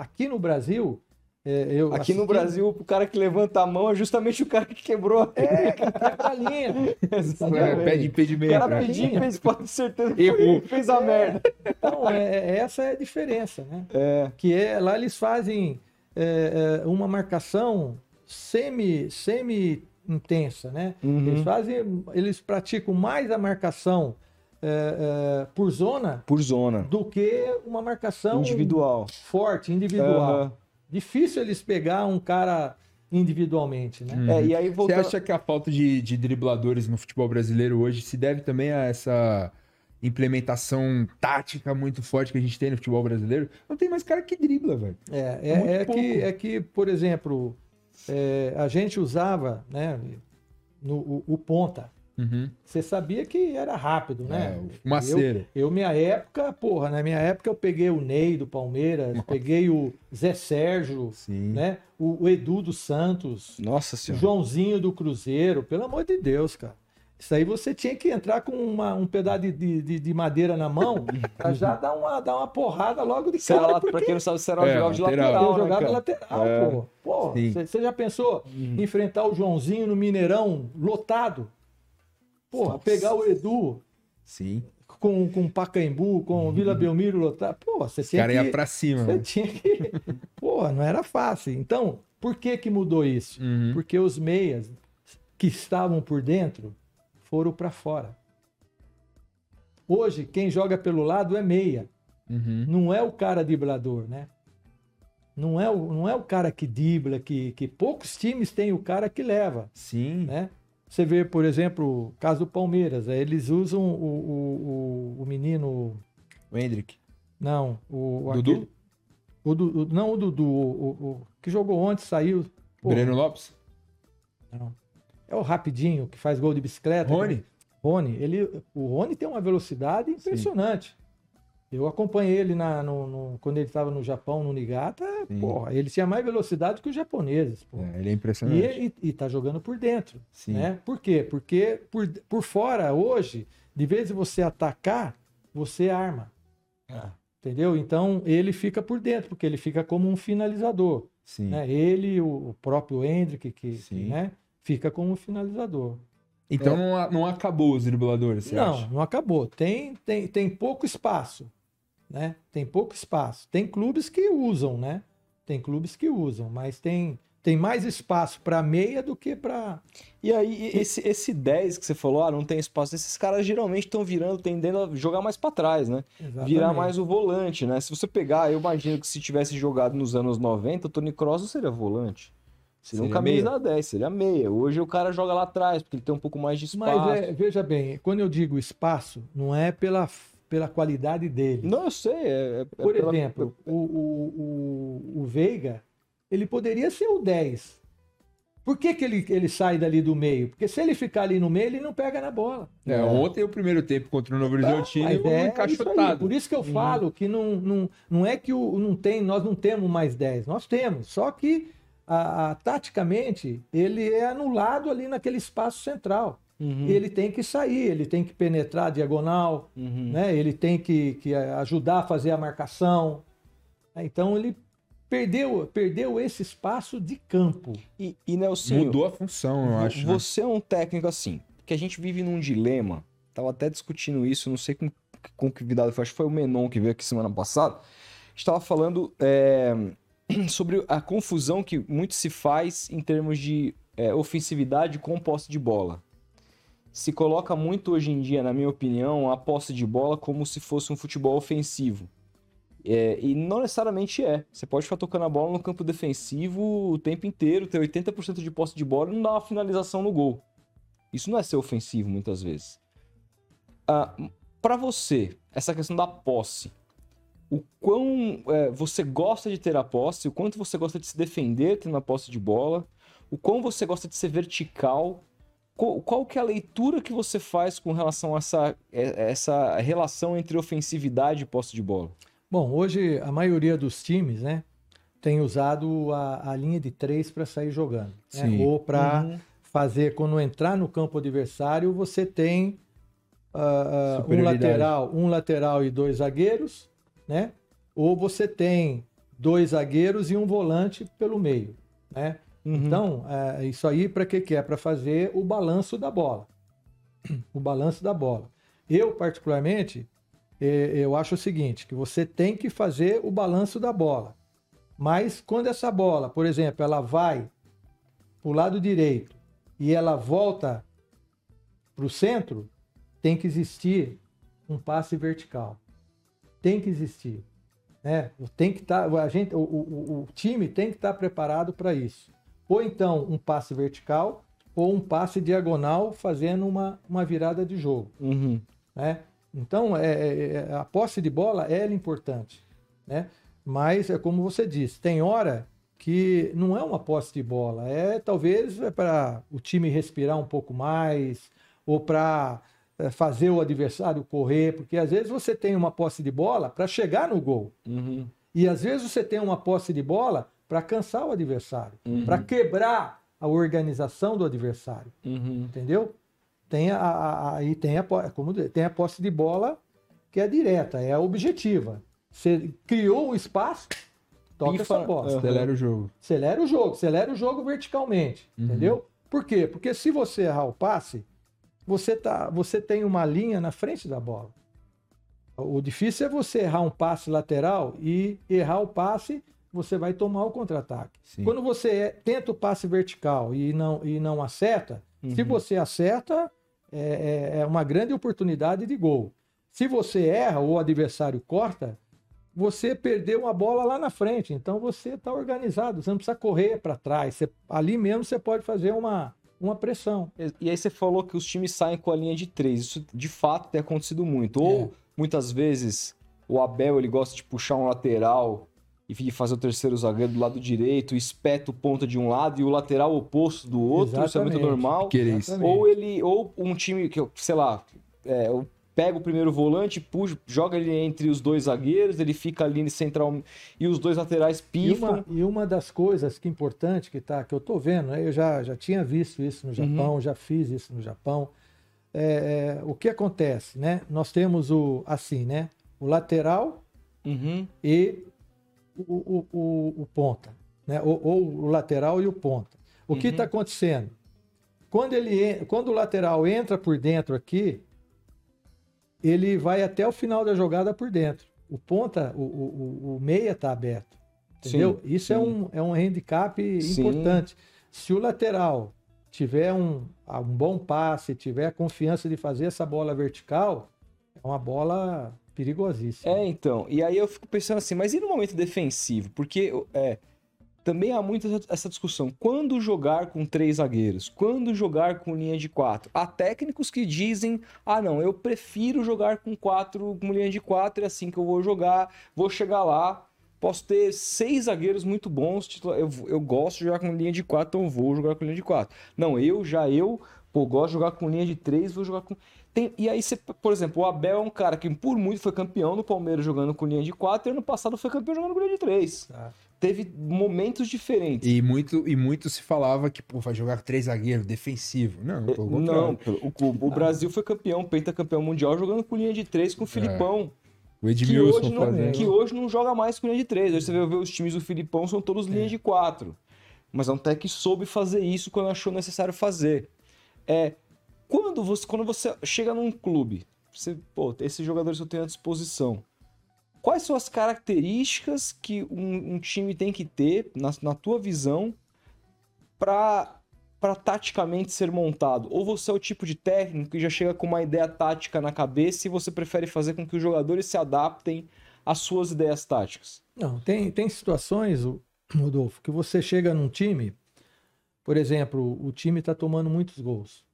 aqui no Brasil, é, eu Aqui no Brasil, o cara que levanta a mão é justamente o cara que quebrou. é que quebra a linha. É, pede O impedimento. cara né? pediu, fez, pode ter certeza que Errou. que fez a merda. Então, é- é- essa é a diferença, né? É, Que é lá eles fazem é, é, uma marcação semi semi intensa, né? Uhum. Eles fazem, eles praticam mais a marcação é, é, por zona por zona. do que uma marcação Individual. forte, individual. Aham. Difícil eles pegar um cara individualmente, né? Uhum. É, e aí Você acha que a falta de, de dribladores no futebol brasileiro hoje se deve também a essa implementação tática muito forte que a gente tem no futebol brasileiro? Não tem mais cara que dribla, velho. É, é, é que, é que, por exemplo, é, a gente usava né, no, o, o ponta. Você sabia que era rápido, né? É, o fumaceiro. Eu, eu, minha época, porra, na minha época eu peguei o Ney do Palmeiras, peguei o Zé Sérgio, Sim. né? O, o Edu dos Santos, Nossa o senhora. Joãozinho do Cruzeiro, pelo amor de Deus, cara. Isso aí você tinha que entrar com uma- um pedaço de, de, de madeira na mão pra já dar uma, dar uma porrada logo de cara. lá, porque pra quem não sabe, era É, jogava de lateral. né, jogava cara? lateral, É. pô. Pô, Sim. você já pensou em enfrentar o Joãozinho no Mineirão lotado? Porra, Nossa. pegar o Edu Sim. com, com Pacaembu, com o Vila Belmiro lotado. Pô, você O tinha cara que... ia pra cima. Você velho. tinha que... Pô, não era fácil. Então, por que que mudou isso? Uhum. Porque os meias que estavam por dentro foram para fora. Hoje, quem joga pelo lado é meia. Uhum. Não é o cara driblador, né? Não é o, não é o cara que dribla, que, que poucos times têm o cara que leva, Sim. né? Você vê, por exemplo, o caso do Palmeiras, eles usam o, o, o, o menino... O Hendrick. Não, o... o Dudu? aquele- o, Du- não, o Dudu, o, o- o que jogou ontem, saiu... Pô, Breno Lopes. não. É o rapidinho, que faz gol de bicicleta. Rony. Rony, ele, o Rony tem uma velocidade impressionante. Eu acompanhei ele na, no, no- quando ele estava no Japão, no Nigata, Sim. porra, ele tinha mais velocidade que os japoneses. pô. É, ele é impressionante. e, e tá jogando por dentro. Sim. Né? Por quê? Porque por, por fora, hoje, de vez de você atacar, você arma. Entendeu? Então ele fica por dentro, porque ele fica como um finalizador. Sim. Né? Ele, o, o próprio Hendrick, que, que, né? fica como um finalizador. Então não, a- não acabou os dribladores, você não, acha? não acabou. Tem, tem, tem pouco espaço. Né? Tem pouco espaço. Tem clubes que usam, né? Tem clubes que usam, mas tem, tem mais espaço para meia do que para. E aí, esse, esse 10 que você falou, ah, não tem espaço, esses caras geralmente estão virando, tendendo a jogar mais pra trás, né? Virar mais o volante, né? Se você pegar, eu imagino que se tivesse jogado nos anos 90, o Tony Kroos não seria volante. Seria, um Seria camisa 10, seria meia. Hoje o cara joga lá atrás, porque ele tem um pouco mais de espaço. Mas é, veja bem, quando eu digo espaço, não é pela, pela qualidade dele. Não, eu sei. É, é Por pela- exemplo, o, o, o, o Veiga, ele poderia ser o 10. Por que, que ele, ele sai dali do meio? Porque se ele ficar ali no meio, ele não pega na bola. É, ontem o primeiro tempo contra o Novo Horizontino, é isso aí. encaixotado. Por isso que eu falo que não, não, não é que o, não tem, nós não temos mais 10, nós temos. Só que a, a- taticamente ele é anulado ali naquele espaço central. Uhum, Ele tem que sair, ele tem que penetrar a diagonal, uhum. né? ele tem que, que ajudar a fazer a marcação. Então ele perdeu, perdeu esse espaço de campo. E, e Nelsinho, Mudou a função, eu acho. né? Você é um técnico assim, que a gente vive num dilema. Tava até discutindo isso, não sei com, com que convidado foi, acho que foi o Menon que veio aqui semana passada. A gente tava falando é, sobre a confusão que muito se faz em termos de é, ofensividade com posse de bola. Se coloca muito hoje em dia, na minha opinião, a posse de bola como se fosse um futebol ofensivo. É, e não necessariamente é. Você pode ficar tocando a bola no campo defensivo o tempo inteiro, ter 80% de posse de bola e não dar uma finalização no gol. Isso não é ser ofensivo muitas vezes. Ah, para você, essa questão da posse, o quão é, você gosta de ter a posse, o quanto você gosta de se defender tendo a posse de bola, o quão você gosta de ser vertical, qual, qual que é a leitura que você faz com relação a essa, é- essa relação entre ofensividade e posse de bola? Bom, hoje a maioria dos times, né, tem usado a, a linha de três para sair jogando, né? Ou para Uhum. fazer quando entrar no campo adversário você tem ah, um lateral, um lateral e dois zagueiros, né? Ou você tem dois zagueiros e um volante pelo meio, né? Uhum. Então, é, isso aí para que que é? Para fazer o balanço da bola. O balanço da bola. Eu, particularmente, eu acho o seguinte, que você tem que fazer o balanço da bola. Mas quando essa bola, por exemplo, ela vai para o lado direito e ela volta para o centro, tem que existir um passe vertical. Tem que existir. Né? Tem que estar, a gente, o, o- o time tem que estar preparado para isso. Ou então um passe vertical ou um passe diagonal fazendo uma, uma virada de jogo. Uhum. Né? Então, é, é- é- a posse de bola é importante. Né? Mas, é como você disse, tem hora que não é uma posse de bola, é talvez é para o time respirar um pouco mais, ou para é, fazer o adversário correr, porque às vezes você tem uma posse de bola para chegar no gol. Uhum. E às vezes você tem uma posse de bola para cansar o adversário, Uhum. para quebrar a organização do adversário Uhum. entendeu? Tem a, a- a- aí tem a, po- como tem a posse de bola que é direta, é objetiva. Você criou o espaço, toca Pifa, essa bola. Acelera o jogo. Acelera o jogo, acelera o jogo verticalmente, Uhum. entendeu? Por quê? Porque se você errar o passe, você, tá, você tem uma linha na frente da bola. O difícil é você errar um passe lateral e errar o passe, você vai tomar o contra-ataque. Quando você é- tenta o passe vertical e não, e não acerta, se Uhum. você acerta, é, é- é uma grande oportunidade de gol. Se você erra ou o adversário corta, você perdeu a bola lá na frente. Então você está organizado, você não precisa correr para trás. Você- ali mesmo você pode fazer uma, uma pressão. E aí você falou que os times saem com a linha de três. Isso de fato tem acontecido muito. Ou É. muitas vezes o Abel ele gosta de puxar um lateral e fazer o terceiro zagueiro do lado direito, espeta o ponta de um lado e o lateral oposto do outro. Isso é muito Exatamente. normal. Querer isso. Exatamente. Ou ele, ou um time que, sei lá, é, eu pego o primeiro volante, puxa, joga ele entre os dois zagueiros, ele fica ali no central e os dois laterais E pifam. uma, e uma das coisas que é importante que, tá, que eu estou vendo, né, eu já, já tinha visto isso no Japão, já fiz isso no Japão. É, é, o que acontece? Né? Nós temos o assim, né? O lateral Uhum. e o, o, o, ponta, né? Ou, ou o lateral e o ponta. O que Uhum. está acontecendo? Quando, ele, quando o lateral entra por dentro aqui, ele vai até o final da jogada por dentro. O ponta, o, o, o- meia está aberto. Entendeu? Sim, Isso é sim. um, é um handicap Sim. importante. Se o lateral tiver um, um bom passe, tiver a confiança de fazer essa bola vertical, é uma bola perigosíssima. É, então. E aí eu fico pensando assim, mas e no momento defensivo? Porque é, também há muito essa- discussão. Quando jogar com três zagueiros? Quando jogar com linha de quatro? Há técnicos que dizem: ah, não, eu prefiro jogar com quatro, com linha de quatro, é assim que eu vou jogar, vou chegar lá. Posso ter seis zagueiros muito bons, eu, eu gosto de jogar com linha de quatro, então vou jogar com linha de quatro. Não, eu, já eu, pô, gosto de jogar com linha de três, vou jogar com. Tem- e aí, você, por exemplo, o Abel é um cara que por muito foi campeão no Palmeiras jogando com linha de 4 e ano passado foi campeão jogando com linha de 3. Tá. Teve momentos diferentes. E muito, e muito se falava que, pô, vai jogar três zagueiros, defensivo. Não, pelo Não, contrário. o, o Brasil foi campeão, pentacampeão mundial, jogando com linha de 3 com o Filipão. O Que Edmilson hoje, não, fazendo. que hoje não joga mais com linha de 3. Hoje você vai ver os times do Filipão, são todos linha de 4. Mas é um técnico que soube fazer isso quando achou necessário fazer. É, quando você, quando você chega num clube, você, pô, esses jogadores eu tenho à disposição, quais são as características que um, um time tem que ter, na, na tua visão, para para taticamente ser montado? Ou você é o tipo de técnico que já chega com uma ideia tática na cabeça e você prefere fazer com que os jogadores se adaptem às suas ideias táticas? Não, tem, tem situações, Rodolfo, que você chega num time, por exemplo, o time está tomando muitos gols.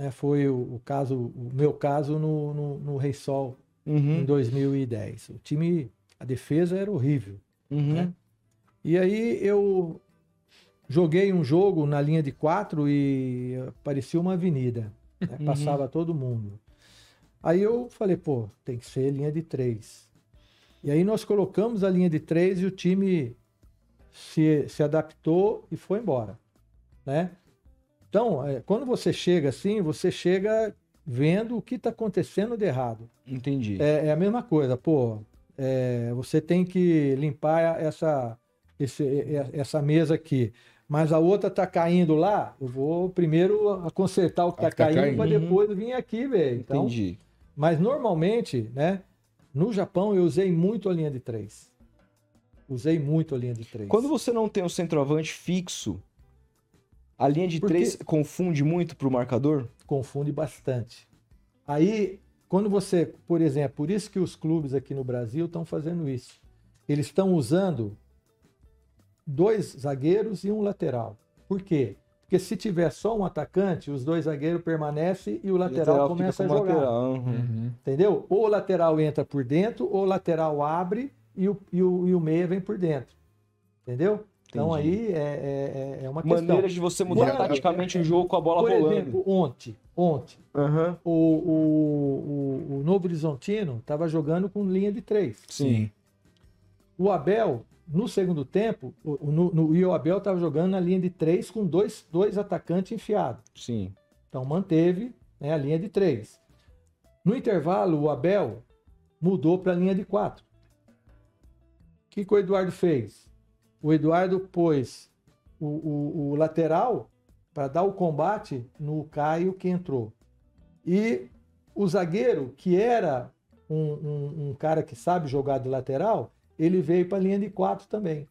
Né, foi o, o caso, o meu caso no, no, no Rei Sol em Uhum, 2010. O time, a defesa era horrível. uhum, né? E aí eu joguei um jogo na linha de quatro e parecia uma avenida. né? Uhum. Passava todo mundo. Aí eu falei, pô, tem que ser linha de três. E aí nós colocamos a linha de três e o time se, se adaptou e foi embora. Né? Então, é, quando você chega assim, você chega vendo o que está acontecendo de errado. Entendi. É, é a mesma coisa, pô. é, você tem que limpar essa, esse- essa mesa aqui. Mas a outra tá caindo lá, eu vou primeiro consertar o que tá que tá caindo caindo. para Uhum. depois vir aqui, velho. Então, Entendi. mas normalmente, né? No Japão eu usei muito a linha de três. Usei muito a linha de três. Quando você não tem um centroavante fixo, a linha de Porque- 3 confunde muito pro marcador? confunde bastante. Aí, quando você, por exemplo, por isso que os clubes aqui no Brasil estão fazendo isso. Eles estão usando dois zagueiros e um lateral. Por quê? Porque se tiver só um atacante, os dois zagueiros permanecem e o lateral, fica começa a com o jogar. lateral. Uhum. Entendeu? Ou o lateral entra por dentro, ou o lateral abre e o, e o, e o meia vem por dentro. Entendeu? Então aí é, é, é uma questão. Maneiras de você mudar taticamente o jogo com a bola Por rolando. exemplo, ontem, ontem Aham. o, o, o, o Novo Horizontino estava jogando com linha de três. Sim. O Abel, no segundo tempo, o, no, no- e o Abel estava jogando na linha de três com dois, dois atacantes enfiados. Sim. Então manteve né, a linha de três. No intervalo, o Abel mudou para a linha de quatro. O que, que o Eduardo fez? O Eduardo pôs o, o- o lateral para dar o combate no Caio que entrou. E o zagueiro, que era um, um- um cara que sabe jogar de lateral, ele veio para a linha de quatro também.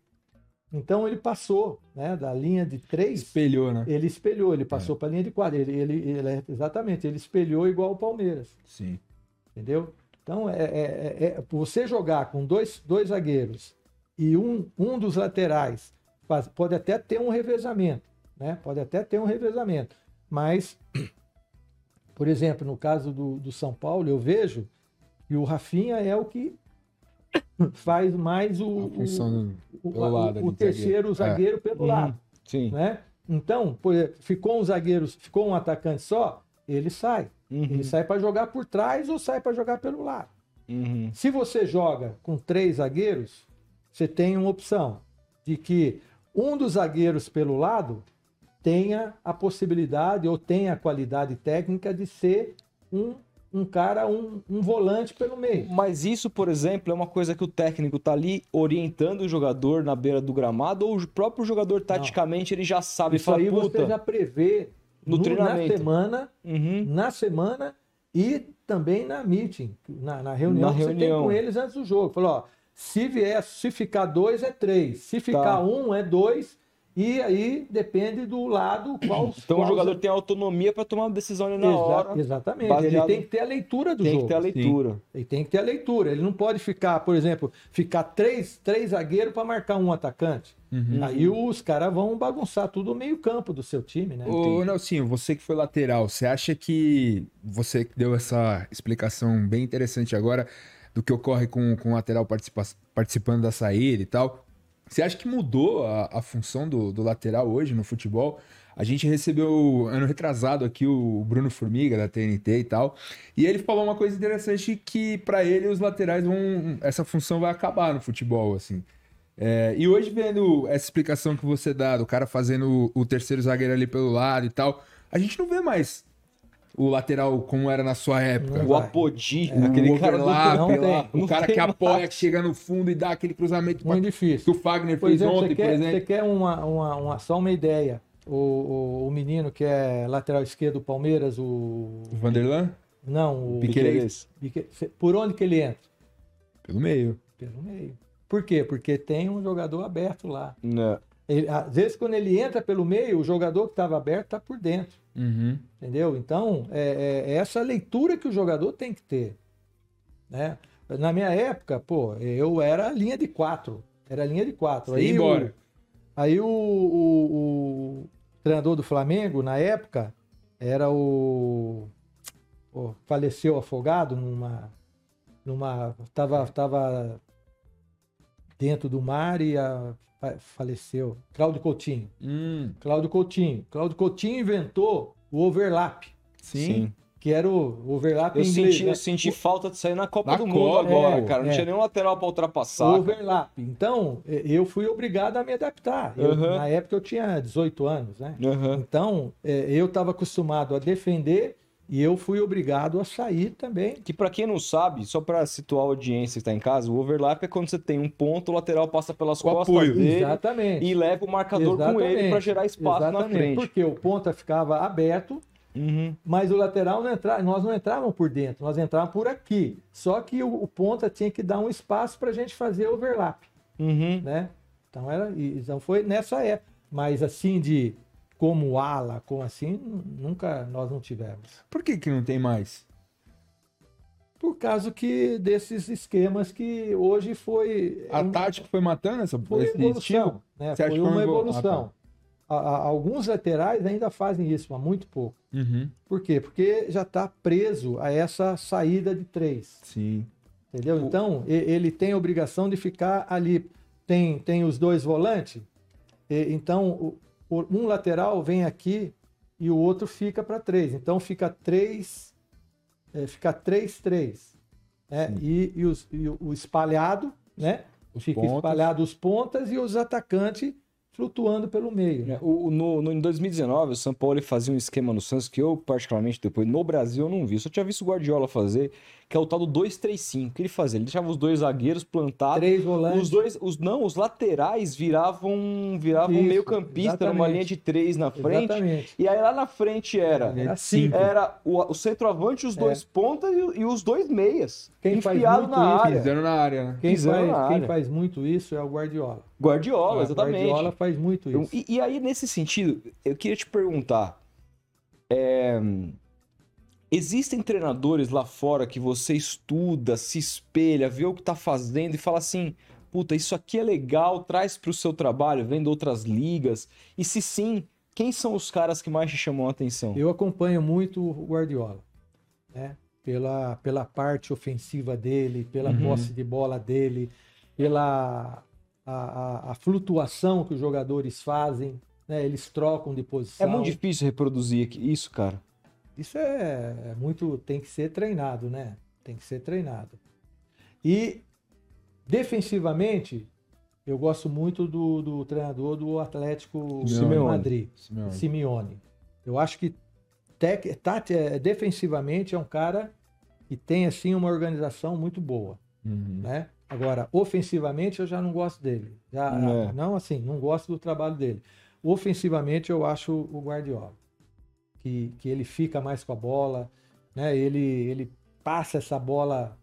Então ele passou né, da linha de três Espelhou, né? ele espelhou, ele passou para a linha de quadra. Ele, ele, ele- é- exatamente, ele espelhou igual o Palmeiras, Sim. entendeu? Então, é, é- é- é- você jogar com dois, dois zagueiros e um, um dos laterais, faz- pode até ter um revezamento, né? Pode até ter um revezamento, mas, por exemplo, no caso do, do São Paulo, eu vejo que o Rafinha é o que faz mais o, o, o- lado o terceiro zagueiro. zagueiro pelo Uhum. lado Sim. né? Então, por ficou um zagueiro, ficou um atacante só, ele sai. Uhum. Ele sai para jogar por trás ou sai para jogar pelo lado. Uhum. Se você joga com três zagueiros, você tem uma opção de que um dos zagueiros pelo lado tenha a possibilidade ou tenha a qualidade técnica de ser um um cara, um, um volante pelo meio. Mas isso, por exemplo, é uma coisa que o técnico tá ali orientando o jogador na beira do gramado ou o próprio jogador taticamente ele já sabe Isso fala, aí você já prevê No na treinamento. semana, Uhum. na semana e também na meeting, na, na reunião Na que você reunião. tem com eles antes do jogo. Falou, ó, se vier, se ficar dois é três, se ficar Tá. um é dois, e aí depende do lado qual. Então qual o jogador tem autonomia para tomar uma decisão ali na Exa- hora. Exatamente. baseado- Ele tem que ter a leitura do Tem jogo. que ter a leitura. Ele tem que ter a leitura. Ele não pode ficar, por exemplo, ficar três, três zagueiros para marcar um atacante. Uhum. Aí os caras vão bagunçar tudo o meio-campo do seu time, né? Ô, Nelsinho, você que foi lateral, você acha que você que deu essa explicação bem interessante agora do que ocorre com, com o lateral participa- participando da saída e tal? Você acha que mudou a, a função do, do lateral hoje no futebol? A gente recebeu ano retrasado aqui o Bruno Formiga da TNT e tal, e ele falou uma coisa interessante que pra ele os laterais vão essa função vai acabar no futebol assim. É, e hoje, vendo essa explicação que você dá, do cara fazendo o terceiro zagueiro ali pelo lado e tal, a gente não vê mais o lateral como era na sua época. O. Apodi, O aquele cara do overlap não lá, tem. o cara que apoia, que chega no fundo e dá aquele cruzamento pra- Muito que difícil. o Fagner Por fez exemplo, ontem, você por quer, exemplo. você quer uma, uma, uma- só uma ideia. O, o, o menino que é lateral esquerdo do Palmeiras, o. O Vanderlan? Não, o. Piquerez. Pique- Por onde que ele entra? Pelo meio. Pelo meio. Por quê? Porque tem um jogador aberto lá. Não. Ele- às vezes, quando ele entra pelo meio, o jogador que estava aberto está por dentro. Uhum. Entendeu? Então, é, é- é essa leitura que o jogador tem que ter. Né? Na minha época, pô, eu era linha de quatro. Era linha de quatro. Você Aí, embora. o, aí o, o- o treinador do Flamengo, na época, era o. pô, faleceu afogado numa. numa tava, tava dentro do mar e a- faleceu. Cláudio Coutinho. Hum, Cláudio Coutinho. Cláudio Coutinho inventou o overlap, sim. que era o overlap Eu em inglês. senti, né? eu senti falta de sair na Copa Na do Copa, Mundo agora, é, cara. Não é. tinha nenhum lateral pra O ultrapassar. cara. overlap. Então, eh, eu fui obrigado a me adaptar. Eu, Uhum. Na época eu tinha 18 anos, né? Aham. Então, eh, eu estava acostumado a defender e eu fui obrigado a sair também. Que pra quem não sabe, só pra situar a audiência que tá em casa, o overlap é quando você tem um ponto, o lateral passa pelas Com costas apoio. dele Exatamente. e leva o marcador com ele pra gerar espaço na Exatamente. frente. Porque o ponta ficava aberto, Uhum. mas o lateral não entrava, nós não entrávamos por dentro, nós entrávamos por aqui. Só que o, o ponta tinha que dar um espaço para a gente fazer overlap, Uhum. né? Então era, então foi nessa época. Mas assim de como ala, como assim, nunca nós não tivemos. Por que que não tem mais? Por causa que desses esquemas que hoje foi A um- tática foi matando essa, foi evolução, né? Você Foi uma uma evolu- evolução. A- a- alguns laterais ainda fazem isso, mas muito pouco. Uhum. Por quê? Porque já está preso a essa saída de três. Sim. Entendeu? Então, e- ele tem a obrigação de ficar ali. Tem, tem os dois volantes, então o- o- um lateral vem aqui e o outro fica para três. Então fica três, é, fica três, três. Né? E, e os- e o, o espalhado, né? Os fica pontas. espalhado os pontas e os atacantes flutuando pelo meio. É, o- no, no- em 2019, o São Paulo ele fazia um esquema no Santos que eu, particularmente, depois no Brasil eu não vi. Só tinha visto o Guardiola fazer, que é o tal do 2-3-5. O que ele fazia? Ele deixava os dois zagueiros plantados. Três volantes. Os dois, os não, os laterais viravam, viravam Isso, meio campista numa linha de três na frente. Exatamente. E aí lá na frente era Era cinco. era o, o centroavante, os dois pontas e, e os dois meias. É. Quem faz enfiado muito na isso, área. Pisando na área, né? Quem faz, na quem área. faz muito isso é o Guardiola. Guardiola, O exatamente. Guardiola faz muito isso. e, e aí, nesse sentido, eu queria te perguntar: é, existem treinadores lá fora que você estuda, se espelha, vê o que tá fazendo e fala assim: puta, isso aqui é legal, traz pro seu trabalho, vendo outras ligas? E se sim, quem são os caras que mais te chamam a atenção? Eu acompanho muito o Guardiola, né? Pela, pela parte ofensiva dele, pela Uhum. posse de bola dele, pela a, a- a flutuação que os jogadores fazem, né? Eles trocam de É posição. muito difícil reproduzir isso, cara. Isso é, é muito. tem que ser treinado, né? Tem que ser treinado. E defensivamente, eu gosto muito do, do treinador do Atlético de Simeone. Madrid. Simeone. Simeone. Eu acho que tec, tati- é, defensivamente é um cara e tem assim uma organização muito boa, Uhum. né? Agora, ofensivamente eu já não gosto dele. Já, É. Não assim, não gosto do trabalho dele. Ofensivamente eu acho o Guardiola. Que, que ele fica mais com a bola, né? Ele, ele passa essa bola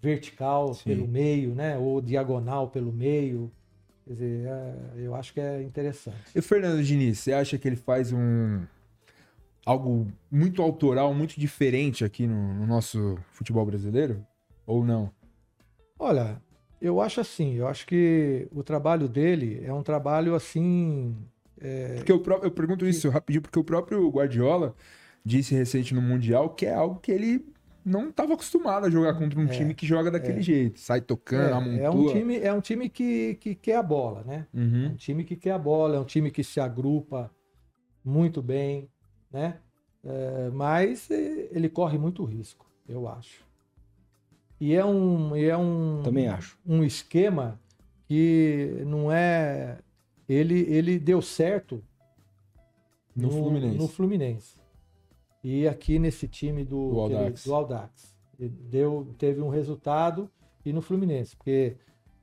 vertical Sim. pelo meio, né? Ou diagonal pelo meio. Quer dizer, é, eu acho que é interessante. E o Fernando Diniz, você acha que ele faz um algo muito autoral, muito diferente aqui no, no nosso futebol brasileiro? Ou não? Olha, eu acho assim, eu acho que o trabalho dele é um trabalho assim. Porque o pró- eu pergunto isso rapidinho, porque o próprio Guardiola disse recente no Mundial que é algo que ele não estava acostumado a jogar contra um time que joga daquele jeito. Sai tocando, amontoa. É, é um time, é um time que, que quer a bola, né? É Uhum. um time que quer a bola, é um time que se agrupa muito bem, né? É, mas eh, ele corre muito risco, eu acho. E é um, e é um, Também acho. um esquema que não é. Ele, ele deu certo No Fluminense. no Fluminense. E aqui nesse time do, Do que ele- Audax. do Audax. Ele Deu, teve um resultado e no Fluminense, porque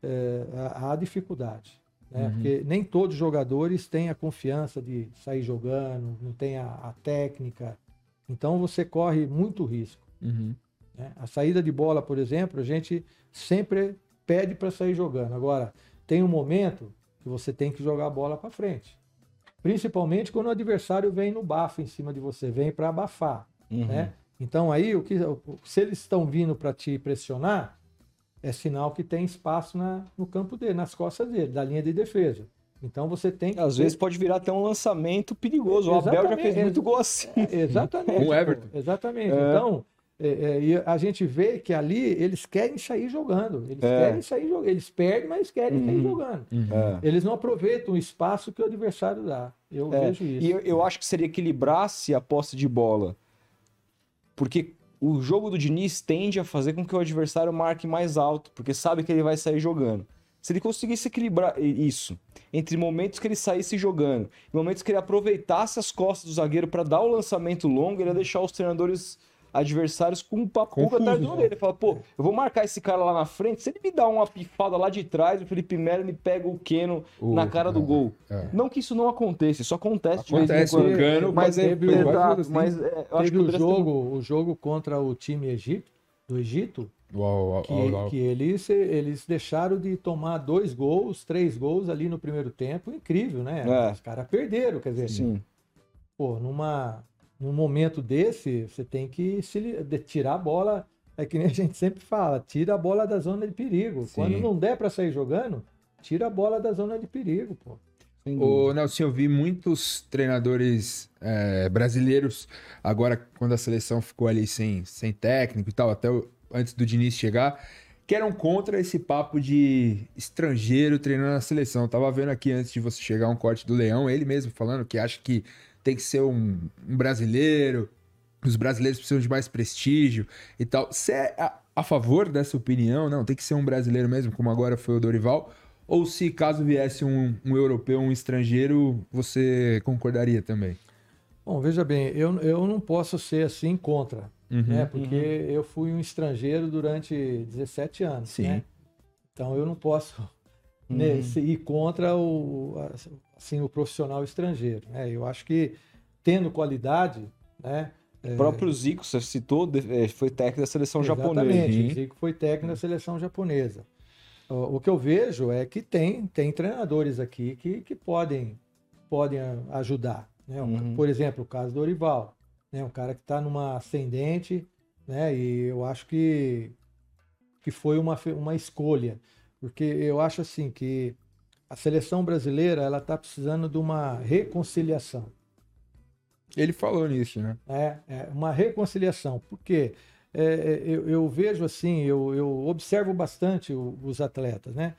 é, há há dificuldade. Né? Uhum. Porque nem todos os jogadores têm a confiança de sair jogando, não tem a, a técnica. Então você corre muito risco. Uhum. Né? A saída de bola, por exemplo, a gente sempre pede para sair jogando. Agora, tem um momento que você tem que jogar a bola para frente. Principalmente quando o adversário vem no bafo em cima de você, vem para abafar. Uhum. Né? Então aí, o que, se eles estão vindo para te pressionar, é sinal que tem espaço na, no campo dele, nas costas dele, da linha de defesa. Então você tem que. Às vezes pode virar até um lançamento perigoso. O Abel já Exatamente. fez muito gol assim. Exatamente. Com o Everton. Exatamente. É. Então, é, é, e a gente vê que ali eles querem sair jogando. Eles É. querem sair jogando. Eles perdem, mas querem sair Uhum. jogando. É. Eles não aproveitam o espaço que o adversário dá. Eu É, vejo isso. E eu, eu acho que seria equilibrasse a posse de bola. Porque o jogo do Diniz tende a fazer com que o adversário marque mais alto, porque sabe que ele vai sair jogando. Se ele conseguisse equilibrar isso, entre momentos que ele saísse jogando e momentos que ele aproveitasse as costas do zagueiro para dar o lançamento longo, ele ia deixar os treinadores adversários com um papuga atrás do né? orelha. Ele fala, pô, eu vou marcar esse cara lá na frente, se ele me dá uma pifada lá de trás, o Felipe Melo me pega o Keno O- na cara do é, gol. é. Não que isso não aconteça, isso acontece de vez em Acontece, quando. o Cano Mas é, teve assim. mas é, eu acho que o jogo, o jogo contra o time Egito, do Egito, Uau, uau, que, uau, uau. que eles, eles deixaram de tomar dois gols, três gols ali no primeiro tempo. Incrível, né? É. Os caras perderam, quer dizer, Sim. pô, numa, num momento desse, você tem que tirar a bola. É que nem a gente sempre fala, tira a bola da zona de perigo. Sim. Quando não der para sair jogando, tira a bola da zona de perigo, pô. Ô, Nelson, eu vi muitos treinadores é, brasileiros, agora quando a seleção ficou ali sem, sem técnico e tal, até o- antes do Diniz chegar, que eram contra esse papo de estrangeiro treinando a seleção. Eu tava vendo aqui antes de você chegar um corte do Leão, ele mesmo falando que acha que tem que ser um, um brasileiro, os brasileiros precisam de mais prestígio e tal. Você é a, a favor dessa opinião? Não, tem que ser um brasileiro mesmo, como agora foi o Dorival? Ou se caso viesse um, um europeu, um estrangeiro, você concordaria também? Bom, veja bem, eu, eu não posso ser assim contra, Uhum. né? Porque eu fui um estrangeiro durante 17 anos, Sim. né? Então eu não posso né, se- ir contra o, assim, o profissional estrangeiro, né? Eu acho que tendo qualidade, né? O próprio Zico, você citou, é, foi técnico da seleção japonesa. Exatamente, Uhum. o Zico foi técnico da seleção japonesa. O, que eu vejo é que tem, tem treinadores aqui que, que podem, podem ajudar. Né? Uhum. Por exemplo, o caso do Orival, né? um cara que está numa ascendente, né? e eu acho que, que foi uma, uma escolha, porque eu acho assim que a seleção brasileira ela está precisando de uma reconciliação Ele falou nisso, né? é, é uma reconciliação, porque é, é, eu, eu vejo assim, eu, eu observo bastante o- os atletas, né?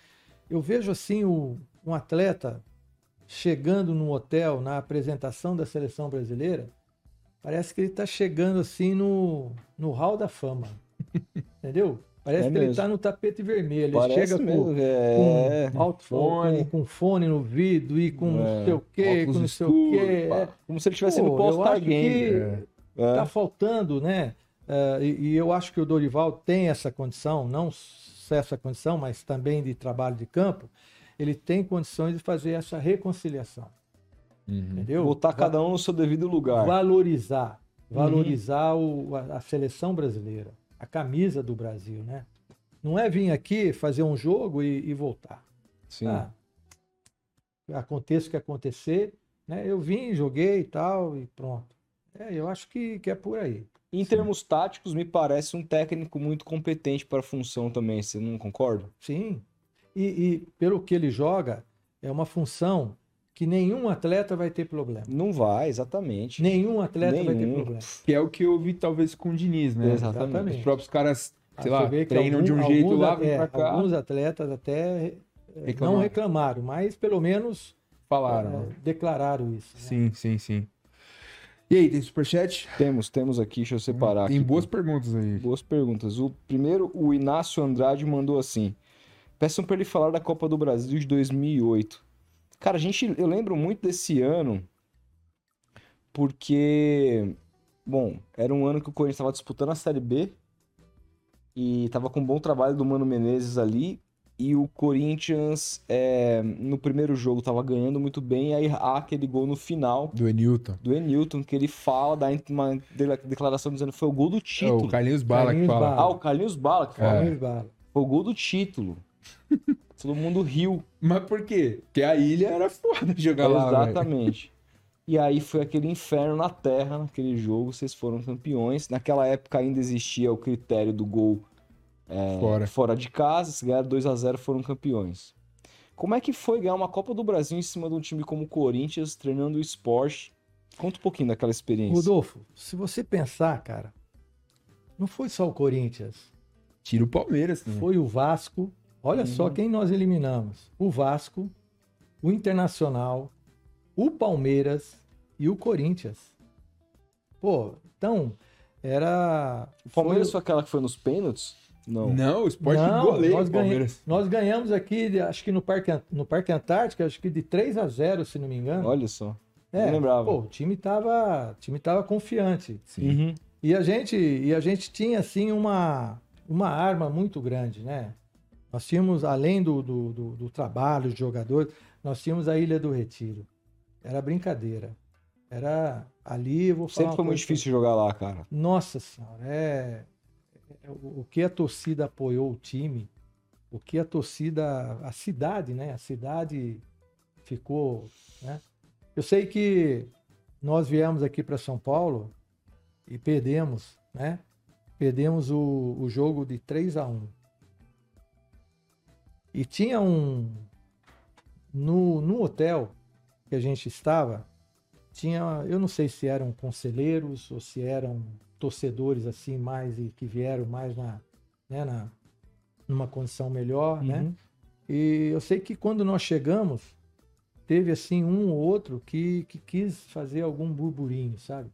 Eu vejo assim o, um atleta chegando num hotel na apresentação da seleção brasileira, parece que ele está chegando assim no, no hall da fama, entendeu? Parece É que ele mesmo. está no tapete vermelho, ele Parece chega mesmo, com, é... com, alto, fone. com, fone no vidro e com É, não sei o quê, com não sei o quê. pá. é. como se ele estivesse no All-Star Game. que É. É. tá faltando, né? eh, e, e eu acho que o Dorival tem essa condição, não só essa condição, mas também de trabalho de campo, ele tem condições de fazer essa reconciliação, Uhum. entendeu? Botar cada um no seu devido lugar. valorizar, Uhum. valorizar o- a, a seleção brasileira, a camisa do Brasil, né? Não é vir aqui fazer um jogo e, e voltar. Sim. Ah, aconteça o que acontecer, né? Eu vim, joguei e tal e pronto. É, eu acho que, que é por aí. Em termos táticos, me parece um técnico muito competente para a função também, você não concorda? Sim. E, e pelo que ele joga, é uma função que nenhum atleta vai ter problema. Não vai, exatamente. Nenhum atleta vai ter Nenhum. problema. Que é o que eu vi talvez com o Diniz, né? Exatamente. Os próprios caras, sei Ah, lá, vê que treinam de um algum- jeito lá, vem é, pra cá, Alguns atletas até eh, não Reclamaram. reclamaram, mas pelo menos falaram. né? declararam isso. né? Sim, sim, sim. E aí, tem superchat? Temos, temos aqui, deixa eu separar Tem aqui. boas perguntas aí. Boas perguntas. O primeiro, o Inácio Andrade mandou assim: Peçam para ele falar da Copa do Brasil de 2008. Cara, a gente, eu lembro muito desse ano porque, bom, era um ano que o Corinthians estava disputando a Série B e estava com um bom trabalho do Mano Menezes ali. E o Corinthians, é, no primeiro jogo, estava ganhando muito bem. E aí há aquele gol no final Do Enilton. do Enilton, que ele fala, dá uma de- declaração dizendo que foi o gol do É, título. o Carlinhos Bala Carlinhos que fala. Bala. Ah, o Carlinhos Bala que fala. Carlinhos Bala. Foi o gol do título. Todo mundo riu. Mas por quê? Porque a ilha era foda jogar lá. Exatamente. E aí foi aquele inferno na terra naquele jogo, vocês foram campeões. Naquela época ainda existia o critério do gol é, Fora. fora de casa, se ganhar 2 a 0 foram campeões. Como é que foi ganhar uma Copa do Brasil em cima de um time como o Corinthians, treinando o esporte? Conta um pouquinho daquela experiência. Rodolfo, se você pensar, cara, não foi só o Corinthians, Tira o Palmeiras também. foi o Vasco. Olha só Uhum. quem nós eliminamos: o Vasco, o Internacional, o Palmeiras e o Corinthians. Pô, então era. O Palmeiras foi aquela que foi nos pênaltis? Não. Não, o esporte Não, goleiro nós, o ganha- Palmeiras. nós ganhamos aqui, acho que no Parque, no Parque Antártica, acho que de 3 a 0, se não me engano. Olha só. é, não lembrava. Pô, o time tava, o time tava confiante. Sim. Uhum. E a gente, e a gente tinha assim uma, uma arma muito grande, né? Nós tínhamos, além do, do, do, do trabalho de jogadores, nós tínhamos a Ilha do Retiro. Era brincadeira. Era ali, vou falar. Sempre foi muito difícil jogar lá, cara. Nossa Senhora, é, é o o que a torcida apoiou o time, o que a torcida, a cidade, né? A cidade ficou, né? Eu sei que nós viemos aqui para São Paulo e perdemos, né? Perdemos o, o jogo de 3 a 1 E tinha um. No, no hotel que a gente estava, tinha. Eu não sei se eram conselheiros ou se eram torcedores assim, mais e que vieram mais na. Né, na numa condição melhor, né? Uhum. E eu sei que quando nós chegamos, teve assim um ou outro que, que quis fazer algum burburinho, sabe?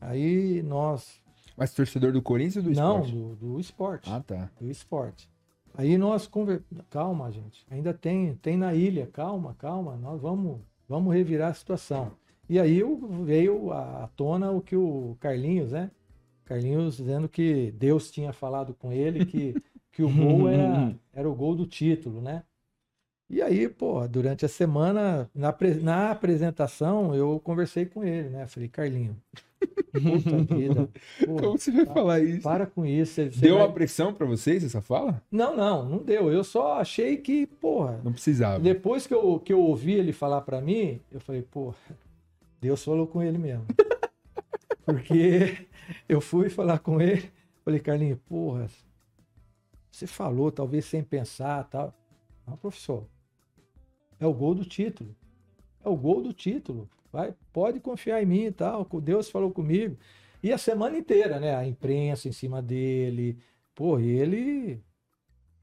Aí nós. Mas torcedor do Corinthians ou do não, esporte? do, do esporte. Ah, tá. Do esporte. Aí nós conver... Calma, gente. Ainda tem, tem na ilha. Calma, calma. Nós vamos, vamos revirar a situação. E aí veio à tona o que o Carlinhos, né? Carlinhos dizendo que Deus tinha falado com ele que, que o gol era, era o gol do título, né? E aí, pô, durante a semana, na, na apresentação, eu conversei com ele, né? Falei, Carlinho, puta vida, Como você vai falar isso? para com isso. você- Deu vai- uma pressão pra vocês essa fala? Não, não, não deu. Eu só achei que, porra, Não precisava. depois que eu, que eu ouvi ele falar pra mim, eu falei, pô, Deus falou com ele mesmo. Porque eu fui falar com ele, falei, Carlinhos, porra, você falou, talvez sem pensar tal. Não, professor, é o gol do título. É o gol do título. Vai, pode confiar em mim e tal. Deus falou comigo. E a semana inteira, né? A imprensa em cima dele. Pô, ele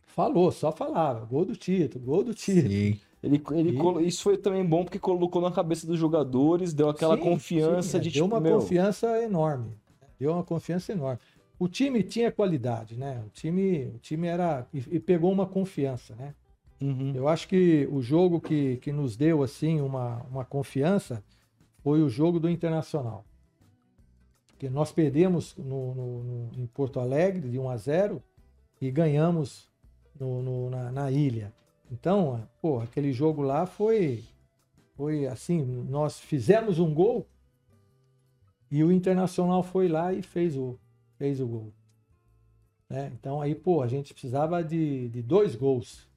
falou, só falava. Gol do título, gol do título. Sim. Ele, ele E- colo- Isso foi também bom porque colocou na cabeça dos jogadores, deu aquela Sim, confiança sim, é, de Deu tipo, uma meu, confiança enorme. Deu uma confiança enorme. O time tinha qualidade, né? O time, o time era. E, e pegou uma confiança, né? uhum. Eu acho que o jogo que, que nos deu, assim, uma, uma confiança foi o jogo do Internacional. Porque nós perdemos no, no- no- em Porto Alegre de 1 a 0 e ganhamos no- no- na, na ilha. Então, pô, aquele jogo lá foi, foi assim, nós fizemos um gol e o Internacional foi lá e fez o, fez o gol. né? Então aí, pô, a gente precisava de, de dois gols.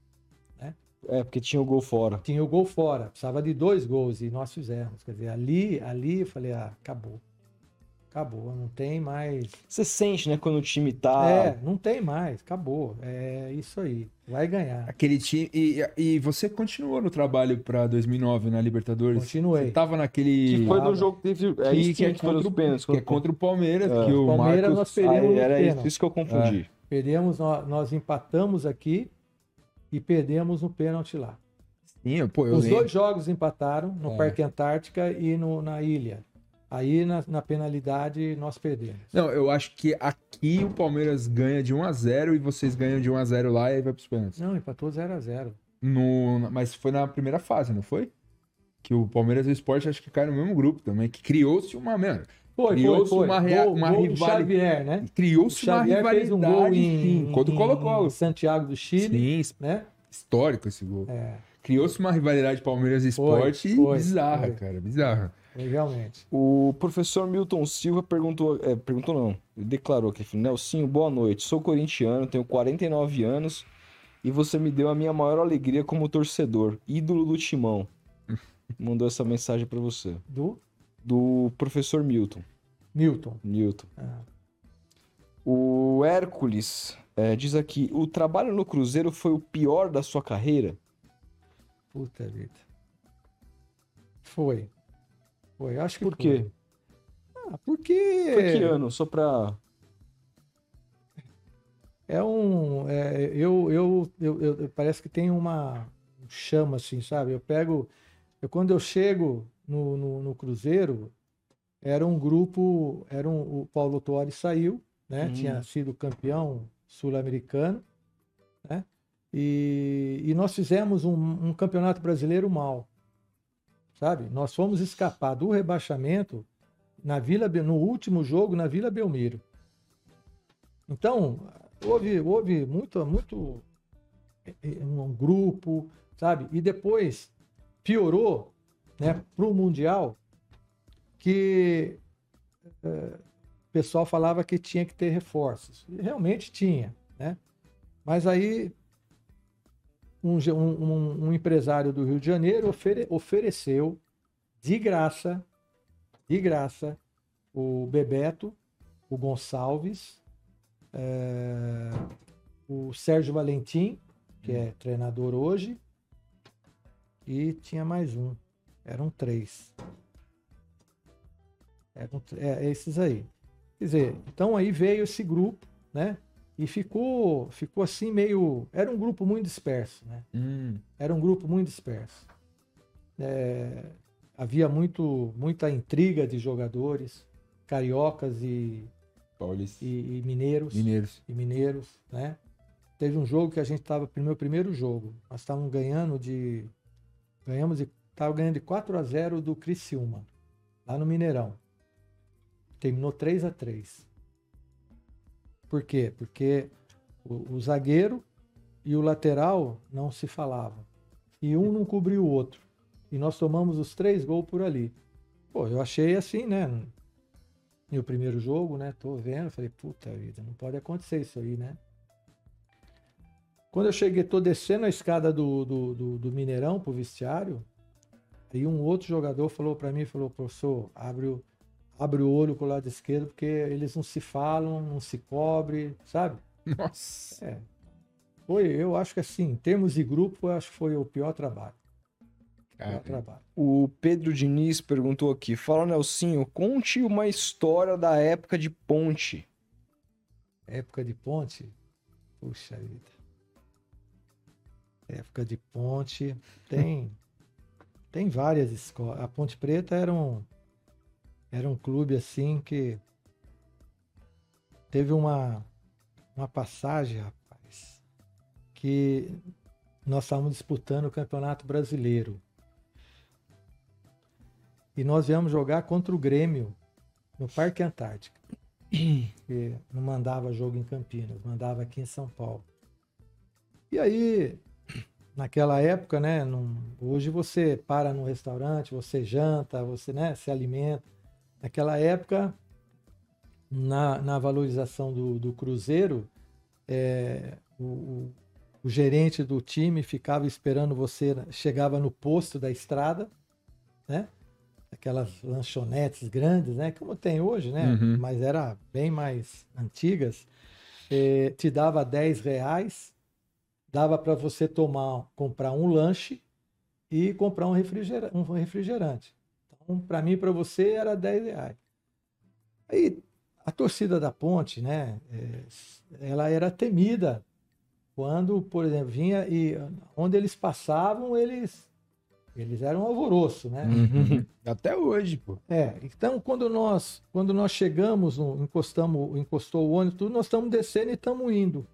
É, porque tinha o gol fora. Tinha o gol fora, precisava de dois gols e nós fizemos. Quer dizer, ali, ali eu falei, ah, acabou. Acabou, não tem mais. Você sente, né, quando o time tá. É, não tem mais, acabou. É isso aí, vai ganhar. Aquele time. E, e você continuou no trabalho pra 2009 na Libertadores? Continuei. Você tava naquele. Que foi no jogo que teve. É que, isso que é que foi nos pênaltis. que é contra o Palmeiras, É. que o Palmeiras Marcos. nós perdemos. Aí, era isso, isso que eu confundi. Perdemos, nós, nós empatamos aqui e perdemos no pênalti lá. Sim, pô, eu Os lembro. dois jogos empataram no É. Parque Antártica e no, na ilha. Aí na, na penalidade nós perdemos. Não, eu acho que aqui o Palmeiras ganha de 1 a 0 e vocês ganham de 1 a 0 lá e aí vai pros pênaltis. Não, empatou 0 a 0 No, mas foi na primeira fase, não foi? Que o Palmeiras e o Sport acho que caíram no mesmo grupo também, que criou-se uma, mano, Foi, foi, Criou-se foi. uma rea- Gol- uma gol do rivali- Xavier, né? Criou-se uma rivalidade fez um gol em, sim, contra o Colo-Colo. Santiago do Chile, Sim, né? histórico esse gol. É, Criou-se uma rivalidade Palmeiras e foi, bizarra, foi. cara, bizarra. realmente. O professor Milton Silva perguntou, é, perguntou não, ele declarou aqui, falou, Nelsinho, boa noite, sou corintiano, tenho 49 anos e você me deu a minha maior alegria como torcedor, ídolo do timão. Mandou essa mensagem pra você. Do Do professor Milton. Milton. Newton. Ah, O Hércules é, diz aqui, o trabalho no Cruzeiro foi o pior da sua carreira? puta vida. Foi. Foi, acho que Por foi. quê? Ah, porque Foi que ano? Só pra... é um. é, eu, eu, eu, eu- parece que tem uma um chama assim, sabe? Eu pego. Eu, quando eu chego no, no, no Cruzeiro, era um grupo. Era um, o Paulo Torres saiu, né? Hum. Tinha sido campeão sul-americano, né? E, e nós fizemos um, um campeonato brasileiro mal, sabe? Nós fomos escapar do rebaixamento na Vila, no último jogo na Vila Belmiro. Então, houve, houve muito, muito eh, eh, um grupo, sabe? E depois piorou, né, para o Mundial, que eh, o pessoal falava que tinha que ter reforços. E realmente tinha, né? Mas aí um, um- um- empresário do Rio de Janeiro ofere- ofereceu de graça, de graça, o Bebeto, o Gonçalves, eh, o Sérgio Valentim, que é treinador hoje, e tinha mais um. Eram três. Eram, tr- é, esses aí. Quer dizer, então aí veio esse grupo, né? E ficou, ficou assim meio. Era um grupo muito disperso, né? Hum, Era um grupo muito disperso. É, havia muito, muita intriga de jogadores, cariocas e, e- e mineiros Mineiros. e mineiros, né? Teve um jogo que a gente estava, meu primeiro jogo, nós estávamos ganhando de, ganhamos de, tava ganhando de 4 a 0 do Criciúma, lá no Mineirão. Terminou 3 a 3. Por quê? Porque o, o zagueiro e o lateral não se falavam. E um não cobriu o outro. E nós tomamos os três gols por ali. Pô, eu achei assim, né? Meu primeiro jogo, né? Tô vendo, falei, puta vida, não pode acontecer isso aí, né? Quando eu cheguei, tô descendo a escada do, do, do, do Mineirão pro vestiário, aí um outro jogador falou para mim, falou, professor, abre o, abre o olho com o lado esquerdo, porque eles não se falam, não se cobre, sabe? Nossa. É. Foi, eu acho que assim, em termos de grupo, eu acho que foi o pior trabalho. O Pedro Diniz perguntou aqui, fala Nelsinho, conte uma história da época de ponte. Época de ponte, puxa vida. Época de ponte, tem tem várias escolas. A Ponte Preta era um era um clube assim que teve uma uma passagem, rapaz, que nós estávamos disputando o Campeonato Brasileiro. E nós viemos jogar contra o Grêmio no Parque Antártica. que não mandava jogo em Campinas, mandava aqui em São Paulo. E aí, naquela época, né? não- hoje você para no restaurante, você janta, você né, se alimenta. Naquela época, na, na valorização do, do Cruzeiro, é, o, o- o gerente do time ficava esperando você, chegava no posto da estrada, né? Aquelas lanchonetes grandes, né? Como tem hoje, né? Uhum. Mas era bem mais antigas. É, te dava 10 reais, dava para você tomar, comprar um lanche e comprar um, refrigera- um refrigerante. Então, para mim e para você era 10 reais. Aí a torcida da Ponte, né? é, ela era temida quando, por exemplo, vinha e onde eles passavam, eles eles eram alvoroço, né? Uhum. Até hoje, pô. É, então quando nós quando nós chegamos, no, encostamos, encostou o ônibus, tudo, nós estamos descendo e estamos indo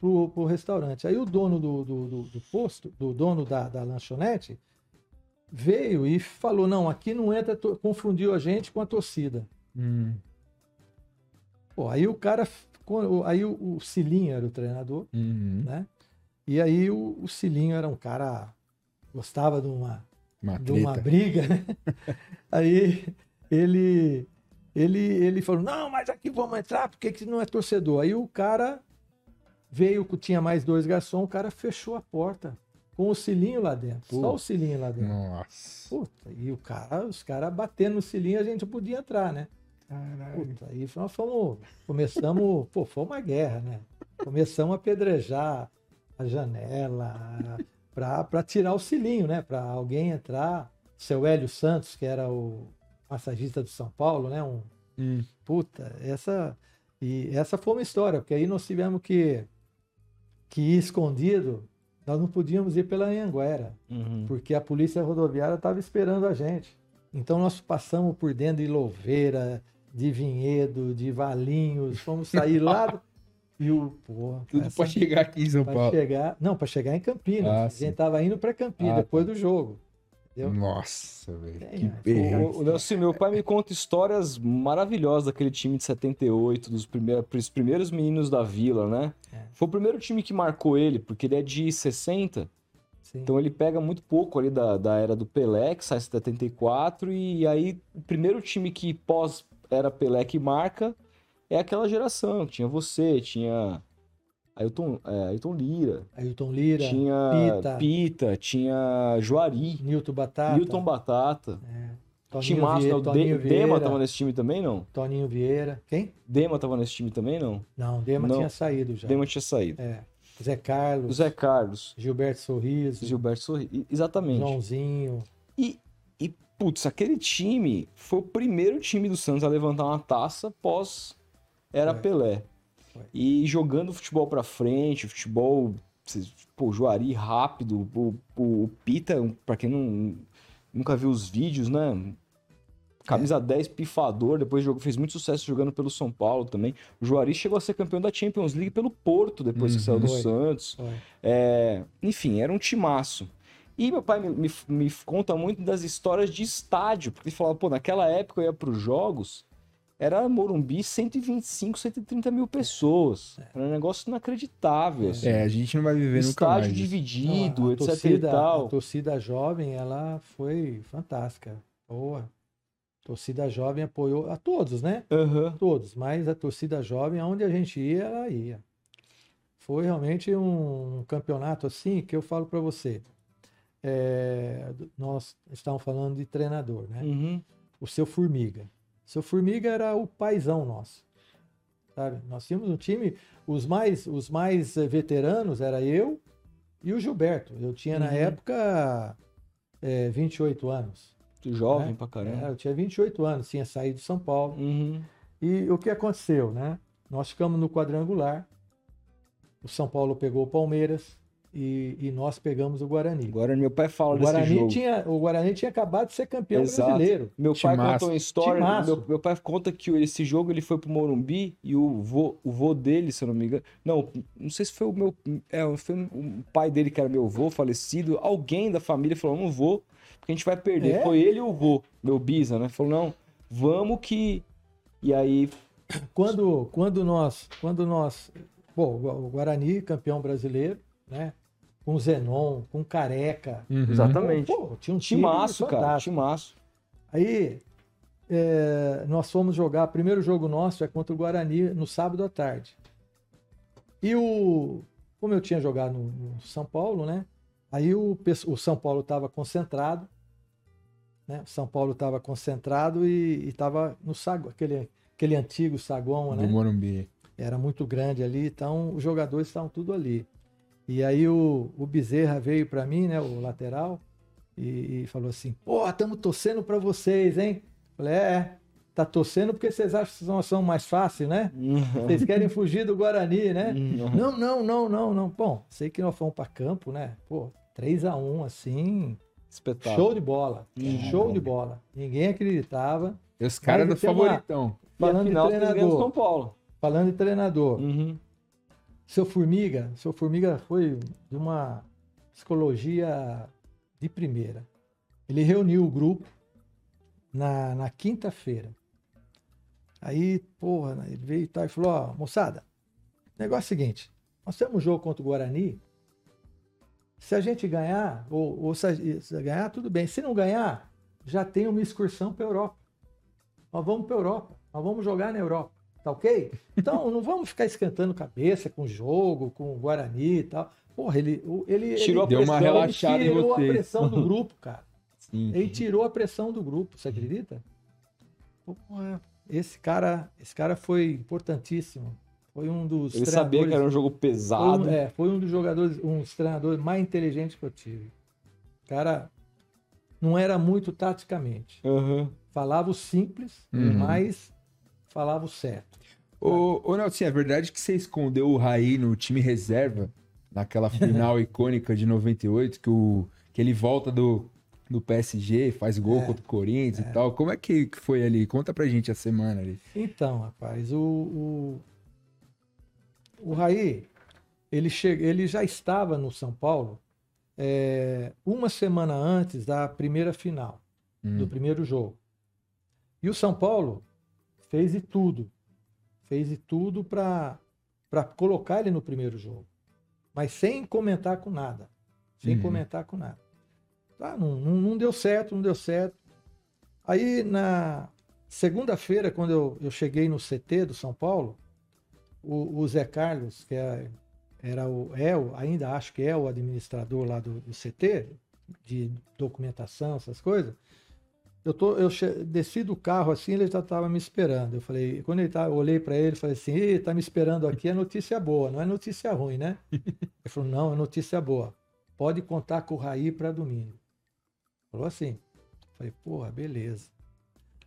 pro, pro restaurante. Aí o dono do, do, do- do posto, do dono da, da lanchonete, veio e falou: não, aqui não entra, confundiu a gente com a torcida. Hum. Pô, aí o cara, aí o, o Cilinho era o treinador, Uhum. né? E aí o, o Cilinho era um cara gostava de uma Uma de uma briga, né? Aí ele, ele, ele falou: não, mas aqui vamos entrar porque que não é torcedor. Aí o cara veio, tinha mais dois garçons, o cara fechou a porta com o cilinho lá dentro. Só o cilinho lá dentro. Nossa. Puta, e o cara, os caras batendo no cilinho, a gente podia entrar, né? Caralho. Puta, aí nós fomos, começamos, pô, foi uma guerra, né? Começamos a apedrejar a janela para tirar o cilinho, né? Para alguém entrar. Seu Hélio Santos, que era o massagista do São Paulo, né? Um, Hum. puta, essa e essa foi uma história, porque aí nós tivemos que que escondido. Nós não podíamos ir pela Anhanguera Uhum. porque a polícia rodoviária estava esperando a gente. Então nós passamos por dentro de Louveira, de Vinhedo, de Valinhos, fomos sair lá do... e o pô, Tudo pra chegar aqui em São pra Paulo. chegar, não, para chegar em Campinas. Ah, a gente tava indo para Campinas Ah, depois tá. do jogo. Entendeu? Nossa, velho. É, Que é. perrengue. O, o Nelson, meu pai me conta histórias maravilhosas daquele time de 78, dos primeiros, os primeiros meninos da vila, né? É. Foi o primeiro time que marcou ele, porque ele é de 60, Sim. então ele pega muito pouco ali da, da era do Pelé, que sai em 74, e aí o primeiro time que pós era Pelé que marca é aquela geração. Tinha você, tinha Ailton, é, Ailton Lira, Ailton Lira, tinha Pita. Pita, tinha Juari, Nilton Batata, Newton Batata. Toninho, Timaço, né? Vie... O Toninho De- Dema Vieira, tava nesse time também, não? Toninho Vieira. Quem? Dema tava nesse time também, não? Não, Dema Não. tinha saído já. Dema tinha saído. É. Zé Carlos, Zé Carlos, Gilberto Sorriso, Gilberto Sorri. e- Exatamente. Joãozinho. E, e, putz, aquele time foi o primeiro time do Santos a levantar uma taça pós era Foi. Pelé. E jogando futebol pra frente, futebol, pô, Juari rápido, o, o, o Pita, pra quem não, nunca viu os vídeos, né? Camisa É. 10, pifador, depois jogou, fez muito sucesso jogando pelo São Paulo também. O Juari chegou a ser campeão da Champions League pelo Porto, depois que Uhum. saiu do Foi. Santos. Foi. É, enfim, era um timaço. E meu pai me, me- me conta muito das histórias de estádio, porque ele falava, pô, naquela época eu ia para os jogos, era Morumbi 125, 130 mil pessoas. Era um negócio inacreditável. assim. É, a gente não vai viver nunca Estádio mais. isso. dividido, Não, a etc torcida, e tal. A torcida jovem, ela foi fantástica. Boa. A torcida jovem apoiou a todos, né? Aham. Todos, mas a torcida jovem, aonde a gente ia, ela ia. Foi realmente um campeonato assim que eu falo para você. É, nós estávamos falando de treinador, né? Uhum. o seu Formiga. Seu Formiga era o paizão nosso. Sabe? Nós tínhamos um time, os mais, os mais eh, veteranos era eu e o Gilberto. Eu tinha na Uhum. época eh, 28 anos. Jovem É, pra É, caramba. eu tinha 28 anos, tinha saído de São Paulo. Uhum. E o que aconteceu, né? Nós ficamos no quadrangular. O São Paulo pegou o Palmeiras e, e nós pegamos o Guarani. Agora meu pai fala O desse Guarani, jogo. tinha, o Guarani tinha acabado de ser campeão Exato. brasileiro. Meu pai Timaço. conta uma história. Meu, meu pai conta que esse jogo ele foi pro Morumbi e o vô, o vô dele, se eu não me engano. Não, não sei se foi o meu. É, foi o pai dele que era meu vô falecido. Alguém da família falou: não vou, porque a gente vai perder. É? Foi ele e o vô, meu bisa, né? Falou: não, vamos que E aí, Quando, quando nós, quando nós, pô, o Guarani, campeão brasileiro, né? Com Zenon, com Careca. Uhum. exatamente. Pô, tinha um time Timaço, cara. Timaço. Aí é, nós fomos jogar, o primeiro jogo nosso é contra o Guarani no sábado à tarde. E o. Como eu tinha jogado no, no São Paulo, né? Aí o, o São Paulo estava concentrado. Né? O São Paulo estava concentrado e estava no saguão, aquele, aquele antigo saguão, Do né? Morumbi. Era muito grande ali, então os jogadores estavam tudo ali. E aí o, o Bezerra veio para mim, né, o lateral, e, e falou assim: Pô, estamos torcendo para vocês, hein? Falei: É, tá torcendo porque vocês acham que nós somos mais fácil, né? Vocês querem fugir do Guarani, né? Não, não, não, não, não. Bom, sei que nós fomos para campo, né? Pô, 3 a 1 assim, Espetáculo. show de bola. Uhum. Show de bola. Ninguém acreditava. E os caras do uma- favoritão. E a Falando de treinador. São Paulo. Falando de treinador. Uhum. Seu Formiga, seu Formiga foi de uma psicologia de primeira. Ele reuniu o grupo na, na quinta-feira. Aí, porra, ele veio e tal e falou: Ó, moçada, negócio é o seguinte: nós temos um jogo contra o Guarani. Se a gente ganhar, ou, ou se, a, se ganhar, tudo bem. Se não ganhar, já tem uma excursão para Europa. Nós vamos para Europa. Nós vamos jogar na Europa. Tá ok? Então, não vamos ficar esquentando cabeça com o jogo, com o Guarani e tal. Porra, ele, ele, Tirou ele, a Deu uma pressão, relaxada ele tirou a pressão do grupo, cara. Sim. Ele tirou a pressão do grupo, você acredita? Porra, esse cara, esse cara foi importantíssimo. Foi um dos Ele sabia que era um jogo foi um, pesado. é, foi um dos jogadores, um dos treinadores mais inteligentes que eu tive. O cara não era muito taticamente. Uhum. Falava o simples, Uhum. mas falava o certo. Ô, ô Nelson, é verdade que você escondeu o Raí no time reserva, naquela final icônica de 98, que, o, que ele volta do, do PSG, faz gol É, contra o Corinthians e tal. Como é que foi ali? Conta pra gente a semana ali. Então, rapaz, o, o, o Raí, ele, che... ele já estava no São Paulo é, uma semana antes da primeira final, do Hum. primeiro jogo. E o São Paulo fez de tudo, fez de tudo para colocar ele no primeiro jogo, mas sem comentar com nada, sem Uhum. comentar com nada. Tá, não, não, deu certo, não deu certo. Aí na segunda-feira, quando eu, eu cheguei no CT do São Paulo, o, o Zé Carlos, que é, era o, é o, ainda acho que é o administrador lá do, do CT, de documentação, essas coisas, eu, tô, eu desci do carro assim, ele já estava me esperando. Eu falei, quando ele tá, eu olhei para ele, falei assim, Ih, tá me esperando aqui, é notícia boa, não é notícia ruim, né? Ele falou, não, é notícia boa. Pode contar com o Raí para domingo. Falou assim. Falei, porra, beleza.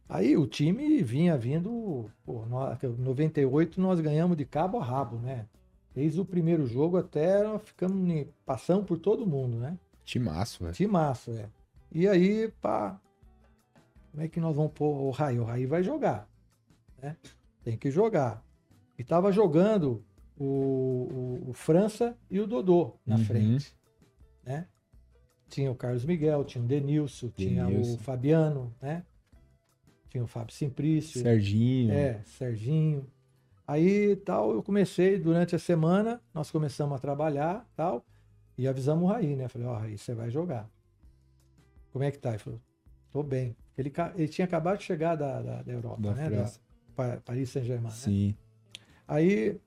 Aí o time vinha vindo, pô, nó- 98 nós ganhamos de cabo a rabo, né? Desde o primeiro jogo até nós ficamos passando por todo mundo, né? Timaço, velho. Timaço, é. E aí, pá, como é que nós vamos pôr o Raí? O Raí vai jogar, né? Tem que jogar. E tava jogando o, o- o França e o Dodô na Uhum. frente, né? Tinha o Carlos Miguel, tinha o Denilson, tinha o Fabiano, né? Tinha o Fábio Simplício. Serginho. É, Serginho. Aí tal, eu comecei durante a semana, nós começamos a trabalhar tal, e avisamos o Raí, né? Falei, ó, Raí, você vai jogar. Como é que tá? Ele falou, tô bem. Ele, ele tinha acabado de chegar da, da, da Europa, Da né? Da França. Pa- Paris Saint-Germain. né? Sim. Aí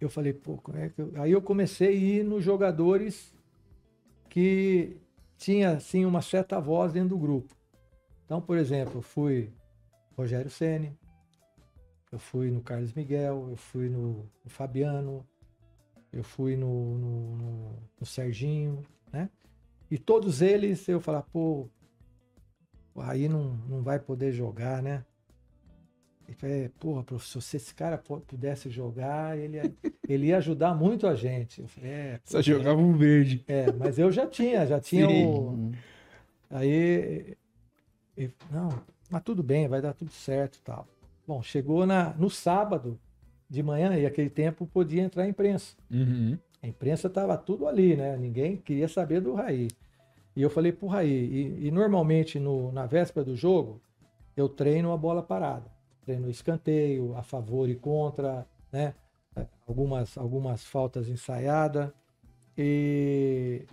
eu falei, pô, como é que eu... Aí eu comecei a ir nos jogadores que tinha assim uma certa voz dentro do grupo. Então, por exemplo, eu fui Rogério Ceni, eu fui no Carlos Miguel, eu fui no, no Fabiano, eu fui no, no, no- no Serginho, né? E todos eles eu falar, pô, aí não, não vai poder jogar, né? Ele falou, é, porra, professor, se esse cara pudesse jogar, ele ia, ele ia ajudar muito a gente. Eu falei, é, Só pô, jogava um verde. é, mas eu já tinha, já tinha Sim. o. Aí. Não, mas tudo bem, vai dar tudo certo e tal. Bom, chegou na, no sábado de manhã, e aquele tempo podia entrar a imprensa. Uhum. A imprensa estava tudo ali, né? Ninguém queria saber do Raí. E eu falei pro Raí, e, e normalmente no, na véspera do jogo, eu treino a bola parada. treinou escanteio, a favor e contra, né? Algumas, algumas faltas ensaiadas. E,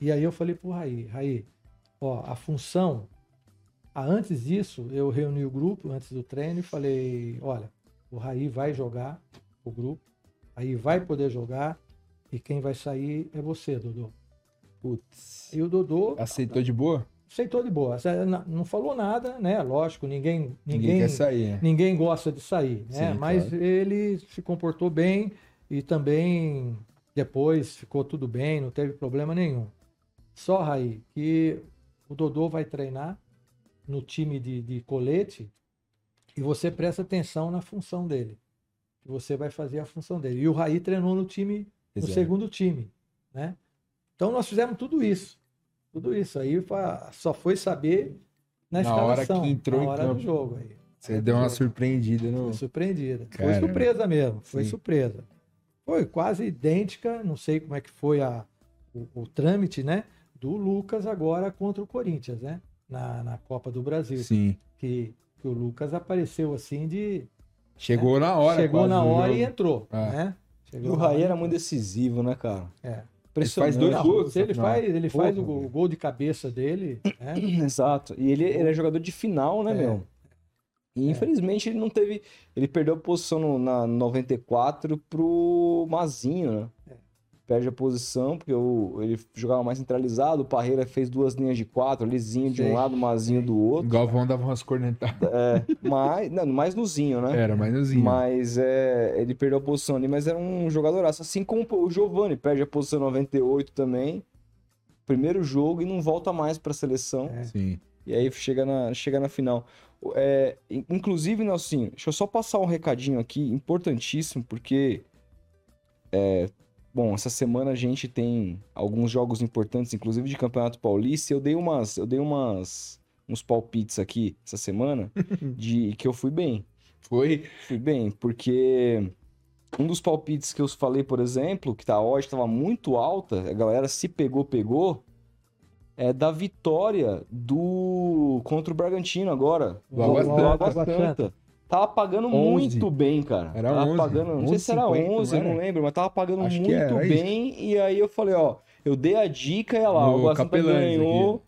e aí eu falei pro Raí, Raí, ó, a função, antes disso, eu reuni o grupo, antes do treino, e falei, olha, o Raí vai jogar o grupo, aí vai poder jogar, e quem vai sair é você, Dodô. Putz. E o Dodô Aceitou de boa? aceitou de boa. Não falou nada, né? Lógico, ninguém, Ninguém, ninguém, quer sair, né? ninguém gosta de sair, né? Sim, Mas claro. ele se comportou bem e também depois ficou tudo bem, não teve problema nenhum. Só, Raí, que o Dodô vai treinar no time de, de colete e você presta atenção na função dele. Você vai fazer a função dele. E o Raí treinou no time, no Exato. segundo time, né? Então nós fizemos tudo isso. Tudo isso aí só foi saber na, Na hora escalação, que entrou na em hora campo. do jogo aí. Você hora deu uma jogo. surpreendida no. Foi surpreendida. Foi surpresa mesmo. Foi Sim. surpresa. Foi quase idêntica, não sei como é que foi a, o, o trâmite, né? Do Lucas agora contra o Corinthians, né? Na, na Copa do Brasil. Sim. Que, que o Lucas apareceu assim de. Chegou na hora. chegou na hora jogo. e entrou. É. Né? E Chegou o na Raí era e muito decisivo, né, cara? É. Impressionante. faz dois gols ele faz, ele faz o, Porra, gol, o gol de cabeça dele, né? Exato. E ele, ele é jogador de final, né, É. meu? E infelizmente ele não teve. Ele perdeu a posição no, na 94 pro Mazinho, né? É. Perde a posição, porque o, ele jogava mais centralizado. O Parreira fez duas linhas de quatro, lisinho de um lado, Mazinho do O outro. Galvão dava umas cornetadas. É, mas, não, mais no Zinho, né? Era, mais nozinho. Mas é, ele perdeu a posição ali, mas era um jogadoraço. Assim como o Giovani perde a posição 98 também. Primeiro jogo e não volta mais pra seleção. É. Sim. E aí chega na, chega na final. É, in- inclusive, Nelsinho, deixa eu só passar um recadinho aqui, importantíssimo, porque. é, bom, essa semana a gente tem alguns jogos importantes, inclusive de Campeonato Paulista. Eu dei umas. Eu dei umas. uns palpites aqui essa semana de que eu fui bem. Foi. Fui bem, porque um dos palpites que eu falei, por exemplo, que tá, a odd estava muito alta, a galera se pegou, pegou, é da vitória do contra o Bragantino agora. Do do. Água Santa. Tava pagando 11. muito bem, cara. Era tava 11. pagando, não sei se era 11,50, 11, eu não não era? lembro, mas tava pagando Acho muito era bem. E aí eu falei, ó, eu dei a dica e olha lá, No o Santa Capelães ganhou.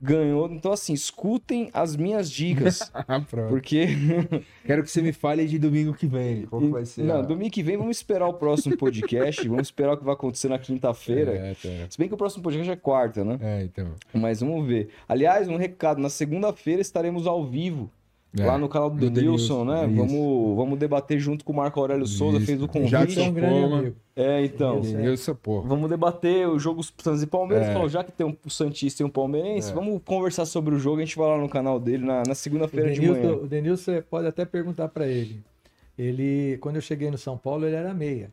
Ganhou. Então, assim, escutem as minhas dicas. Ah, porque Quero que você me fale de domingo que vem. Qual que vai ser? Não, a- domingo que vem vamos esperar o próximo podcast. vamos esperar o que vai acontecer na quinta-feira. É, tá. Se bem que o próximo podcast é quarta, né? É, então. Mas vamos ver. Aliás, um recado: na segunda-feira estaremos ao vivo. É. Lá no canal do, Do Denilson, né? Denilson, isso. Vamos, vamos debater junto com o Marco Aurélio Souza, Isso. fez o Já convite. Esse é um grande amigo. É, então. Isso. Eu sou, pô. Vamos debater o jogo Santos e Palmeiras. É. Falou, já que tem um Santista e um Palmeirense, É. vamos conversar sobre o jogo. A gente vai lá no canal dele na, na segunda-feira de manhã. Denilson, o Denilson, você pode até perguntar para ele. Ele, quando eu cheguei no São Paulo, ele era meia.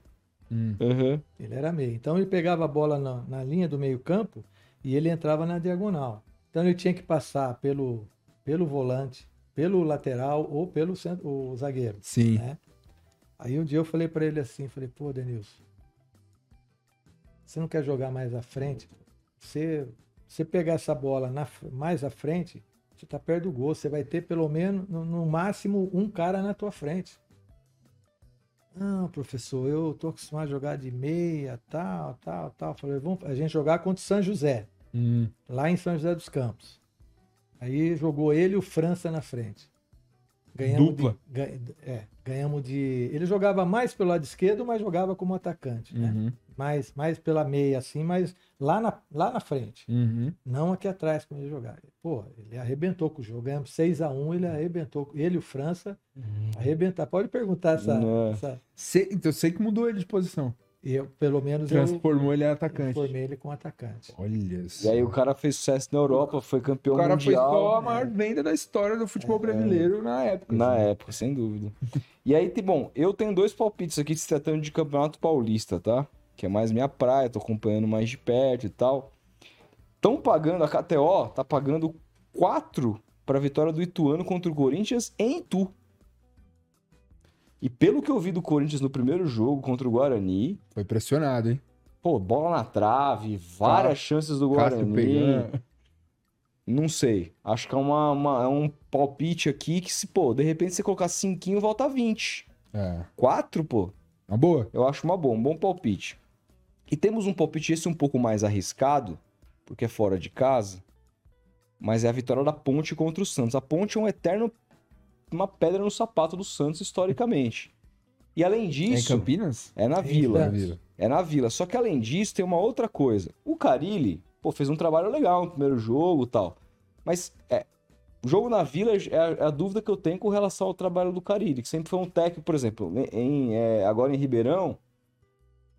Hum. Uhum. Ele era meia. Então ele pegava a bola na, na linha do meio-campo e ele entrava na diagonal. Então ele tinha que passar pelo, pelo volante, pelo lateral ou pelo centro, o zagueiro. Sim. né? Aí um dia eu falei para ele assim, falei, pô, Denilson, você não quer jogar mais à frente? Você, você pegar essa bola na, mais à frente, você tá perto do gol, você vai ter pelo menos, no, no máximo, um cara na tua frente. Não, professor, eu tô acostumado a jogar de meia, tal, tal, tal. Falei, vamos a gente jogar contra o São José, Hum. lá em São José dos Campos. Aí jogou ele e o França na frente. Ganhamos Dupla. De, ganha- é, ganhamos de. Ele jogava mais pelo lado esquerdo, mas jogava como atacante, né? Uhum. Mais, mais pela meia, assim, mas lá na, lá na frente. Uhum. Não aqui atrás, quando ele jogava. Pô, ele arrebentou com o jogo. Ganhamos 6x1, ele arrebentou. Ele e o França arrebentaram. Pode perguntar essa. Essa Sei- então eu sei que mudou ele de posição. Eu, pelo menos, eu Transformou ele em atacante. formei ele com atacante. Olha E só. aí o cara fez sucesso na Europa, foi campeão O cara foi mundial. só a maior venda da história do futebol brasileiro na época. Na assim. época, sem dúvida. E aí, tem- bom, eu tenho dois palpites aqui se tratando de Campeonato Paulista, tá? Que é mais minha praia, tô acompanhando mais de perto e tal. Estão pagando, a KTO tá pagando 4 pra vitória do Ituano contra o Corinthians em Itu. E pelo que eu vi do Corinthians no primeiro jogo contra o Guarani, Foi pressionado, hein? pô, bola na trave, várias chances do Guarani. Não sei. Acho que é, uma, uma- é um palpite aqui que se, pô, de repente você colocar 5, volta a 20. É. 4, pô, Uma boa. eu acho uma boa, um bom palpite. E temos um palpite esse um pouco mais arriscado, porque é fora de casa, mas é a vitória da Ponte contra o Santos. A Ponte é um eterno uma pedra no sapato do Santos historicamente. E além É em disso, Campinas? é na Em Vila. É na Vila. Só que além disso, tem uma outra coisa. O Carilli, pô, fez um trabalho legal no primeiro jogo e tal. Mas, é, o jogo na Vila é a, é a dúvida que eu tenho com relação ao trabalho do Carilli, que sempre foi um técnico, por exemplo, em, é, agora em Ribeirão,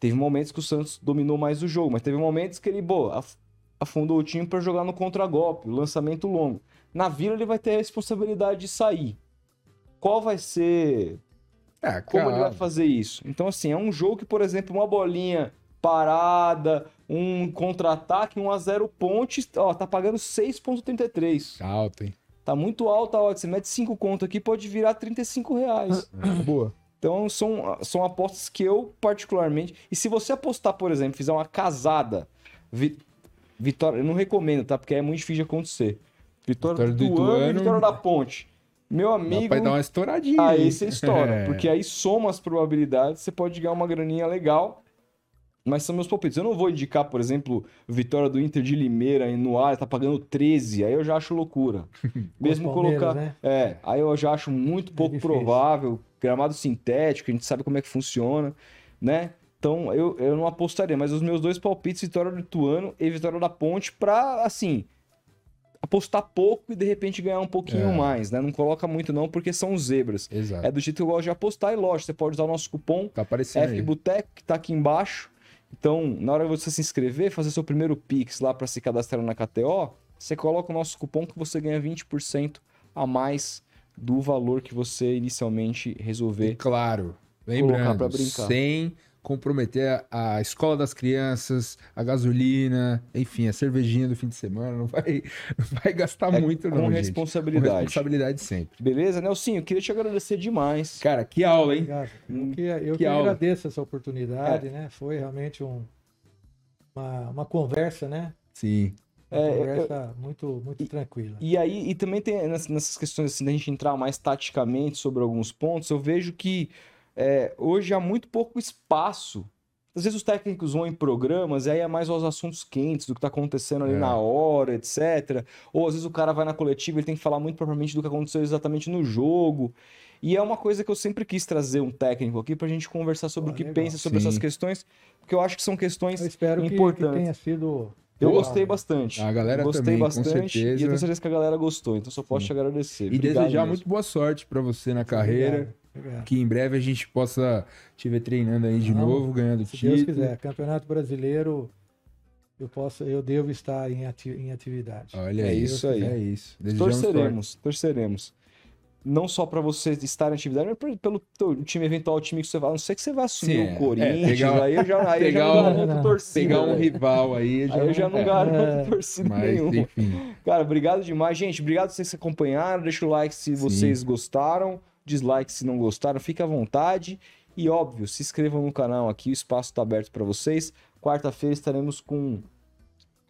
teve momentos que o Santos dominou mais o jogo, mas teve momentos que ele, pô, af- afundou o time para jogar no contragolpe, o lançamento longo. Na Vila ele vai ter a responsabilidade de sair. Qual vai ser É, como ele vai fazer isso? Então, assim, é um jogo que, por exemplo, uma bolinha parada, um contra-ataque, 1x0 ponte, ó, tá pagando 6,33. Tá alto, hein? Tá muito alta a odd. Você mete 5 conto aqui, pode virar 35 reais. Boa. Então, são, são apostas que eu, particularmente... E se você apostar, por exemplo, fizer uma casada, vi- vitória... Eu não recomendo, tá? Porque é muito difícil de acontecer. Vitória, Vitória do do Ituano e vitória da Ponte. Meu amigo... pra dar uma estouradinha. Aí você estoura, É. porque aí soma as probabilidades, você pode ganhar uma graninha legal. Mas são meus palpites. Eu não vou indicar, por exemplo, vitória do Inter de Limeira no ar, tá pagando 13, aí eu já acho loucura. Mesmo colocar. né? É, aí eu já acho muito pouco difícil. provável. Gramado sintético, a gente sabe como é que funciona, né? Então eu, eu não apostaria, mas os meus dois palpites, vitória do Ituano e vitória da Ponte, pra, assim, apostar pouco e de repente ganhar um pouquinho É. mais, né? Não coloca muito não, porque são zebras. Exato. É do jeito que eu gosto de apostar e lógico, você pode usar o nosso cupom Tá. FBoteco, que tá aqui embaixo. Então, na hora de você se inscrever, fazer seu primeiro Pix lá para se cadastrar na KTO, você coloca o nosso cupom que você ganha 20% a mais do valor que você inicialmente E resolver. claro, Colocar lembrando, sem comprometer a, escola das crianças, a gasolina, enfim, a cervejinha do fim de semana, não vai, não vai gastar É muito com não. Com responsabilidade. responsabilidade sempre. Beleza, Nelsinho? Eu queria te agradecer demais. Cara, que aula, hein? Obrigado. Hum, Eu que, eu que que aula. agradeço essa oportunidade, né? Foi realmente um, uma, uma conversa, né? Sim. Uma É, eu- conversa muito, muito tranquila. E aí, e também tem ness- nessas questões assim, da gente entrar mais taticamente sobre alguns pontos, eu vejo que é, hoje há muito pouco espaço. Às vezes os técnicos vão em programas e aí é mais aos assuntos quentes do que tá acontecendo ali É. na hora, etc. Ou às vezes o cara vai na coletiva e ele tem que falar muito propriamente do que aconteceu exatamente no jogo. E é uma coisa que eu sempre quis trazer um técnico aqui pra gente conversar sobre Pô, o que legal. pensa sobre Sim. essas questões, porque eu acho que são questões Eu espero que, que importantes. tenha sido. Eu gostei né? bastante. A galera gostei também, com bastante. E eu certeza. tenho certeza que a galera gostou, então só posso te agradecer. E Obrigado desejar mesmo. muito boa sorte pra você na carreira. Obrigado, obrigado. Que em breve a gente possa te ver treinando aí de Vamos, novo, ganhando Se título. Deus quiser. Campeonato Brasileiro, eu, posso, eu devo estar em, ati- em atividade. Olha É isso aí. É isso. Desejamos sorte. Torceremos, torceremos. Não só pra você estar em atividade, mas pelo teu time, eventual time que você vai. A não sei que você vai assumir Sim, o é. Corinthians, É, pegar- aí eu já, aí eu já pegar não um- garanto torcida. Pegar um rival aí. Aí eu já não é, garanto É. torcida Mas, nenhuma. enfim. Cara, obrigado demais, gente. Obrigado por vocês que acompanharam. Deixa o like se vocês gostaram. Dislike se não gostaram. Fique à vontade. E óbvio, se inscrevam no canal aqui. O espaço está aberto para vocês. Quarta-feira estaremos com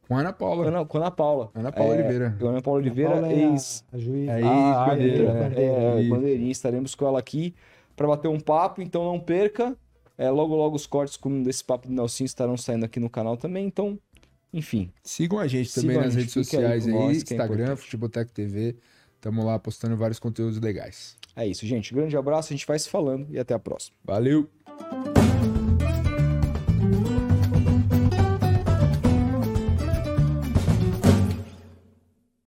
Com a Ana Paula. Ana, com a Ana Paula. Ana Paula É, Oliveira. Ana Paula Oliveira, Paula é a- ex. a juiz. É Ah, Ex-bandeira, é, bandeira. é, Isso. bandeirinha. Estaremos com ela aqui para bater um papo. Então não perca. É, logo, logo os cortes com desse papo do Nelson estarão saindo aqui no canal também. Então, enfim. Sigam a gente também a nas gente, redes aí sociais com aí, nós, é Instagram, importante. Futeboteco TV. Tamo lá postando vários conteúdos legais. É isso, gente. Grande abraço. A gente vai se falando e até a próxima. Valeu!